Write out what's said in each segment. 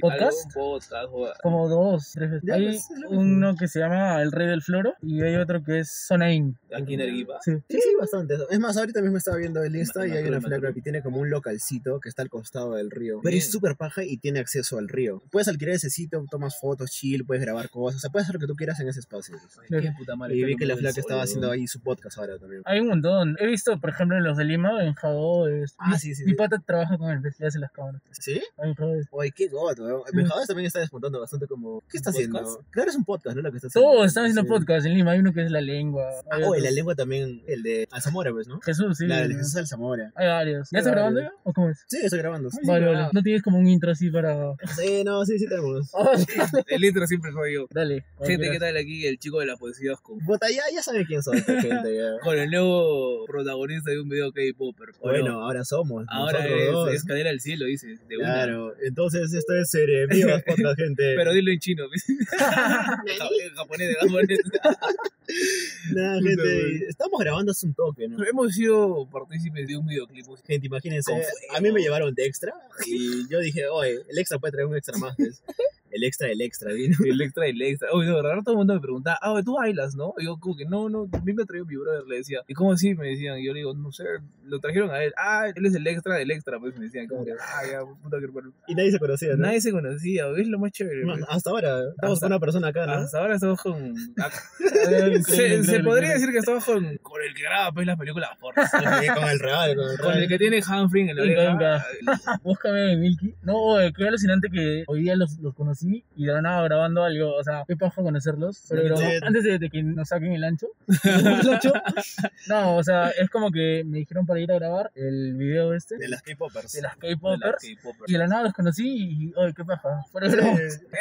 ¿Podcast? podcast o- Como dos, tres veces. Ya, Hay pues, uno que se llama El Rey del Floro y hay otro que es Sonain. aquí en Arequipa. Sí. Sí, sí, bastante. Es más, ahorita mismo estaba viendo el Insta y hay una flaca que tiene como un localcito que está al costado del río. Pero es súper paja y tiene acceso al río. Puedes alquilar ese sitio, tomas fotos, chill, puedes grabar cosas. O sea, puedes hacer lo que tú quieras en ese espacio. Ay, qué puta madre, Y vi en que la flaca estaba haciendo ahí su podcast ahora también. Hay un montón. He visto, por ejemplo, en los de Lima, en Jado. es- Ah, mi, sí, sí, Mi sí. pata trabaja con él, le hace las cámaras. ¿Sí? Ay, joder. Oye, qué god, Sí. Benjadez también está despuntando bastante como... ¿Qué está ¿Un haciendo? podcast? Claro, es un podcast, ¿no? Lo que está haciendo. Todos están haciendo Sí. podcast en Lima. Hay uno que es La Lengua. Ah, oye, la otros- lengua también, el de Alzamora, pues, ¿no? Jesús, sí. Claro, el de. Jesús Alzamora. Hay varios. ¿Ya estás grabando ya? ¿O cómo es? Sí, estoy grabando. Sí, Vale, vale. No tienes como un intro así para. Sí, no, sí, sí tenemos. El intro siempre fue yo. Dale. Gente, ¿qué tal aquí? El chico de las poesías con, Puta, ya, ya saben quién soy esta gente, ya. con el nuevo protagonista de un video K-Popper. ¿o Bueno, no? ahora somos. ahora es escalera al cielo, dice. De una. Claro, entonces esto es Seremivas Podcast, gente. Pero dilo en chino. en japonés, japonés. Nada, gente, estamos grabando hace un toque, ¿no? Hemos sido partícipes de un videoclip. Gente, imagínense, a mí me llevaron de extra y yo dije, oye, el extra puede traer un extra más. El extra del extra, ¿vino? El extra, el extra. Oye, de verdad, todo el mundo me preguntaba, ah, tú bailas, ¿no? Y yo, como que no, no, a mí me trajo mi brother, le decía. ¿Y cómo así? Me decían. Y yo le digo, no sé, lo trajeron a él. Ah, él es el extra del extra, pues me decían. Como que, ah, ya, puta que. Y nadie se conocía, ¿no? Nadie se conocía, es lo más chévere. Pues. Hasta ahora, estamos Hasta- con una persona acá, ¿no? Hasta ahora estamos con. se, podría decir que estamos con, con el que graba pues, las películas. Sí, con el real, con el Con el que tiene Humphrey en Venga, oreja. Búscame Milky. No, oye, qué alucinante que hoy día los, los conocí y de la nada grabando algo. O sea, qué paja conocerlos. Pero Sí. antes de, de que nos saquen el ancho. el ancho, No, o sea, es como que me dijeron para ir a grabar el video este De las K-Popers. de las. K-popers. Y de la nada los conocí y, oye, qué paja. Por eso,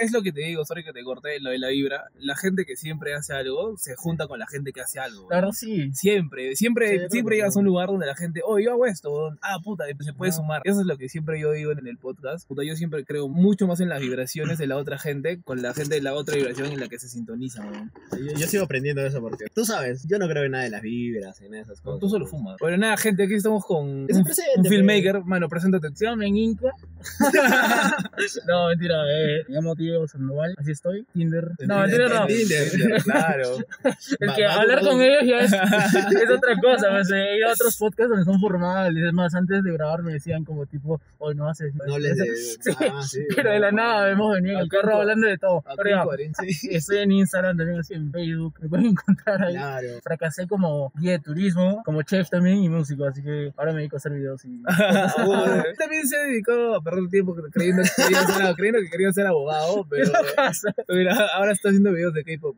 Es lo que te digo, sorry que te corté lo de la vibra. La gente que siempre hace algo se junta con la gente que hace algo. la verdad sí. Siempre, siempre, Sí, siempre llegas sí. a un lugar donde la gente, oh, yo hago esto, ah, puta, se puede No. sumar. Eso es lo que siempre yo digo en el podcast. Puta, yo siempre creo mucho más en las vibraciones de la otra gente con la gente de la otra vibración en la que se sintonizan, weón. Yo, yo sigo aprendiendo eso porque tú sabes, yo no creo en nada de las vibras, en esas cosas. Tú solo fumas. Bueno, nada, gente, aquí estamos con se un, un filmmaker. Mano, preséntate. Se llama en Inca. no, mentira. Eh, me llamo Tío Sandoval. Así estoy. Tinder. No, mentira, no. Tinder. Claro. Es que hablar con ellos ya es, es otra cosa. Pues, he ido a otros podcasts donde son formales. Es más, antes de grabar me decían como tipo, hoy no haces. No les de... Sí, Ah, sí. Pero de la nada hemos venido en el carro hablando de todo. Pero estoy en Instagram también, así en Facebook. Me pueden encontrar ahí. Claro. Fracasé como guía de turismo, como chef también y músico. Así que ahora me dedico a hacer videos y. También se dedicó a perder tiempo creyendo que quería ser, creyendo que quería ser abogado, pero mira, ahora está haciendo videos de K-pop.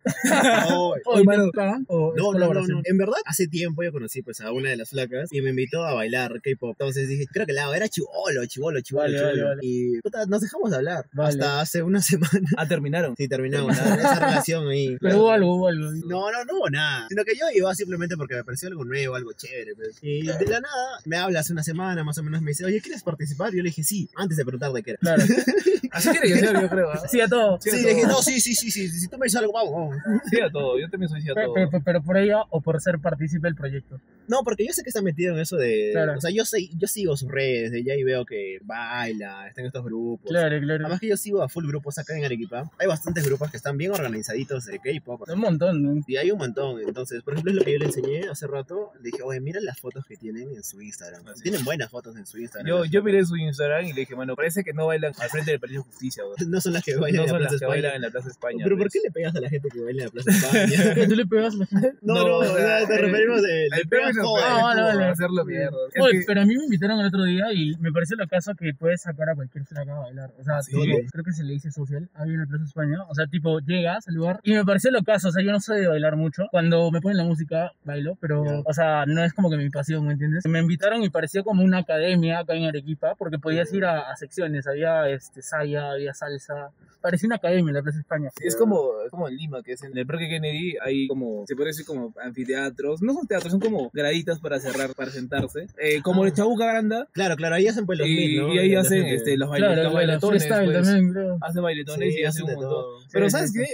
No, ¿O mano. No, no, no, no. En verdad, hace tiempo yo conocí pues a una de las flacas y me invitó a bailar K-pop. Entonces dije, creo que la era chivolo, chivolo, chivolo, chivolo. Y nos dejamos de hablar. Hasta hace una semana. Ah, terminaron. Sí, terminamos la- esa relación ahí. Pero hubo algo, hubo algo. No, no, no hubo nada. Sino que yo iba simplemente porque me pareció algo nuevo, algo chévere. pues. Y de la nada me habla hace una semana más o menos, me dice, oye, ¿quieres participar? Yo le dije, sí, antes de preguntar de qué era. Claro. Así tiene que ser, yo creo. ¿ah? Sí, a todo. Sí, Sí, a le dije, no, sí, sí, sí, sí, si tú me dices algo, vamos, vamos. Sí a todo. Yo también soy sí a Pero, todo. pero- pero por ella o por ser partícipe del proyecto. No, porque yo sé que está metido en eso de... Claro. O sea, yo, sé, yo sigo sus redes de ella y veo que baila, está en estos grupos. Claro, claro. Además que yo sigo a full grupos acá en Arequipa. Hay bastantes grupos que están bien organizaditos de K-pop. Un montón, ¿no? Y hay un montón. Entonces, por ejemplo, es lo que yo le enseñé hace rato. Le dije, oye, mira las fotos que tienen en su Instagram. Así. Tienen buenas fotos en su Instagram. Yo, yo miré su Instagram y le dije, mano, parece que no bailan al frente del Palacio de Justicia. No son las que bailan No en son la las Plaza que España. bailan en la Plaza España. Pero ¿por pues. qué le pegas a la gente que baila en la Plaza España? ¿Qué, ¿Tú le pegas a la gente? no, No, no, o sea, te referimos de... El Le pegas es. Ah, vale, vale. hacerlo mierda. Es Oye, que- pero a mí me invitaron el otro día y me pareció lo caso que puedes sacar a cualquier flaca a bailar. O sea, creo que se le dice social, ahí en la Plaza España. O sea, tipo, llegas al lugar y me pareció lo caso. O sea, yo no soy de bailar mucho. Cuando me ponen la música, bailo, pero, Ya. o sea, no es como que mi pasión, ¿me entiendes? Me invitaron y pareció como una academia acá en Arequipa porque podías ir a, a secciones. Había este, saya, había salsa. Parecía una academia en la Plaza España. Es como, es como en Lima, que es en el Parque Kennedy, hay como, se puede decir como anfiteatros, no son teatros, son como graditas para cerrar, para sentarse, eh, como Ah. el Chabuca Granda, Claro, claro, ahí hacen pues los y, mil, ¿no? y ahí hacen este, los, baile- Claro, los bailetones, freestyle pues. también, Hace bailetones Sí, y hace un montón. todo. Pero ¿sabes qué?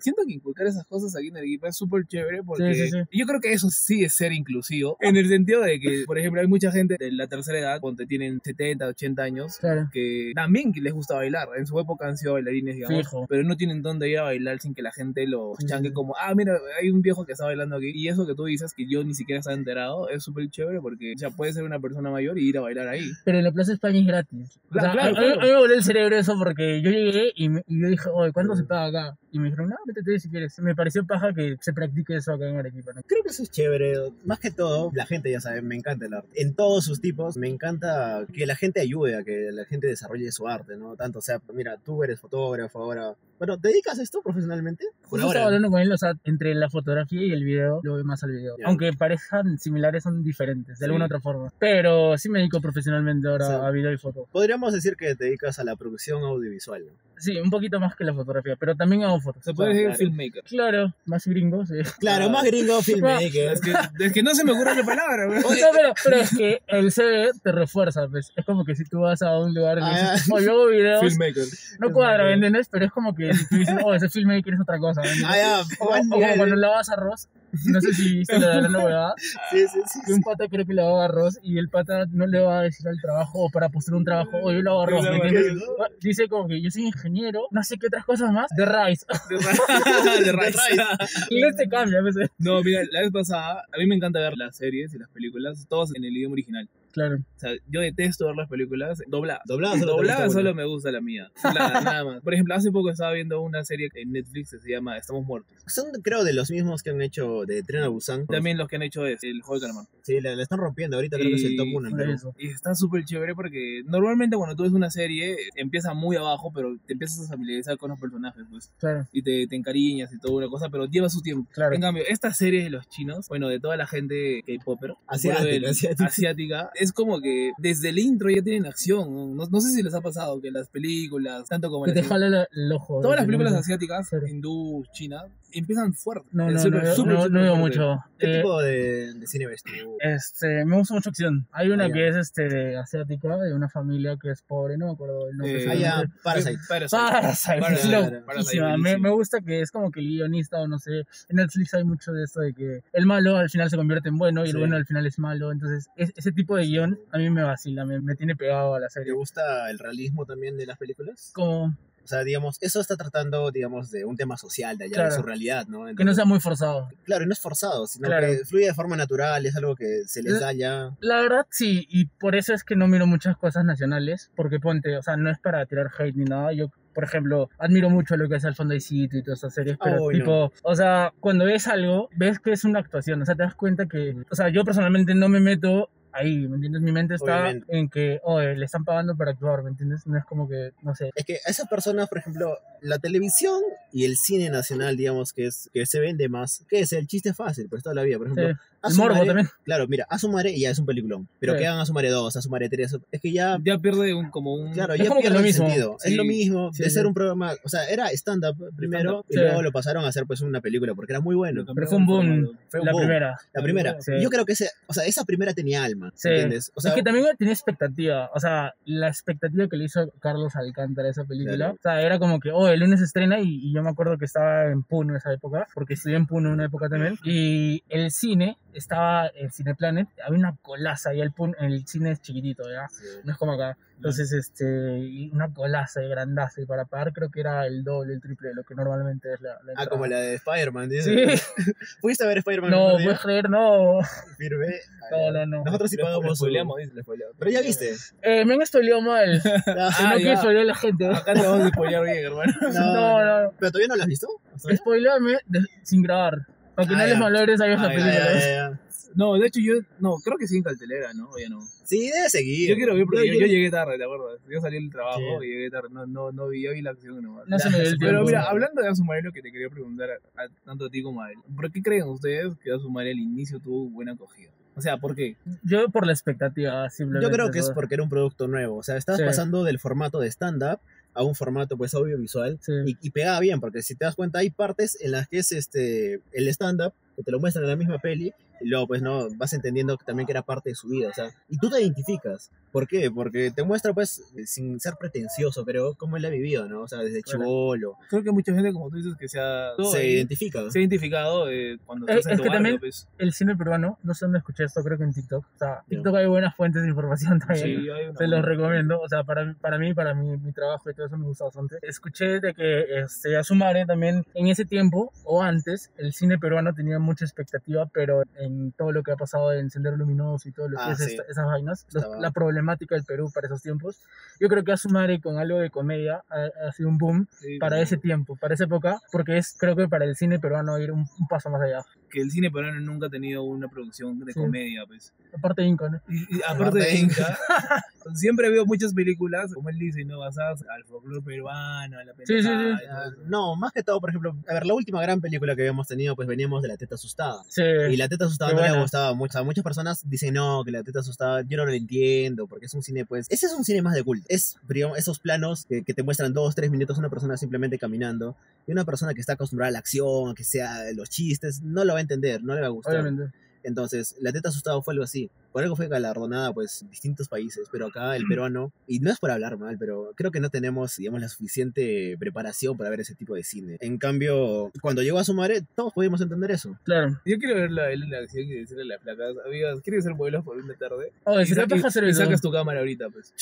Siento que inculcar esas cosas aquí en Arequipa es súper chévere porque Sí, sí, sí. yo creo que eso sí es ser inclusivo. En el sentido de que, por ejemplo, hay mucha gente de la tercera edad, cuando tienen 70, 80 años, Claro. que también les gusta bailar. En su época han sido bailarines, digamos, Fijo. pero no tienen dónde ir a bailar sin que la gente los sí. como, ah, mira, hay un viejo que está bailando aquí. Y eso que tú dices, que yo ni siquiera estaba enterado, es súper chévere porque ya puede ser una persona mayor y ir a bailar ahí. Pero en la Plaza España es gratis. O Claro, sea, claro, a, a mí- me voló el cerebro eso porque yo llegué y, me- y yo dije, oye, ¿cuánto se paga acá? Y me dijeron, no, si quieres. Me pareció paja que se practique eso acá en Arequipa. ¿no? Creo que eso es chévere. Más que todo, la gente ya sabe, me encanta el arte. En todos sus tipos, me encanta que la gente ayude a que la gente desarrolle su arte, ¿no? Tanto, o sea, mira, tú eres fotógrafo ahora. Bueno, ¿te dedicas a esto profesionalmente? Justo estaba hablando con él, o sea, entre la fotografía y el video, lo voy más al video. Ya. Aunque parezcan similares, son diferentes, de Sí. alguna otra forma. Pero sí me dedico profesionalmente ahora Sí. a video y foto. Podríamos decir que te dedicas a la producción audiovisual, ¿no? Sí, un poquito más que la fotografía, pero también hago fotos. Se puede Claro, decir claro. filmmaker. Claro, más gringo, sí. Claro, Ah. más gringo filmmaker. Es que, es que no se me ocurre la palabra, güey. No, pero, pero es que el CV te refuerza, pues. Es como que si tú vas a un lugar y Ah, dices, oh, yo hago videos, Filmmaker. no cuadra, ¿me entiendes? Pero es como que si tú dices, oh, ese filmmaker es otra cosa, ¿me entiendes? Ah, ya, O, buen o como cuando lavas arroz, no sé si viste la la huevada, Sí, sí, sí. que un pata creo que lavaba arroz y el pata no le va a decir al trabajo o para postular un trabajo, oh, yo lavo arroz, ¿me entiendes? Dice como que yo soy ingeniero, no sé qué otras cosas más, de Rice. De, Ra- de Rice. y este cambia, pues, No, mira, la vez pasada, a mí me encanta ver las series y las películas, todas en el idioma original. Claro. O sea, yo detesto ver las películas dobladas. Doblada solo Doblada solo me gusta la mía. La- nada más. Por ejemplo, hace poco estaba viendo una serie en Netflix que se llama Estamos Muertos. Son, creo, de los mismos que han hecho de Tren a Busan. También los que han hecho es el calamar. Sí, la, la están rompiendo. Ahorita creo que es el top 1 en por Perú. eso. Y está súper chévere porque normalmente cuando tú ves una serie empieza muy abajo, pero te empiezas a familiarizar con los personajes, pues. Claro, Y te, te encariñas y toda una cosa, pero lleva su tiempo. claro. En cambio, esta serie de los chinos, bueno, de toda la gente K-Popper, Asiática, asiática. asiática, es como que desde el intro ya tienen acción. No, no sé si les ha pasado que las películas, tanto como Que te jala la- el ojo. Todas las películas asiáticas, hindú, china, empiezan fuerte. No, no, súper, no, súper, no, súper no veo fuerte. mucho. ¿Qué Eh, tipo de, de cine ves tú? Este, me gusta mucho acción. Hay una Ah, ya. que es este asiática, de una familia que es pobre, no me acuerdo el nombre. Eh, Ah, Parasite. Parasite. Parasite, Parasite, Parasite. Me, me gusta que es como que el guionista o no sé, en Netflix hay mucho de esto de que el malo al final se convierte en bueno y el Sí. bueno al final es malo. Entonces, es- ese tipo de guion a mí me vacila, me, me tiene pegado a la ¿Te serie. gusta el realismo también de las películas? Como O sea, digamos, eso está tratando, digamos, de un tema social, de allá, Claro. de su realidad, ¿no? que no Entonces, sea muy forzado. Claro, y no es forzado, sino Claro. que fluye de forma natural, es algo que se les da ya. La verdad sí, y por eso es que no miro muchas cosas nacionales, porque ponte, o sea, no es para tirar hate ni nada, yo, por ejemplo, admiro mucho lo que es el fondo y todas esas series, pero Ay, no. tipo, o sea, cuando ves algo, ves que es una actuación, o sea, te das cuenta que, o sea, yo personalmente no me meto ahí, ¿me entiendes? Mi mente está Obviamente. en que, oye, le están pagando para actuar, ¿me entiendes? No es como que, no sé. Es que a esas personas, por ejemplo, la televisión y el cine nacional, digamos, que es que se vende más, ¿qué es? El chiste fácil, pues toda la vida. Por ejemplo, Asumare- morbo también. Claro, mira, Asumare ya es un peliculón, pero Sí. que hagan Asumare 2, Asumare 3, es que ya Ya pierde un, como un... Claro, Es ya pierde lo el mismo. sentido. Sí, es lo mismo sí, de ser sí. un programa, o sea, era stand-up primero Stand-up, y sí. luego lo pasaron a hacer pues una película porque era muy bueno. Pero fue un boom, Fue un la boom. primera. La primera. Yo creo que ese, o sea, esa primera tenía alma, Sí. ¿entiendes? O sea, es que también tenía expectativa, o sea, la expectativa que le hizo Carlos Alcántara a esa película, Claro. o sea, era como que, oh, el lunes estrena y, y yo me acuerdo que estaba en Puno esa época, porque estudié en Puno una época también, y el cine estaba, el Cineplanet, había una colaza y el, el cine es chiquitito, ¿ya? No es como acá. Entonces, este, una colaza y grandaza, y para pagar creo que era el doble, el triple de lo que normalmente es la, la Ah, como la de Spider-Man. dice. Sí, ¿Pudiste ver Spider-Man? no, puedes creer, no. Firme. No, no, no. Nosotros sí Le- pagamos. le su- spoileamos, dice, le spoileamos. Pero ya viste. Eh, me han spoileado mal. Ah, no quiero spoilear a la gente. Acá te vamos a spoilear bien, hermano. No, no, no. ¿Pero todavía no lo has visto? Spoileame de- sin grabar. Para que Ah, no les ya. esa Ah, ya, película. Ya, ya, ya. No, de hecho yo, no, creo que sí en cartelera, ¿no? Ya no. Sí, debe seguir. Yo quiero ver porque yo, yo- yo llegué tarde, ¿te acuerdas? Yo salí del trabajo Sí. y llegué tarde, no, no, no vi, yo vi la acción nomás. No se me dio el Pero mira, hablando de Asumare, lo que te quería preguntar a, a- tanto a ti como a él, ¿por qué creen ustedes que Asumare al inicio tuvo buena acogida? O sea, ¿por qué? Yo por la expectativa, simplemente. Yo creo que es porque era un producto nuevo. O sea, estás Sí. pasando del formato de stand-up a un formato pues audiovisual Sí. y, y pegaba bien, porque si te das cuenta hay partes en las que es este el stand-up, que te lo muestran en la misma peli, luego pues no, vas entendiendo que también que era parte de su vida, o sea, y tú te identificas. ¿Por qué? Porque te muestra, pues, sin ser pretencioso, pero cómo él ha vivido, ¿no? O sea, desde Claro. chivolo. Creo que mucha gente, como tú dices, que se ha, Se identifica. se ha identificado eh, cuando Eh, estás en es tu que barrio, también- pues. El cine peruano, no sé dónde escuché esto, creo que en TikTok. O sea, TikTok hay buenas fuentes de información también. Sí, hay una Se los recomiendo, o sea, para, para mí, para mi, mi trabajo y todo eso me gusta bastante. Escuché de que este, Asumare también en ese tiempo o antes, el cine peruano tenía mucha expectativa, pero en todo lo que ha pasado en Sendero Luminoso y todo lo que Ah, es sí. esta- esas vainas, los- la problemática del Perú para esos tiempos, yo creo que Asumare con algo de comedia ha, ha sido un boom Sí, para ese tiempo, para esa época, porque es creo que para el cine peruano ir un, un paso más allá. Que el cine peruano nunca ha tenido una producción de Sí. comedia, pues. Aparte de Inca, ¿no? Y, y aparte Aparte de Inca, siempre veo muchas películas, como él dice, ¿no? basadas al folclore peruano, a la Sí, sí, sí. pendejada y todo Ah. No, más que todo, por ejemplo, a ver, la última gran película que habíamos tenido, pues veníamos de La Teta Asustada. Sí. Y La Teta Asustada Qué no le gustaba mucho. Muchas personas dicen, no, que La Teta Asustada, yo no lo entiendo, porque es un cine, pues, ese es un cine más de culto. Es, digamos, esos planos que, que te muestran dos, tres minutos una persona simplemente caminando, y una persona que está acostumbrada a la acción, a que sea los chistes, no lo va a entender, no le va a gustar. Obviamente. Entonces, La Teta Asustada fue algo así. Por algo fue galardonada, pues, en distintos países, pero acá el peruano, y no es por hablar mal, pero creo que no tenemos, digamos, la suficiente preparación para ver ese tipo de cine. En cambio, cuando llegó a su madre, todos pudimos entender eso. Claro. Yo quiero verla a él en la acción y decirle a las placas, amigas, ¿quieres ser modelos por una tarde? Oye, y, si te sa- paja hacer y eso. sacas tu cámara ahorita, pues.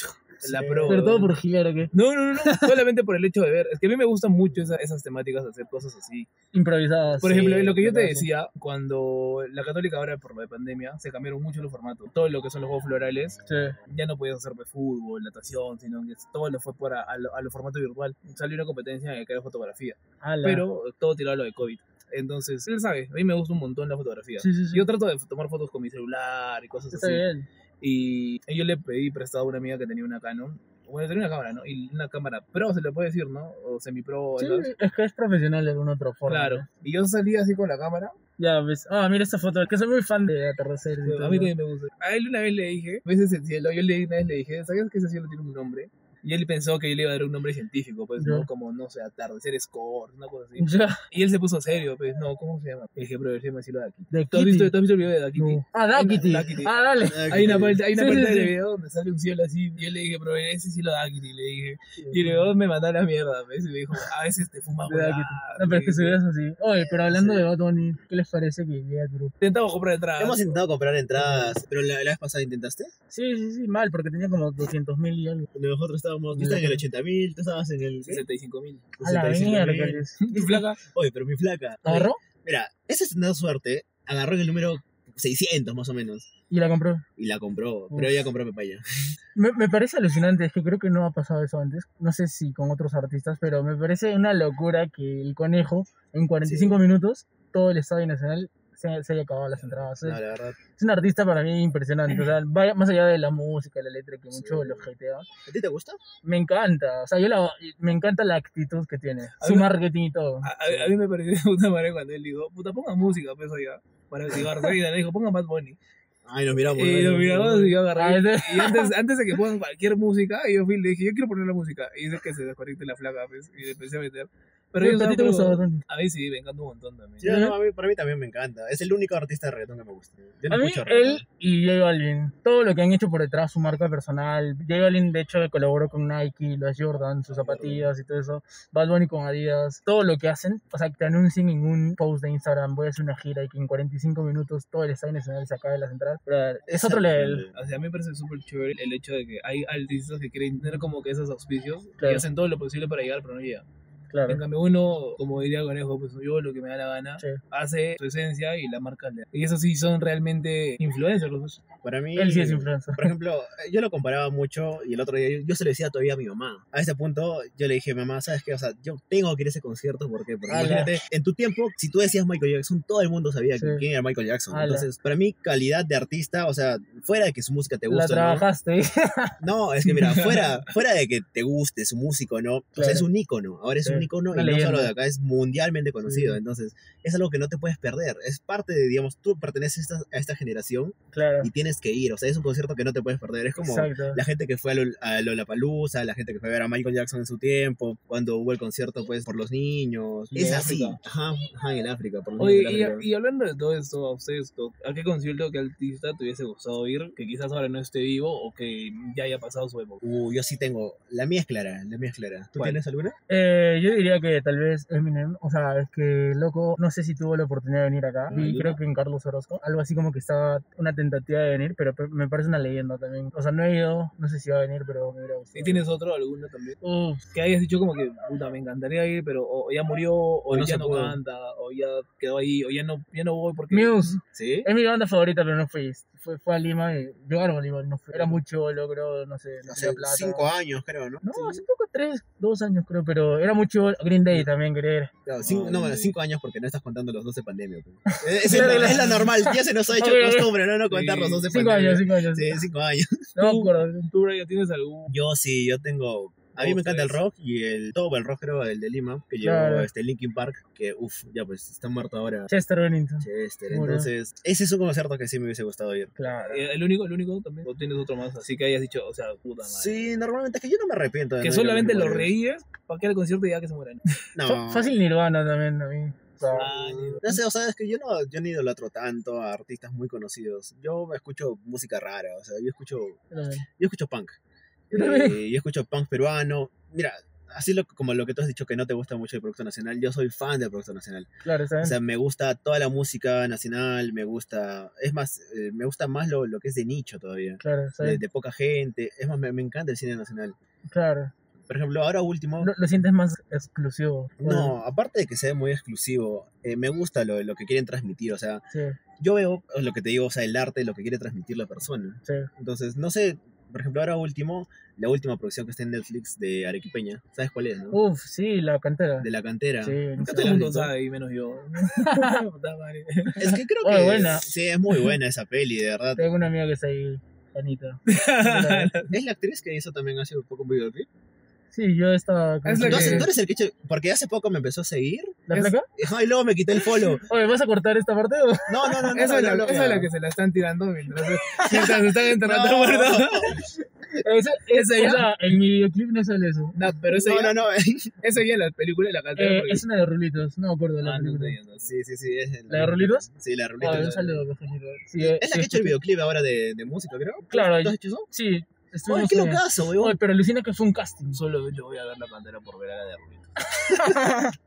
La Sí. pro. Pero todo por girar, ¿o qué? No, no, no, no, solamente por el hecho de ver. Es que a mí me gustan mucho esa- esas temáticas, hacer cosas así. Improvisadas. Por Sí, ejemplo, lo que yo te sí. decía, cuando la católica ahora por la pandemia, se cambiaron mucho los formatos. Todo lo que son los juegos florales, Sí. ya no podías hacer fútbol, natación, sino que todo lo fue por a, a lo, a lo formato virtual. Salió una competencia en el que era fotografía, Ala. pero todo tirado a lo de COVID. Entonces, él sabe, a mí me gusta un montón la fotografía. Sí, sí, sí. Yo trato de tomar fotos con mi celular y cosas Está así. bien. Y yo le pedí prestado a una amiga que tenía una Canon. Bueno, tenía una cámara, ¿no? Y una cámara pro, se le puede decir, ¿no? O semi-pro. Sí, es que es profesional de alguna otra forma. Claro. ¿no? Y yo salí así con la cámara. Ya ves. Ah, mira esta foto. Que soy muy fan de atardeceres. y todo A mí también me gusta. A él una vez le dije, ves ese cielo. Yo le, una vez le dije, ¿sabías que ese cielo tiene un nombre? Y él pensó que yo le iba a dar un nombre científico, pues, ¿no? Como, no sé, atardecer score, una cosa así. Ya. Y él se puso serio, pues, no, ¿cómo se llama? Le dije, bro, se llama aquí. De ¿Tú has, visto, ¿Tú has visto el video de Dakiti? No. Ah, Dakiti. Dakiti. Ah, dale. Hay una parte, hay una Sí, parte sí, del sí. video donde sale un cielo así. Y yo le dije, bro, ese cielo de Dakiti, le dije. Y luego me mandó a la mierda, ¿ves? Y me dijo, a veces te fumas De huevadas", Dakiti. No, pero es que video es así. Oye, pero hablando de Bad Bunny, ¿qué les parece que llegue al grupo? Intentamos comprar entradas. Hemos intentado comprar entradas, pero la, la vez pasada intentaste. Sí, sí, sí, mal, porque tenía como 200 mil y algo. Nosotros estábamos, yo estaba en el 80 mil, tú estabas en el... ¿qué? 65 mil. A la 65.000. mierda. ¿Tu flaca? Oye, pero mi flaca. oye, ¿Agarró? Mira, esa es una suerte. Agarró en el número 600 más o menos. Y la compró. Y la compró. Uf. Pero ella compró papaya. Me, me parece alucinante, es que creo que no ha pasado eso antes. No sé si con otros artistas, pero me parece una locura que el conejo, en 45 minutos, todo el Estadio Nacional se, se haya acabado las entradas. Es, No, la verdad. es un artista para mí impresionante. O sea, vaya- más allá de la música, la letra, que mucho Sí. lo hatea, ¿A ti te gusta? me encanta. O sea, yo la- me encanta la actitud que tiene, A su mí- marketing y todo. A, a- a mí me pareció de puta madre cuando él dijo, puta, ponga música, pues, oiga, para activarse. Y le dijo, ponga Bad Bunny. Ay, nos miramos. Y lo miramos y yo agarré. Ah, Y antes, antes de que pongan cualquier música, yo fui y le dije, yo quiero poner la música. Y dice que se desconecte la flaca, pues, y le empecé a meter. Pero yo, ¿a ti te gusta Bunny? A mí sí, me encanta un montón también. Sí, no, a mí, para mí también me encanta. Es el único artista de reggaetón que me gusta. Yo no A mí, él y J Balvin, todo lo que han hecho por detrás, su marca personal. J Balvin, de hecho, colaboró con Nike, las Jordan, sus zapatillas y todo eso. Bad Bunny con Adidas, todo lo que hacen. O sea, que te anuncien en un post de Instagram, voy a hacer una gira y que en 45 minutos todo el estadio nacional se acabe las entradas. Pero es otro level. O sea, a mí me parece súper chévere el hecho de que hay artistas que quieren tener como que esos auspicios Claro. y hacen todo lo posible para llegar, pero no llegan. Claro. En cambio, uno, como diría Conejo, pues yo lo que me da la gana, Sí. hace su esencia y la marca. le- Y eso sí son realmente influencers. los. Para mí. Él sí es influencer. Por ejemplo, yo lo comparaba mucho y el otro día yo, yo se lo decía todavía a mi mamá. A ese punto yo le dije, mamá, ¿sabes qué? O sea, yo tengo que ir a ese concierto porque Ala. imagínate, en tu tiempo, si tú decías Michael Jackson, todo el mundo sabía Sí. quién era Michael Jackson. Ala. Entonces, para mí, calidad de artista, o sea, fuera de que su música te La guste, ¿no? trabajaste. No, es que mira, fuera, fuera de que te guste su músico, ¿no? O sea, Claro. es un ícono, ahora es Sí. un icono una y no solo de acá, es mundialmente conocido. Sí. Entonces, es algo que no te puedes perder. Es parte de, digamos, tú perteneces a esta, a esta generación Claro. y tienes que ir. O sea, es un concierto que no te puedes perder. Es como Exacto. la gente que fue a, Lol- a Lollapalooza, la gente que fue a ver a Michael Jackson en su tiempo, cuando hubo el concierto, pues, por los niños. Y es así. Ajá, ajá, en África. Por Oye, África. y, y hablando de todo esto, a ustedes, ¿a qué concierto, qué artista te hubiese gustado ir? Que quizás ahora no esté vivo o que ya haya pasado su época. Uh, yo sí tengo. La mía es clara, la mía es clara. ¿Tú ¿Cuál? tienes alguna? Eh, yo diría que tal vez Eminem, o sea, es que loco, no sé si tuvo la oportunidad de venir acá. Ah, ¿no? creo que en Carlos Orozco, algo así como que estaba una tentativa de venir, pero pe- me parece una leyenda también. O sea, no he ido, no sé si va a venir, pero me hubiera gustado. ¿Y tienes otro, alguno también? Uf, Que hayas dicho como que, puta, me encantaría ir, pero o ya murió, o, no ya no canta, o ya quedó ahí, o ya no, ya no voy porque... Muse, ¿Sí? es mi banda favorita, pero no fui. Fue, fue a Lima y yo a Lima, no fui. Era mucho, creo, no sé, no Hace plata. cinco años, creo, ¿no? No, Sí. hace poco, tres, dos años creo, pero era mucho Green Day también, querer. Claro, cinco, Ah, no, bueno, cinco años porque no estás contando los 12 pandemias. pues. Es, es, Claro, es la normal, ya se nos ha hecho ok. costumbre, ¿no? No contar los 12 Cinco pandemias. años, cinco años. Sí, cinco años. No me acuerdo. ¿Tú, Brian, tienes algún...? Yo sí, yo tengo. A mí me encanta el rock y el todo el rock creo el de Lima que Claro. llevó este Linkin Park que uff ya pues está muerto ahora Chester Bennington. Chester Murió. entonces ese es un concierto que sí me hubiese gustado ir Claro. Eh, ¿El único, el único también? ¿O tienes otro más? Así que hayas dicho, o sea, puta madre. sí normalmente es que yo no me arrepiento de Que no solamente lo reíes para que al concierto y ya que se mueran. no Fácil Nirvana también a mí. Ah, ni- no sé, o sea, es que yo no, yo no idolatro tanto a artistas muy conocidos. Yo escucho música rara, o sea, yo escucho, yo escucho punk. Eh, yo escucho punk peruano. Mira, así lo, como lo que tú has dicho que no te gusta mucho el producto nacional, yo soy fan del producto nacional. Claro, O ¿sabes? sea, me gusta toda la música nacional, me gusta, es más, eh, me gusta más lo, lo que es de nicho todavía, claro, de, de poca gente. Es más, me, me encanta el cine nacional. Claro. Por ejemplo, ahora último, Lo, lo sientes más exclusivo. no, aparte de que sea muy exclusivo, eh, me gusta lo, lo que quieren transmitir. O sea, Sí, yo veo lo que te digo, o sea, el arte, lo que quiere transmitir la persona. sí. Entonces, no sé, por ejemplo, ahora último, la última producción que está en Netflix de Arequipeña, ¿sabes cuál es, no? Uf, sí, la cantera. De la cantera. Sí, Nunca Todo el mundo sabe, y menos yo. Es que creo Oh, que buena. sí, es muy buena esa peli, de verdad. Tengo una amiga que está ahí, Anita. Es la actriz que hizo también hace poco un videoclip. Sí, yo estaba. con Es No, que- ¿tú eres el que hecho- Porque hace poco me empezó a seguir. ¿La es- placa? Y luego me quité el follow. Oye, ¿vas a cortar esta parte o? No, no, no, no. Esa es no, la, no, esa no. es la que se la están tirando mientras, mientras están enterrando No, muertos. Esa, ¿Esa o ya? sea, en mi videoclip no sale eso. No, pero esa, No, ya, no, no. esa ya en la película de la cantera. Eh, porque- es una de Rulitos, no me acuerdo de la Ah, no, película. no, no, Sí, sí, sí. Es ¿La de Rulitos? Sí, la de Ah, Rulitos. un saludo, Rulitos. Sí, Es eh, la que ha hecho el videoclip ahora de, de música, creo. Claro, ¿Tú has hecho eso? sí, Oye, estuvimos qué locazo, Oye, weón. pero alucina que fue un casting. Solamente voy a ver la cantera por ver a la de Rubito.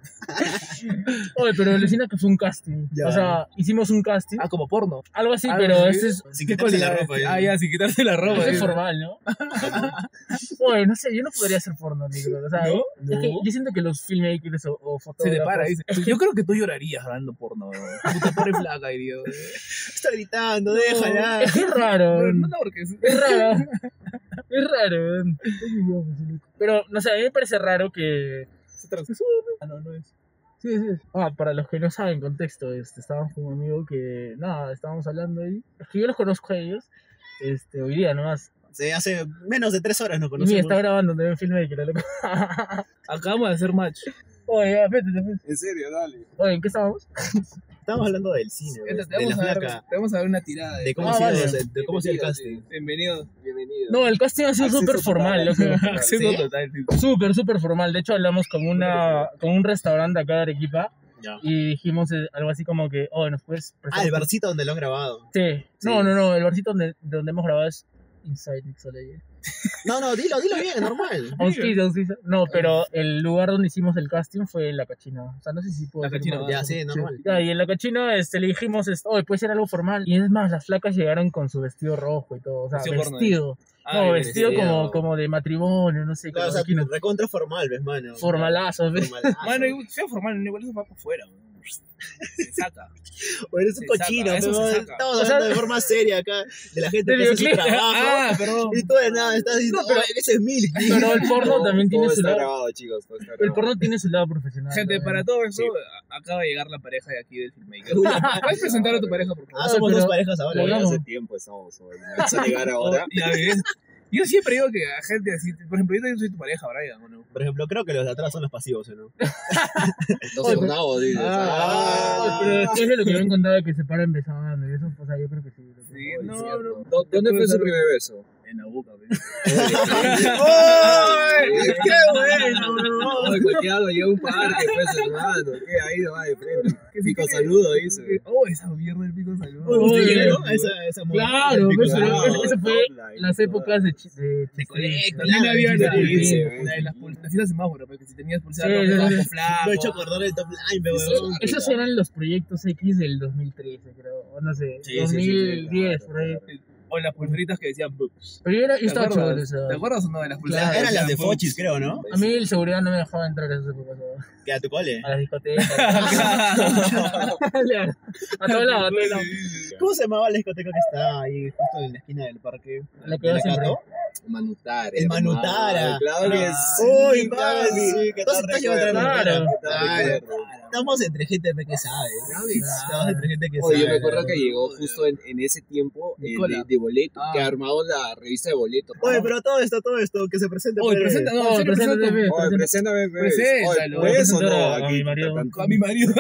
Oye, pero alucina que fue un casting. Ya. O sea, hicimos un casting, Ah, como porno. algo así, Ah, pero sí. este es, Sin ¿Qué quitarse la ropa. ya. Ah, ya, sin quitarse la ropa. es formal, ¿no? Oye, no sé, yo no podría hacer porno, negro. O sea, ¿No? es que No. yo siento que los filmmakers o, o Se fotógrafos... te para, dice. Yo creo que tú llorarías grabando porno. weón. Puta pobre flaca, weón. Está gritando, déjala. Es que es raro. No, no, porque es- Es raro. Es raro. Pero, no sé, a mí me parece raro que... se tra- Ah, no, no es. Sí, sí. Ah, para los que no saben contexto, este, estábamos con un amigo que, nada, estábamos hablando ahí. Es que yo los conozco a ellos, este, hoy día nomás. Sí, hace menos de tres horas nos Y conocemos. está grabando también filmmaker, loco. Acabamos de hacer match. Oye, ya, vete, vete. En serio, dale. Oye, ¿en qué estábamos? Estamos hablando del cine, Te pues, de la vamos, a te vamos a dar una tirada. De cómo, Ah, ha sido, vale. de, de cómo ha sido el casting. Bienvenido. Bienvenido. No, el casting ha sido Acceso súper formal, loco. Acceso ¿Sí? total. sí. Súper, súper formal. De hecho, hablamos con, una, con un restaurante acá de Arequipa Ya. y dijimos eh, algo así como que, oh, ¿nos puedes prestar Ah, el barcito donde lo han grabado. Sí. No, no, no, el barcito donde, donde hemos grabado es Inside Mixología. No, no, dilo, dilo bien, normal. Auspicio, auspicio. No, pero el lugar donde hicimos el casting fue La Cachina. O sea, no sé si puedo La decir Cachina, más. Ya, sí, normal. Ya, y en La Cachina este, le dijimos, este, oye, puede ser algo formal. Y es más, las flacas llegaron con su vestido rojo y todo. O sea, Vestido porno, vestido. Ah, no, vestido vestido. como, como de matrimonio, no sé. Claro, o como sea, aquí no- recontra formal, ves, mano. Formalazo, ¿ves? Formalazo. Mano, igual- sea formal, igual eso va por fuera. weón. Se saca. O eres un se cochino, estamos O sea- hablando de forma seria acá, de la gente que hace su trabajo. Ah, perdón. Y tú de nada, estás diciendo, No, pero- "Oye, ese es Milk. Pero el porno también tiene su lado. grabado, chicos. El porno tiene su lado profesional. Gente, también. para todo eso, Sí. acaba de llegar la pareja de aquí del filmmaker. ¿Puedes presentar a tu pareja, por Ah, favor? somos pero- dos parejas ahora. Hace tiempo estamos. Vamos a llegar ahora. Ya ves. Yo siempre digo que a gente así, por ejemplo, yo también soy tu pareja, Brian, ¿o no? Por ejemplo, creo que los de atrás son los pasivos, ¿o ¿no? Los sonados, dices. Ah. Pero después de lo que me han contado que se paran besando y eso, o sea, yo creo que sí. Sí, no, cierto. no. ¿Dó- ¿Dónde fue su primer beso? En la boca. ¡Ay! ¡Qué bueno, bro! Ay, cualquiera lo lleva un parque, pues, hermano. ¿Qué? Ahí no va de frente. Pico saludo, dice. Oh, esa mierda del pico salud. Uy, ¿Ustedes Oye, llegaron a esa, esa? Claro, eso, eso fue Offline, las épocas de, de, De colegio, También había la, de las pul- las fiestas semáforo, porque si tenías pulsera roja, sí. flaco. Lo he hecho acordar del top line, weón. esos eran los proyectos X del 2013, creo. O no sé, Sí, sí, sí, sí, 2010, por ahí. O las pulseritas que decían boobs. Pero yo, era, yo ¿Te estaba acuerdas? chévere, o sea. ¿Te acuerdas o no de las pulseras? Claro, eran las de? Fochis, creo, ¿no? A mí el seguridad no me dejaba entrar a esas épocas, ¿no? Que a tu cole. a las discotecas. a todos lados, a todos lados. ¿Cómo se llamaba la discoteca que está ahí justo en la esquina del parque? La que ¿De va siempre. Manutara. El. Manutara. Claro que sí. Uy. ¿Qué Entonces estás llevando Claro. Estamos entre gente que sabe. Estamos entre gente que Oye, sabe. yo me acuerdo que llegó justo en, en ese tiempo eh, de, de boleto, Ah. que armamos la revista de boleto. Oye, pero todo esto, todo esto, que se presente. Oye, pues. presenta, no. Oye, presenta- preséntame, pues. Preséntalo. Oye, ¿puedes o Presentar no? a mi marido. A mi marido.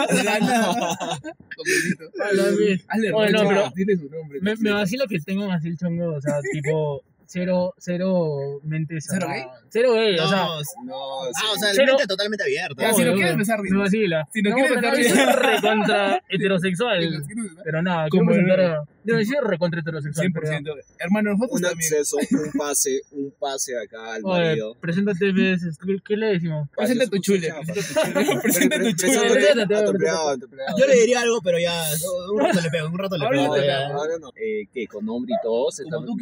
Hazle Oye, no, pero- Tiene su nombre. Me, vacila que tengo así el chongo, o sea, tipo, cero, cero mente ¿Cero gay? Cero gay, No, o sea. No, ah, o sea, la Cero- mente totalmente abierta. Ya, si no obvio, quieres besar, vacila. Si no quieres besar, yo soy recontra heterosexual. Pero nada, Como presentar. Yo soy recontra heterosexual. 100%. Hermano, nosotros un también. acceso, un pase, un pase acá al marido. preséntate, ves, ¿qué, le decimos? Presenta tu chule. Presenta tu chule. Yo le diría algo, pero ya, un rato le pego, un rato le pego. No, ahora no. Eh, ¿Qué? ¿Con nombre y todo?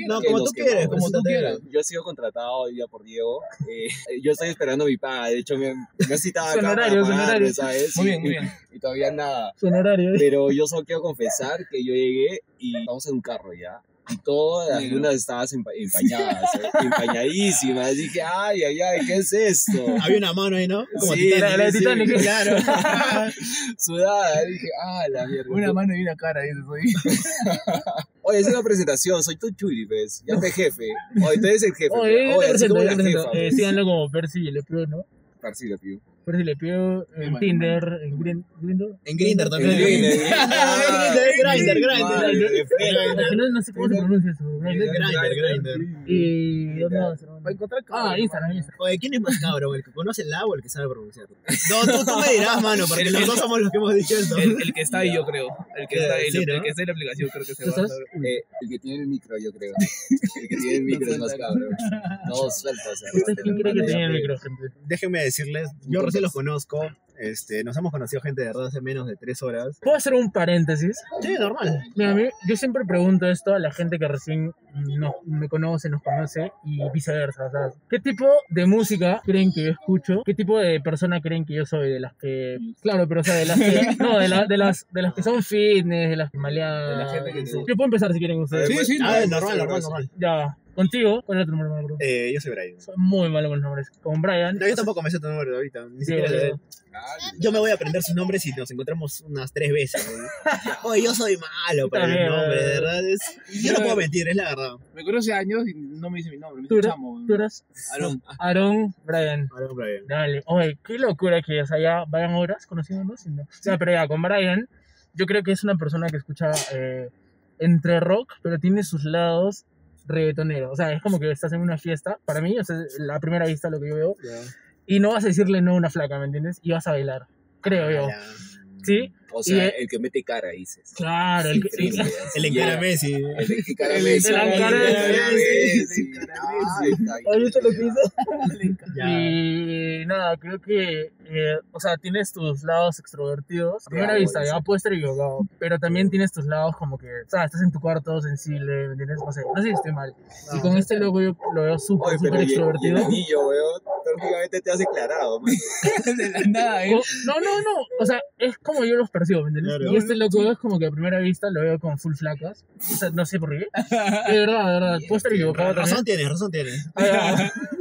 No, como tú quieres, como tú preséntate. quieras. Yo he sido contratado hoy día por Diego. Eh, yo estoy esperando mi paga. De hecho, me, me ha citado acá honorario, para pagarme. ¿sabes? Muy Y- bien, muy bien. Y todavía nada. ¿eh? Pero yo solo quiero confesar que yo llegué y estamos en un carro ya. Y todas estaban empa- empañadas, ¿eh? empañadísimas. Dije, ay, ay, ay, ¿qué es esto? Había una mano ahí, ¿no? Como Sí, Titanic. la- la de sí, Titanic. Claro. Sudada. Dije, ah, la mierda. Una mano y una cara, dices hoy. Oye, es una presentación, soy tu chuli, ¿ves? Ya te jefe. Oye, tú eres el jefe. Oye, Oye, te presento, como la jefa, Eh, síganlo como Percy y ¿no? La pido. Percy Le Pio en bueno, Tinder, en Green- Grindr. En Grindr también. En Grindr, En Grindr, Grindr, No, sé cómo se pronuncia eso. Grindr. Grindr, Grindr. Y ¿dónde vas, hermano? Va a encontrar Ah, Instagram, Instagram. Oye, ¿quién es más cabrón? ¿El que conoce el agua o el que sabe pronunciar? No, tú, tú me dirás, mano, porque El- dos somos los que hemos dicho esto. El, el que está ahí, yo creo. El que está ahí, Sí, el, ¿no? el que está en la aplicación, creo que se ¿Tú va? Eh, el que tiene el micro, yo creo. El que tiene el micro es más cabrón. No, sueltas. ¿Usted quién cree que tenía el micro, gente? Déjenme decirles, yo recién los conozco. Este, nos hemos conocido gente de verdad hace menos de tres horas. ¿Puedo hacer un paréntesis? Sí, normal. Mira, a mí- yo siempre pregunto esto a la gente que recién no, me conoce, nos conoce y viceversa. Sea, ¿qué tipo de música creen que yo escucho? ¿Qué tipo de persona creen que yo soy? De las que. Claro, pero o sea, de las que. No, de, la- de, las, de las que son fitness, de las que malean. De la gente que- Yo puedo empezar si quieren ustedes. Sí, sí, Ah, no. normal, normal, normal. Ya. Contigo, ¿cuál es tu número, bro? Eh, yo soy Brian. Soy muy malo con los nombres. Con Brian. No, yo tampoco me sé tu número ahorita. Ni Sí, siquiera boludo. sé. Yo me voy a aprender sus nombres si nos encontramos unas tres veces. ¿no? Oye, yo soy malo para También, el nombre, de verdad. Es... Yo no puedo mentir, es la verdad. Me conoce años y no me dice mi nombre. Me ¿Tú dice eres? chamo. Tú eres Aaron. Aaron Brian. Ahora, Brian. Dale, oye, qué locura que, o sea, ya vayan horas conociéndonos. y no- O sea, pero ya, con Brian, yo creo que es una persona que escucha eh, entre rock, pero tiene sus lados reggaetoneros. O sea, es como que estás en una fiesta, para mí, o sea, la primera vista lo que yo veo, y no vas a decirle no a una flaca, ¿me entiendes? Y vas a bailar, creo yo. Ya. ¿Sí? O sea, eh, el que mete cara, dices. Claro, el así, El encara. Messi. El El Messi. encara El encara Messi. Messi. El encara está bien. ¿Has visto lo que hizo? Y nada, creo que, eh, o sea, tienes tus lados extrovertidos. A primera vista, ya puedes estar equivocado. Pero también tienes tus lados como que, o sea, estás en tu cuarto sensible, ¿me entiendes? No sé, no sé si estoy mal. y con este loco yo lo veo súper, súper y- y el extrovertido. anillo, weón, prácticamente te has declarado, man. De la nada, ¿eh? No, no, no. O sea, es como yo los percibo, ¿me entiendes? Claro. y este loco es como que a primera vista lo veo con full flacas. O sea, no sé por qué. De verdad, de verdad. Puedo estar equivocado también. Razón tienes, razón tienes.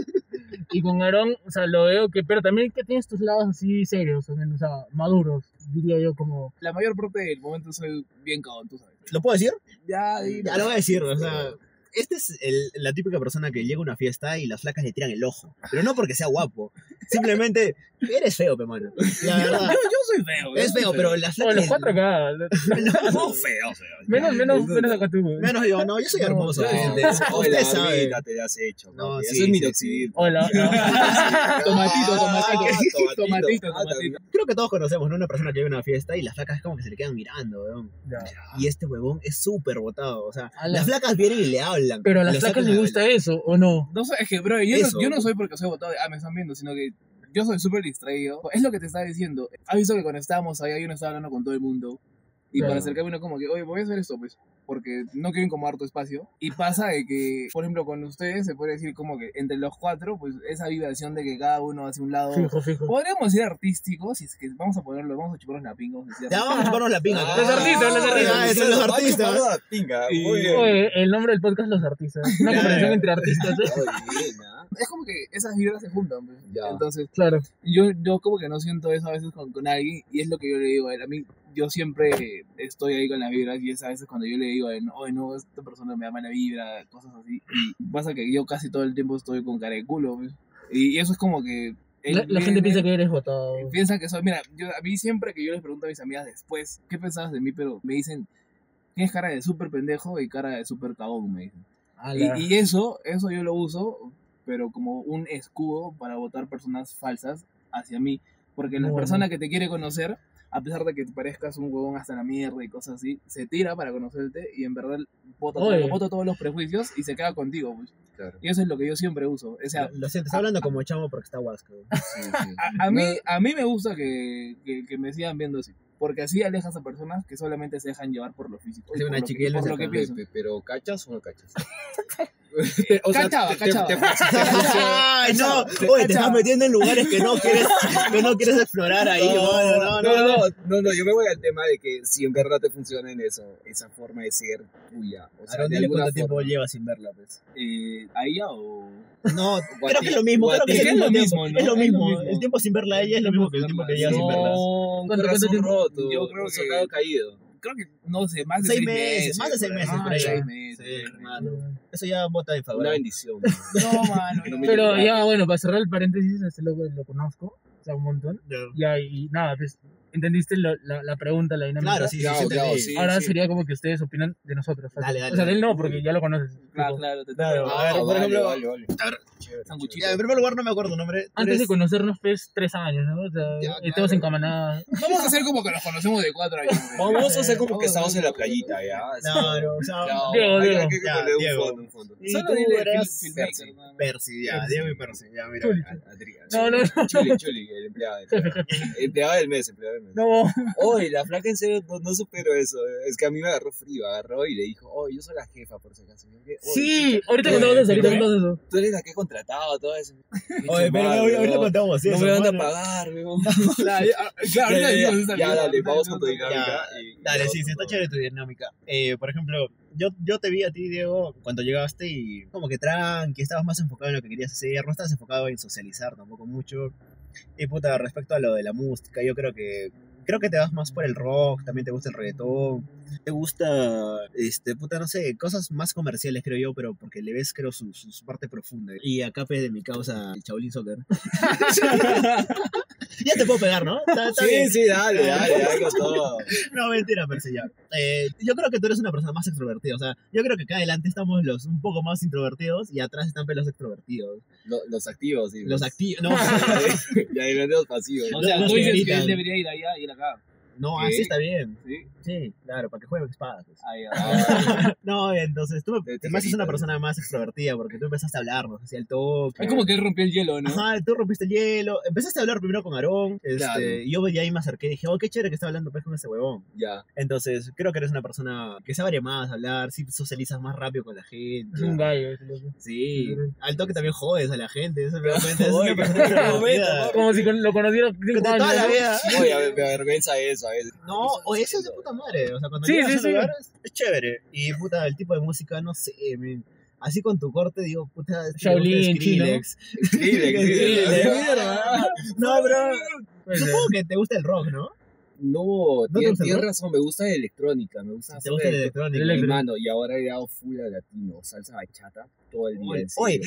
Y con Aarón, o sea, lo veo que, pero también que tienes tus lados así serios, o sea, maduros, diría yo, como. La mayor parte del momento soy bien cagón, tú sabes. ¿Lo puedo decir? Ya. Ya lo voy a decir, o sea. Este es el- la típica persona que llega a una fiesta y las flacas le tiran el ojo. Pero no porque sea guapo. Simplemente, eres feo, pe, mano. La verdad. Yo, yo soy feo. Es feo, pero las O flacas. los le- cuatro acá. No, feo, feo. Menos, menos, menos acá tú. Menos yo, no, yo soy No, hermoso. no. Usted sabe. te has hecho. No, No, sí, Eso es sí, minoxidil. Hola. Tomatito, Ah, tomatito. Tomatito, Ah, tomatito. Creo que todos conocemos, ¿no? Una persona que llega a una fiesta y las flacas es como que se le quedan mirando, weón. Y este huevón es súper botado. O sea, las flacas vienen y le hablan. Pero a las flacas les gusta eso, ¿o no? No sé, es que, bro, yo, no, yo no soy porque soy votado, ah, me están viendo, sino que yo soy súper distraído. Es lo que te estaba diciendo. Has visto que cuando estábamos allá, yo no estaba hablando con todo el mundo. Y Claro. para acercarme uno como que, oye, voy a hacer esto, pues, porque no quiero incomodar tu espacio. Y pasa de que, por ejemplo, con ustedes se puede decir como que entre los cuatro, pues esa vibración de que cada uno hace un lado... Fijo, fijo. Podríamos decir artístico, si es que vamos a ponerlo, vamos a chuparnos la pinga. vamos a decir Ya vamos a chuparnos la pinga. Ah, Los artistas, los artistas. Ah, los artistas. la pinga, muy bien. Oye, el nombre del podcast Los Artistas. Una conversación entre artistas. ¿eh? Oye. Es como que esas vibras se juntan, pues. Ya. Entonces, Claro. yo, yo como que no siento eso a veces con, con alguien y es lo que yo le digo a él. A mí, yo siempre estoy ahí con las vibras y es a veces cuando yo le digo oye, no, esta persona me da mala vibra, cosas así. Y pasa que yo casi todo el tiempo estoy con cara de culo, pues. Y, eso es como que... La, la gente piensa que eres votado. Piensa que soy, mira, yo, a mí siempre que yo les pregunto a mis amigas después, ¿qué pensabas de mí? Pero me dicen, tienes cara de súper pendejo y cara de súper cagón, me dicen. Y eso, eso yo lo uso, pero como un escudo para votar personas falsas hacia mí. Porque la Bueno. persona que te quiere conocer, a pesar de que te parezcas un huevón hasta la mierda y cosas así, se tira para conocerte y en verdad vota, todo- vota todos los prejuicios y se queda contigo. pues. Claro. Y eso es lo que yo siempre uso. O sea, Lo siento, está hablando como chamo porque está guasco. Sí, sí. a, a mí, a mí me gusta que, que, que me sigan viendo así. Porque así alejas a personas que solamente se dejan llevar por lo físico. Sí, por una lo que- por lo que piensan. Pero, ¿cachas o no cachas? Cachaba, cachaba. Ay, no, Te oye, te estás metiendo en lugares que no quieres, que no quieres explorar ahí. No, no, no. no, no, no, no, yo me voy al tema de que si en verdad te funciona en eso, esa forma de ser tuya. O sea, Aaron, de dile alguna cuánto tiempo forma. llevas sin verla, pues. Eh, ¿A ella o...? No, O a creo que es lo mismo, o a creo que es lo mismo tiempo. Es lo Es lo mismo. El tiempo sin verla a ella es lo mismo que el tiempo que llevas sin verla. No, un ¿Cuánto- corazón tiempo? roto. Yo creo que- soldado caído. Creo que, no sé, más de Seis seis, meses, más de seis meses, Ah, por ahí. seis meses. Sí, por ahí. hermano. Eso ya vota en favor. Una bendición. No, mano. no. Pero ya, bueno, para cerrar el paréntesis, este loco lo conozco, o sea, un montón. Ya, y nada, pues, entendiste lo- la, la pregunta, la dinámica. Claro, sí, sí, Claro, sí, claro, sí. Ahora sería como que ustedes opinan de nosotros. Dale, dale, o sea, de él no, porque ya lo conoces. Claro, Tipo, claro. Te Claro. A ver, por vale, ejemplo, vale, vale. Sanguchito. Ya, en primer lugar no me acuerdo el nombre. Antes de eres- conocernos, pues, tres años, ¿no? O sea, Ya, estamos claro. encamanados. Vamos a hacer como que nos conocemos de cuatro años. Vamos a hacer como que a estamos en la playita, ya. Claro, o sea, Diego, Diego. Solo tú dile Percy. Percy, ya, Diego y Percy, ya, mira. Adrián. No, no, no. Chuli, Chuli, el empleado. Empleado del mes, empleado del mes. No, Oye, la flaca en serio no, no supero eso. Es que a mí me agarró frío, agarró y le dijo, oye, yo soy la jefa por si acaso. Y yo dije, "Oye, sí, chucha, ahorita contamos eso, ahorita contamos eso. Tú eres la que he contratado, todo eso. Oye, pero weón. contamos No eso. me van a pagar, weón. Claro, ah, ahorita Ya, dale, vamos con tu no, dinámica. Dale, sí, sí, vamos está chévere tu dinámica. Eh, por ejemplo, yo, yo te vi a ti, Diego, cuando llegaste y como que tranqui, estabas más enfocado en lo que querías hacer, no estabas enfocado en socializar tampoco mucho. Y puta, respecto a lo de la música, yo creo que creo que te vas más por el rock, también te gusta el reggaetón, te gusta, este, puta, no sé, cosas más comerciales creo yo, pero porque le ves, creo, su, su, parte profunda. Y acá, de mi causa, el Shaolin Soccer. ya te puedo pegar, ¿no? Está- está bien. Sí, sí, dale, dale, dale con todo. No, mentira, ya. Eh, yo creo que tú eres una persona más extrovertida. O sea, yo creo que acá adelante estamos los un poco más introvertidos y atrás están pues, los extrovertidos. Lo- Los activos, sí. Los activos. No, y ahí los pasivos. O sea, Los tú que dices que él debería ir allá y ir acá. No, ¿Qué? así está bien. ¿Sí? Sí, claro, para que jueguen espadas. pues. Ah, No, entonces tú me haces una persona más extrovertida porque tú empezaste a hablarnos, hacía el toque. Es como que él rompió el hielo, ¿no? Ajá, tú rompiste el hielo. Empezaste a hablar primero con Aarón. Este, Claro. y yo ya ahí me acerqué y dije, oh, qué chévere que está hablando pues, con ese huevón. ya. Entonces, creo que eres una persona que sabe más hablar, sí socializas más rápido con la gente. Es un gallo. Sí, al toque también jodes a la gente, eso me da cuenta. Es una persona. Como si lo conociera toda la vida. Oye, a me avergüenza eso a. No, o eso es de puta madre. O sea, cuando Sí, llegas sí, a un sí. lugar es, es chévere. Y puta, el tipo de música, no sé, men. Así con tu corte, digo, puta, este Shaolin. Skrillex. Skrillex. No, bro. Puede ser. Supongo que te gusta el rock, ¿no? No, te tienes, no? razón, me gusta la electrónica, me gusta ¿Te gusta la hacer- electrónica? El. Hermano, y ahora he dado full a latino, salsa bachata todo el día.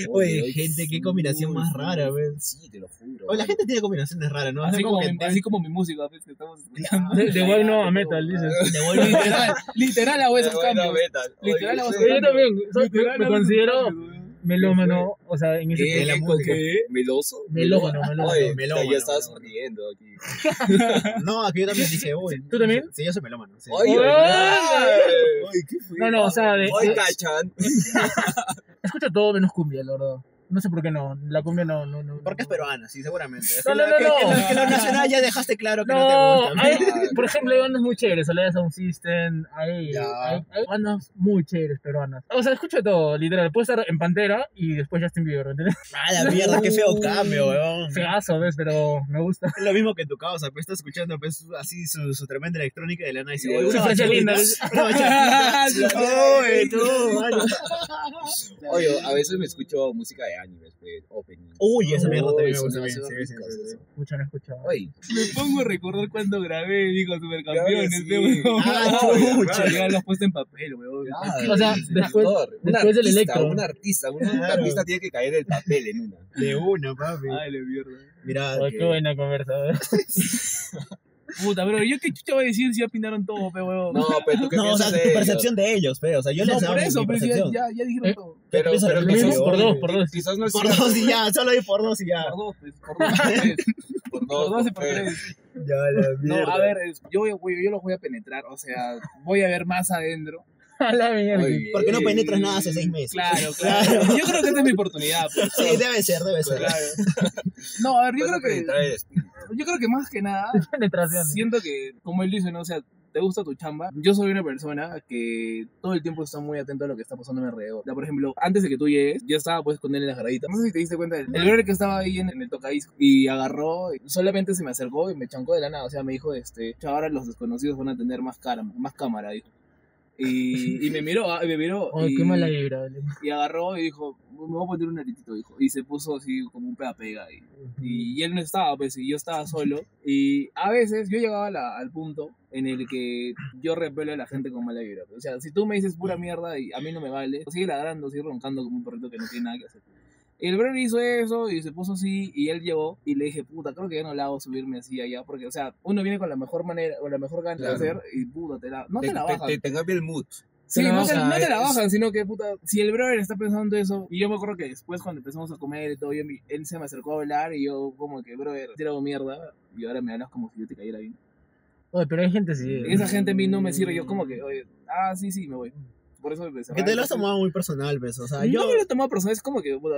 Oye, gente, qué full, combinación más rara, ves. Sí, te lo juro. Oye, la gente tiene combinaciones raras, ¿no? Así como, mi, así como mi música que estamos escuchando. De, de bueno a metal, dices. te vuelve literal, literal hago esos Bueno, cambios. Literal, a. Yo también me considero. Melómano, o sea, en ese la ¿Qué? ¿Meloso? Melómano, melómano. Oye, Melómano, ya estaba sonriendo aquí. No, aquí yo también dije, uy. ¿Tú también? Sí, yo soy melómano. Sí. Oye, Oye. oye, ¿qué fue? No, no, o sea, de- Oye, cachan. escucho todo menos cumbia, la verdad. No sé por qué no, la cumbia no... no, no Porque es peruana, sí, seguramente. No, no, no, que, no. que lo, que lo nacional ya dejaste claro que no, te gusta. hay, por ejemplo, hay bandas muy chéveres, Soledad Sound System, hay, hay, hay bandas muy chéveres peruanas. O sea, escucho todo, literal. Puede estar en Pantera y después Justin Bieber, ¿entiendes? Ah, la mierda, qué feo cambio, weón. Feazo, ¿ves? Pero me gusta. Es lo mismo que en tu causa, pues estás escuchando pues, así su, su tremenda electrónica y de la nada dice, "Oye, Su una bachatita, linda. una bachatita". Oye, tú. Oye, a veces me escucho música de animes, pues, opening. Uy, esa mierda también me gusta bien. Sí, sí. Escucha, no escucha. Oye, Me pongo a recordar cuando grabé, digo, supercampeones. Claro que de sí. weón. Ah, chucha. Ya lo has puesto en papel, weón. O sea, después- del artista, electro. Un artista, un Claro. artista tiene que caer el papel en una. De una, papi. Ay, la mierda. Mira, qué buena conversa, ¿ves? Puta, pero yo qué chucha voy a decir si ya pintaron todo, pe, weón. No, pero tú qué no, o sea, piensas de tu ellos? percepción de ellos, pero, o sea, yo no, les por hablo de eso, mi pero ya, percepción. ya, ya dijeron Eh, todo. Pero, pero quizás- mismo? Por dos, por dos. Quizás no es Por dos y ya, solo hay por dos y ya. Por dos, pues, por dos, por tres. Por Por dos y por tres. Ya, la No, mierda. a ver, yo, voy- voy- yo los voy a penetrar, o sea, voy a ver más adentro. A la mierda. Oye, ¿Por qué no penetras nada hace seis meses? Claro, claro. Yo creo que esta es mi oportunidad. pues. Sí, debe ser, debe ser. Claro. No, a ver, yo creo que yo creo que más que nada Penetración. siento que como él dice, no, o sea, te gusta tu chamba. Yo soy una persona que todo el tiempo está muy atento a lo que está pasando a mi alrededor. Sea, por ejemplo, antes de que tú llegues, yo estaba pues con él en la jaradita. No sé si te diste cuenta, el el brother que estaba ahí en, en el tocadisco y agarró, y solamente se me acercó y me chancó de la nada. O sea, me dijo, este, "Chao, ahora los desconocidos van a tener más cara, más cámara, dijo. Y, y me miró, ah, y me miró. Y, qué mala vibra. vale. y agarró y dijo, me voy a poner un aretito, dijo. Y se puso así como un pega pega. Y, y, y él no estaba, pues, y yo estaba solo. Y a veces yo llegaba a la- al punto en el que yo repelo a la gente con mala vibra. O sea, si tú me dices pura mierda y a mí no me vale, sigue ladrando, sigue roncando como un perrito que no tiene nada que hacer. Y el brother hizo eso y se puso así y él llegó y le dije, puta, creo que ya no la hago subirme así allá porque, o sea, uno viene con la mejor manera, con la mejor gana Claro. de hacer y puta, te la, no te, Te, la bajan. te, te cambia el mood. Sí, no, no te la es- bajan, sino que, puta, si el brother está pensando eso, y yo me acuerdo que después cuando empezamos a comer y todo, yo, me- él se me acercó a hablar y yo como que, brother, te hago mierda, y ahora me hablas como si yo te cayera bien. Oye, pero hay gente así. Esa gente a mí no me sirve, yo como que, oye, ah, sí, sí, me voy. Por eso me Que te lo has tomado muy personal, ¿ves? O sea, yo... No me lo he tomado personal, es como que, no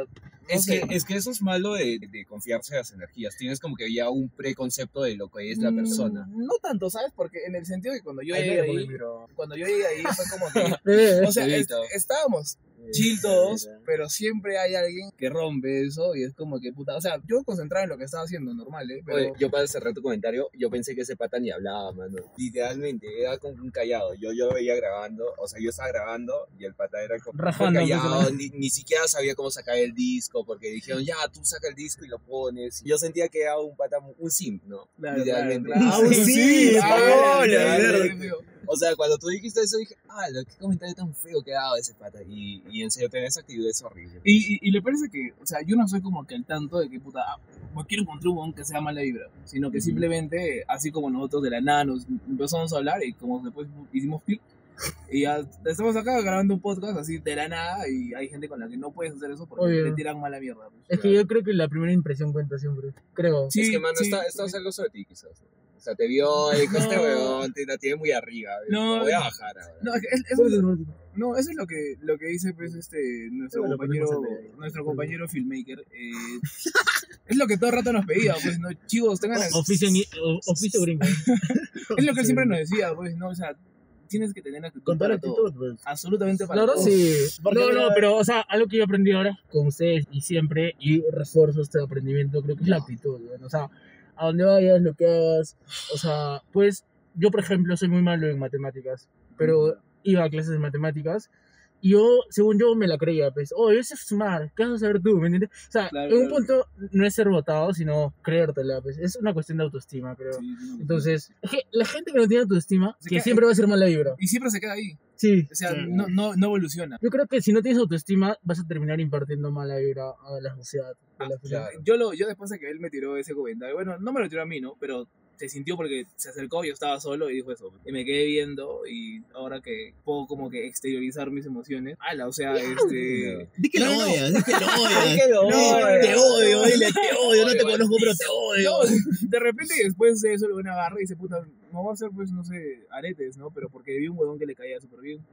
Es sé. que, es que eso es malo de, de confiarse en las energías. Tienes como que ya un preconcepto de lo que es la Mm, persona. No tanto, ¿sabes? Porque en el sentido que cuando yo Ay, llegué ahí, cuando yo llegué ahí fue como que, o sea, es- estábamos chill todos, pero siempre hay alguien que rompe eso y es como que puta, o sea, yo concentrado en lo que estaba haciendo, normal, ¿eh? Pero, Oye, yo para cerrar tu comentario, yo pensé que ese pata ni hablaba, mano. Literalmente, era como un callado. Yo, yo lo veía grabando, o sea, yo estaba grabando y el pata era como Rajando, callado, ni, ni siquiera sabía cómo sacar el disco, porque dijeron, ya, tú saca el disco y lo pones. Y yo sentía que era un pata, un simp, ¿no? Claro, Literalmente. claro, claro. Ah, sí, ah, hola, literalmente, mierda. O sea, cuando tú dijiste eso, dije, ah, lo- qué comentario tan feo que ha dado ese pata. Y, y en serio, tener esa actitud es horrible. Y, y, y le parece que, o sea, yo no soy como que al tanto de que, puta, ah, no quiero encontrar un que sea mala vibra, sino que simplemente, así como nosotros de la nada nos empezamos a hablar y como después hicimos clic, y ya estamos acá grabando un podcast así de la nada y hay gente con la que no puedes hacer eso porque Obvio. te tiran mala mierda. pues. Es que yo creo que la primera impresión cuenta siempre. Creo. Sí, es que, mano, sí, está, está celoso de ti, quizás. O sea, te vio y dijo, este No. weón te la tiene muy arriba. No. No, voy a bajar ahora. No, es es- eso, es- no, eso es lo que, lo que dice pues, este, nuestro compañero, nuestro compañero filmmaker. eh, es lo que todo el rato nos pedía, pues, no, chicos, tengan... Oficio, ni- o- oficio gringo. Es lo que él siempre nos decía, pues, ¿no? O sea, tienes que tener actitud Con toda la actitud, pues. Absolutamente para La verdad todo. sí. Porque No, no, pero, o sea, algo que yo aprendí ahora con ustedes y siempre, y refuerzo este aprendimiento, creo que es la actitud, ¿no? O sea, a donde vayas, lo que hagas, o sea, pues, yo, por ejemplo, soy muy malo en matemáticas, pero iba a clases de matemáticas Y yo, según yo, me la creía, pues, oh, ese es smart, ¿qué vas a saber tú? ¿Me entiendes? O sea, Claro, en un claro. punto no es ser votado, sino creértela, pues. Es una cuestión de autoestima, creo. Sí, sí, no. Entonces, es que la gente que no tiene autoestima, Se que queda- siempre va a ser mala vibra. Y siempre se queda ahí. Sí. O sea, sí. no, no, no evoluciona. Yo creo que si no tienes autoestima, vas a terminar impartiendo mala vibra a la sociedad. a la Ah, sociedad. Yo, lo, yo después de que él me tiró ese comentario, bueno, no me lo tiró a mí, ¿no? Pero se sintió porque se acercó, yo estaba solo y dijo eso. Y me quedé viendo y ahora que puedo como que exteriorizar mis emociones, ala, o sea, este... Di que No, lo odias, di que lo odias. Di que lo No, odias. te odio, dile, te odio, no te conozco, pero te odio. No, de repente después de eso le una agarra y dice, puta, no va a hacer pues, no sé, aretes, ¿no? Pero porque vi un huevón que le caía súper bien.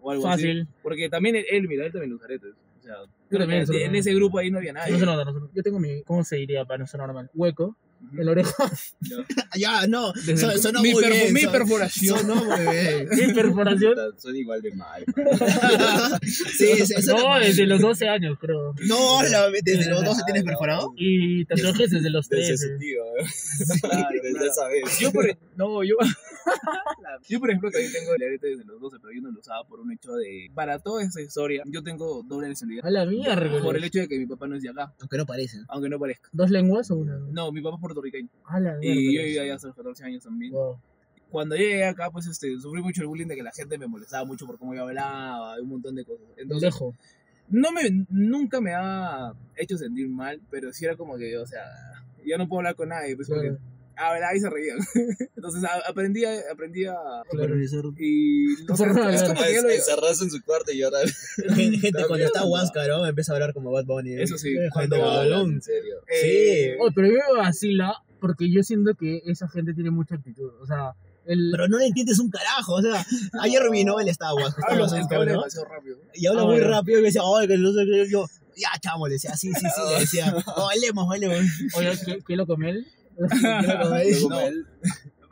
O algo así. Fácil. Porque también él, él, mira, él también usa aretes. O sea, Yo también en, en ese grupo ahí no había nadie. No se nota, no se nota. Yo tengo mi, ¿cómo se diría para no ser normal? Hueco. en la oreja. Ya, no, Desde son- el- sonó mi, muy perfo- bien. mi son- perforación. Sonó muy bien. Mi perforación. Son igual de mal. Sí, sí, No, desde los 12 años, creo. No, la- desde los 12 tienes perforado. Y tatuajes desde los Desde 13. ese tío, ¿eh? Claro, Desde claro. esa vez. Yo por, no, yo, yo por ejemplo también tengo el arete desde los 12, pero yo no lo usaba por un hecho de... Para toda esa historia, yo tengo doble nacionalidad. A la mierda. Por el hecho de que mi papá no es de acá, Aunque no parece. aunque no parezca. ¿Dos lenguas o una? No, mi papá es puertorriqueño. A la mierda. Y yo vivía allá hasta los 14 años también. Wow. Cuando llegué acá, pues este, sufrí mucho el bullying de que la gente me molestaba mucho por cómo yo hablaba y un montón de cosas. Entonces, no me, nunca me ha hecho sentir mal, pero sí era como que, o sea, ya no puedo hablar con nadie, pues porque Claro. Hablaba y se reían. Entonces a- aprendí a, aprendí a... Claro. Y no sé, es como que lo- Encerrarse en su cuarto y llorar. Gente, gente cuando está ¿no? Huáscar, ¿no? Empieza a hablar como Bad Bunny. Eso sí, Eh, cuando- cabrón. En serio. eh, Oh, pero me vacila porque yo siento que esa gente tiene mucha actitud. O sea, el. Pero no le entiendes un carajo, o sea, ayer vino, él estaba Huáscar, habla ¿no? demasiado rápido. Y habla Ah, muy bueno. rápido y me decía, ay, que no sé qué, yo, ya, chamo, le decía, sí, sí, sí, le decía, oh, bailemos, bailemos. Oye, ¿qué, qué lo come él? No.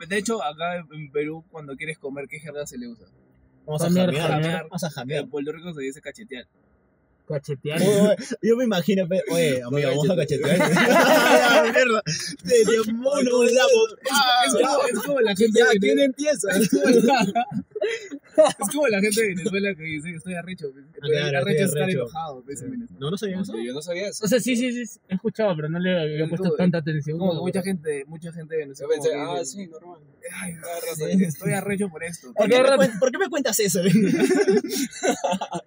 De hecho, acá en Perú, cuando quieres comer, ¿qué jerga se le usa? Vamos a Jamear, jamear, jamear. vamos a jamear. En Puerto Rico se dice cachetear. Cachetear. Yo me imagino, pe- oye, amigo, vamos a cachetear. Ah, mierda. Te mono. Es como, es como la gente Ya, ¿quién empieza? Es como, la, gente de Venezuela que dice que estoy arrecho. pues. Pero claro, arrecho estoy es estar arrecho. enojado. pues. No, no sabía eso. Yo no sabía eso. O sea, sí, sí, sí, he escuchado, pero no le había Es puesto como- tanta atención. Como mucha gente, mucha gente de Yo Venezuela. pensé, como que ah, dice, sí, normal. Ay, Sí. estoy arrecho por esto. ¿Por qué, me rato- cuen- por qué me cuentas eso?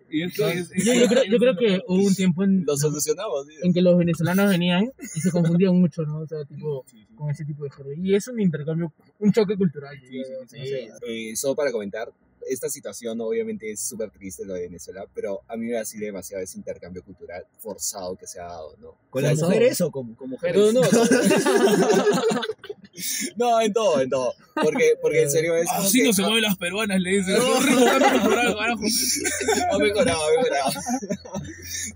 Y esto es- Yo, yo creo, yo creo que hubo un tiempo en, Lo solucionamos. ¿sí? en que los venezolanos venían y se confundían mucho, ¿no? O sea, tipo, Sí, sí. con ese tipo de jerga. Y es un intercambio, un choque cultural. Sí, sí, sí, no sé. Eh, solo para comentar, esta situación obviamente es súper triste lo de Venezuela, pero a mí me vacila demasiado ese intercambio cultural forzado que se ha dado, ¿no? ¿Con las mujeres o con, Con mujeres. No, no, no, en todo, en todo. Porque, porque en serio es. Así que- no se mueven las peruanas, le dicen. No. Ha mejorado, ha mejorado.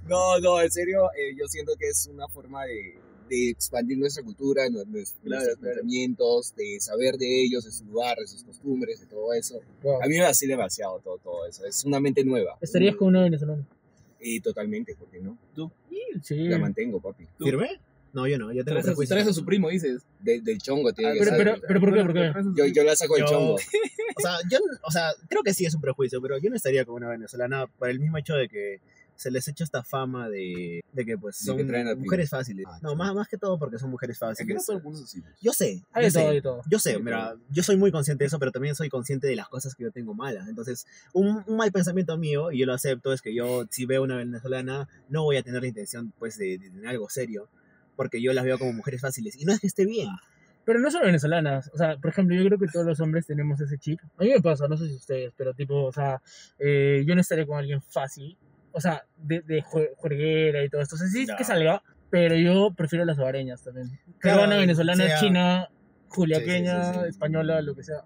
No, no, en serio, eh, yo siento que es una forma de, de expandir nuestra cultura, Claro, nuestros claro. pensamientos, de saber de ellos, de su lugar, de sus costumbres, de todo eso. Wow. A mí me vacila demasiado todo, todo eso. Es una mente nueva. ¿Estarías con una venezolana? Y totalmente, ¿por qué no? Sí. La mantengo, papi. Tú. ¿Firme? No, yo no, yo tengo prejuicios. traes a su primo, dices. De- del chongo tiene Ah, que pero- pero- pero ¿por qué? ¿Por qué? Yo, yo la saco del Yo- chongo. O sea, yo, o sea, creo que sí es un prejuicio, pero yo no estaría con una venezolana por el mismo hecho de que se les echa esta fama de, de que pues son que mujeres fáciles. Ah, no, sí. más, más que todo porque son mujeres Es que no fáciles. todo el mundo es así. pues. Yo sé, yo de todo, sé. de todo. Yo sé, Sí, mira, yo soy muy consciente de eso, pero también soy consciente de las cosas que yo tengo malas. Entonces, un, un mal pensamiento mío, y yo lo acepto, es que yo, si veo una venezolana, no voy a tener la intención, pues, de, de tener algo serio, porque yo las veo como mujeres fáciles. Y no es que esté bien. Pero no solo venezolanas. O sea, por ejemplo, yo creo que todos los hombres tenemos ese chip. A mí me pasa, no sé si ustedes, pero tipo, o sea, eh, yo no estaría con alguien fácil. O sea, de, de jue- juerguera y todo esto. O sea, sí No. que salga, pero yo prefiero las hogareñas también. Claro, Peruana, venezolana, sea- china, juliaqueña, Sí, sí, sí, sí. española, lo que sea.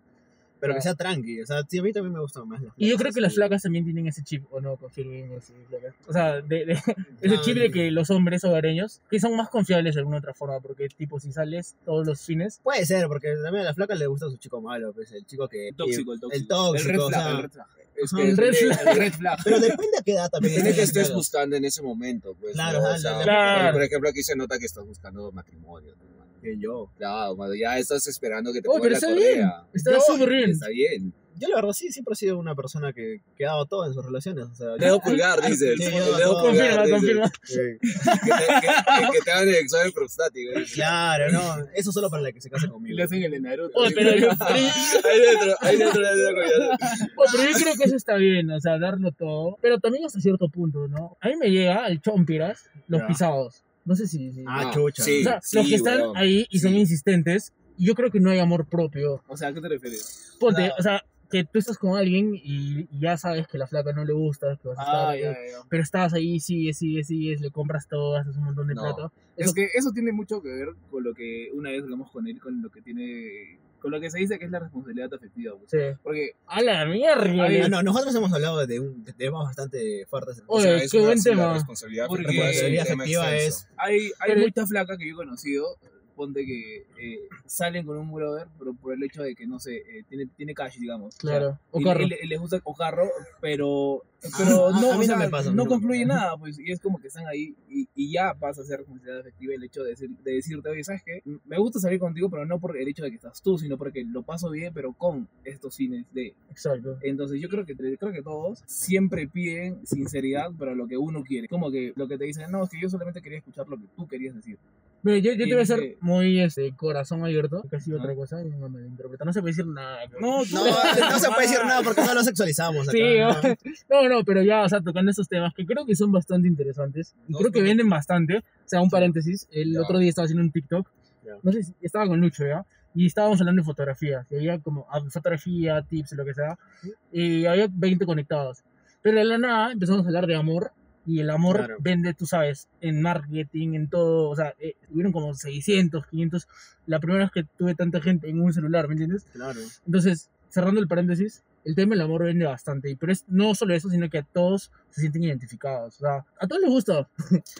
Pero que sea tranqui. O sea, sí, a mí también me gustan más las Y yo creo que las flacas también tienen ese chip, ¿o no? Confirmen si flacas. O sea, de, de- ese chip de que los hombres hogareños, que son más confiables de alguna otra forma, porque tipo, si sales todos los fines, Puede ser, porque también a la flaca le gusta su chico malo, pues el chico que... El tóxico, el tóxico. El tóxico, El red o flag, sea, el red flag. Es Ajá, que el red el flag. el red flag. Pero depende a qué edad también. Depende que estés claro. buscando en ese momento, pues. Claro, ¿no? ajá, O sea, claro. Por ejemplo, aquí se nota que estás buscando matrimonio. ¿no? Que yo. Claro, mano, ya estás esperando que te Oh, pongan pero la está bien. correa. está Yo- súper bien. Está bien. yo la verdad sí, siempre he sido una persona que, que ha dado todo en sus relaciones. O sea, Dedo pulgar. Sí, confirma, pulgar, confirma. eh, Que te, hagan el examen prostático. claro, no, eso solo para la que se case Y conmigo. le hacen el de Naruto. Oye, pero, yo, Ahí dentro, ahí dentro, ahí dentro. oye, pero yo creo que eso está bien, o sea, darlo todo. Pero también hasta cierto punto, ¿no? A mí me llega el chompiras, los pisados. No sé si. si- Ah, chucha. sí. o sea, sí, los que están weón. ahí y son insistentes, yo creo que no hay amor propio. O sea, ¿a qué te refieres? Ponte, No. o sea, que tú estás con alguien y, y ya sabes que la flaca no le gusta, que vas a estar, Ah, ya, eh, ya. pero estás ahí, sigues, sigues, sigues, le compras todo, haces un montón de No. plata. Es Eso- que eso tiene mucho que ver con lo que una vez hablamos con él, con lo que tiene, con lo que se dice que es la responsabilidad afectiva. pues. Sí. Porque A la mierda. Ay, no, nosotros hemos hablado de, un, de temas bastante fuertes. Oye, O sea, es qué una- buen sí, la tema. responsabilidad Porque- responsabilidad tema afectiva es hay, hay mucha flaca que yo he conocido, ponte que eh, salen con un brother, pero por el hecho de que, no sé, eh, tiene, tiene cash, digamos. Claro, o carro. y le- y les gusta o carro, pero, pero a- no, a mí o no sea, me pasa, no concluye nada, pues, y es como que están ahí y, y ya pasa a ser responsabilidad efectiva el hecho de, decir, de decirte, oye, ¿sabes qué? Me gusta salir contigo, pero no por el hecho de que estás tú, sino porque lo paso bien, pero con estos fines de... Exacto. Entonces yo creo que creo que todos siempre piden sinceridad para lo que uno quiere. Como que lo que te dicen, no, es que yo solamente quería escuchar lo que tú querías decir. Mira, yo, yo Y te voy a ser muy este, corazón abierto, casi Ajá. otra cosa, y no me interpreta. No se puede decir nada. No, No, no se puede decir nada porque no lo sexualizamos. Acá, Sí, ¿no? no, no, pero ya, o sea, tocando esos temas que creo que son bastante interesantes y No, creo que no. venden bastante. O sea, un paréntesis, el Ya. otro día estaba haciendo un TikTok, Ya. no sé si estaba con Lucho, ¿ya? Y estábamos hablando de fotografía, que había como ah, fotografía, tips, lo que sea, y había 20 conectados. Pero de la nada empezamos a hablar de amor y el amor Claro. vende, tú sabes, en marketing, en todo, o sea, eh, hubieron como 600, 500, la primera vez que tuve tanta gente en un celular, ¿me entiendes? Claro. Entonces, cerrando el paréntesis, el tema del amor vende bastante, pero es no solo eso, sino que a todos se sienten identificados, o sea, a todos les gusta.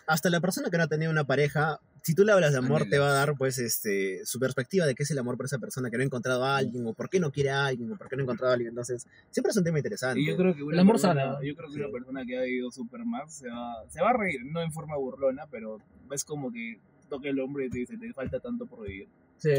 Hasta la persona que no ha tenido una pareja, si tú le hablas de amor, te va a dar pues este su perspectiva de qué es el amor para esa persona que no ha encontrado a alguien, o por qué no quiere a alguien, o por qué no ha encontrado a alguien. Entonces, siempre es un tema interesante. Y yo creo que una El amor persona, sana. yo creo que una Sí. persona que ha ido super más se va, se va a reír, no en forma burlona, pero es como que toca el hombre y te dice, te falta tanto por vivir, Sí.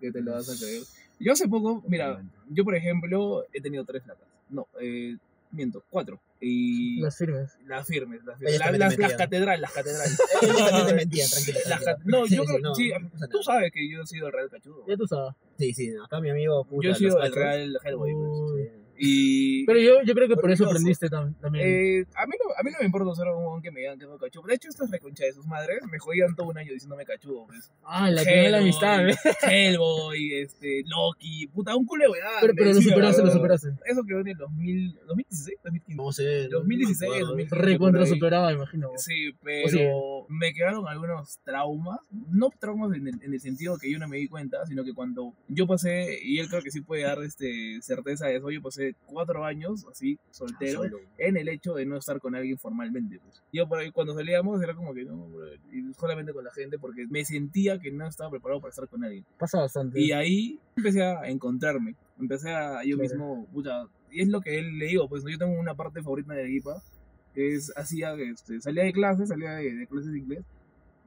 que te lo vas a creer. Yo hace poco, mira, yo por ejemplo he tenido tres flacas, no, eh, miento, cuatro. Y Las firmes. las firmes, las, firmes. las, catedrales, las catedrales. Ellos también te mentían, tranquilo. Las tranquilo. cat- no, Sí, yo sí, creo, no, sí, no pasa tú sabes que yo he sido el real cachudo. Ya tú sabes. Sí, sí, acá mi amigo. puta, Yo he sido el real Hellboy. pues. Y Pero yo, yo creo que por eso Orgulloso. aprendiste tam- también. Eh, a, mí no, a mí no me importa ser un que me digan que soy cachudo. De hecho, estas reconcha de sus madres me jodían todo un año diciéndome cachudo. Pues. ah, la que la amistad, ¿eh? Hellboy, este, Loki, puta, un culo de weá. Pero, pero lo superaste, lo superaste. Eso quedó en el 2000, 2016, 2015. No sé. no 2016, me acuerdo. 2015. Recontra por ahí. superado, imagino. Sí, O pero me quedaron algunos traumas, no traumas en el, en el sentido que yo no me di cuenta, sino que cuando yo pasé, y él creo que sí puede dar este, certeza de eso, yo pasé cuatro años así, soltero, Solo. en el hecho de no estar con alguien formalmente. pues. Yo por ahí, cuando salíamos era como que no, y solamente con la gente porque me sentía que no estaba preparado para estar con alguien. Pasa bastante. Y ahí empecé a encontrarme, empecé a yo Claro. mismo, y es lo que él le digo, pues yo tengo una parte favorita de la equipa, que es hacía, este, salía de clase, salía de, de clases de inglés,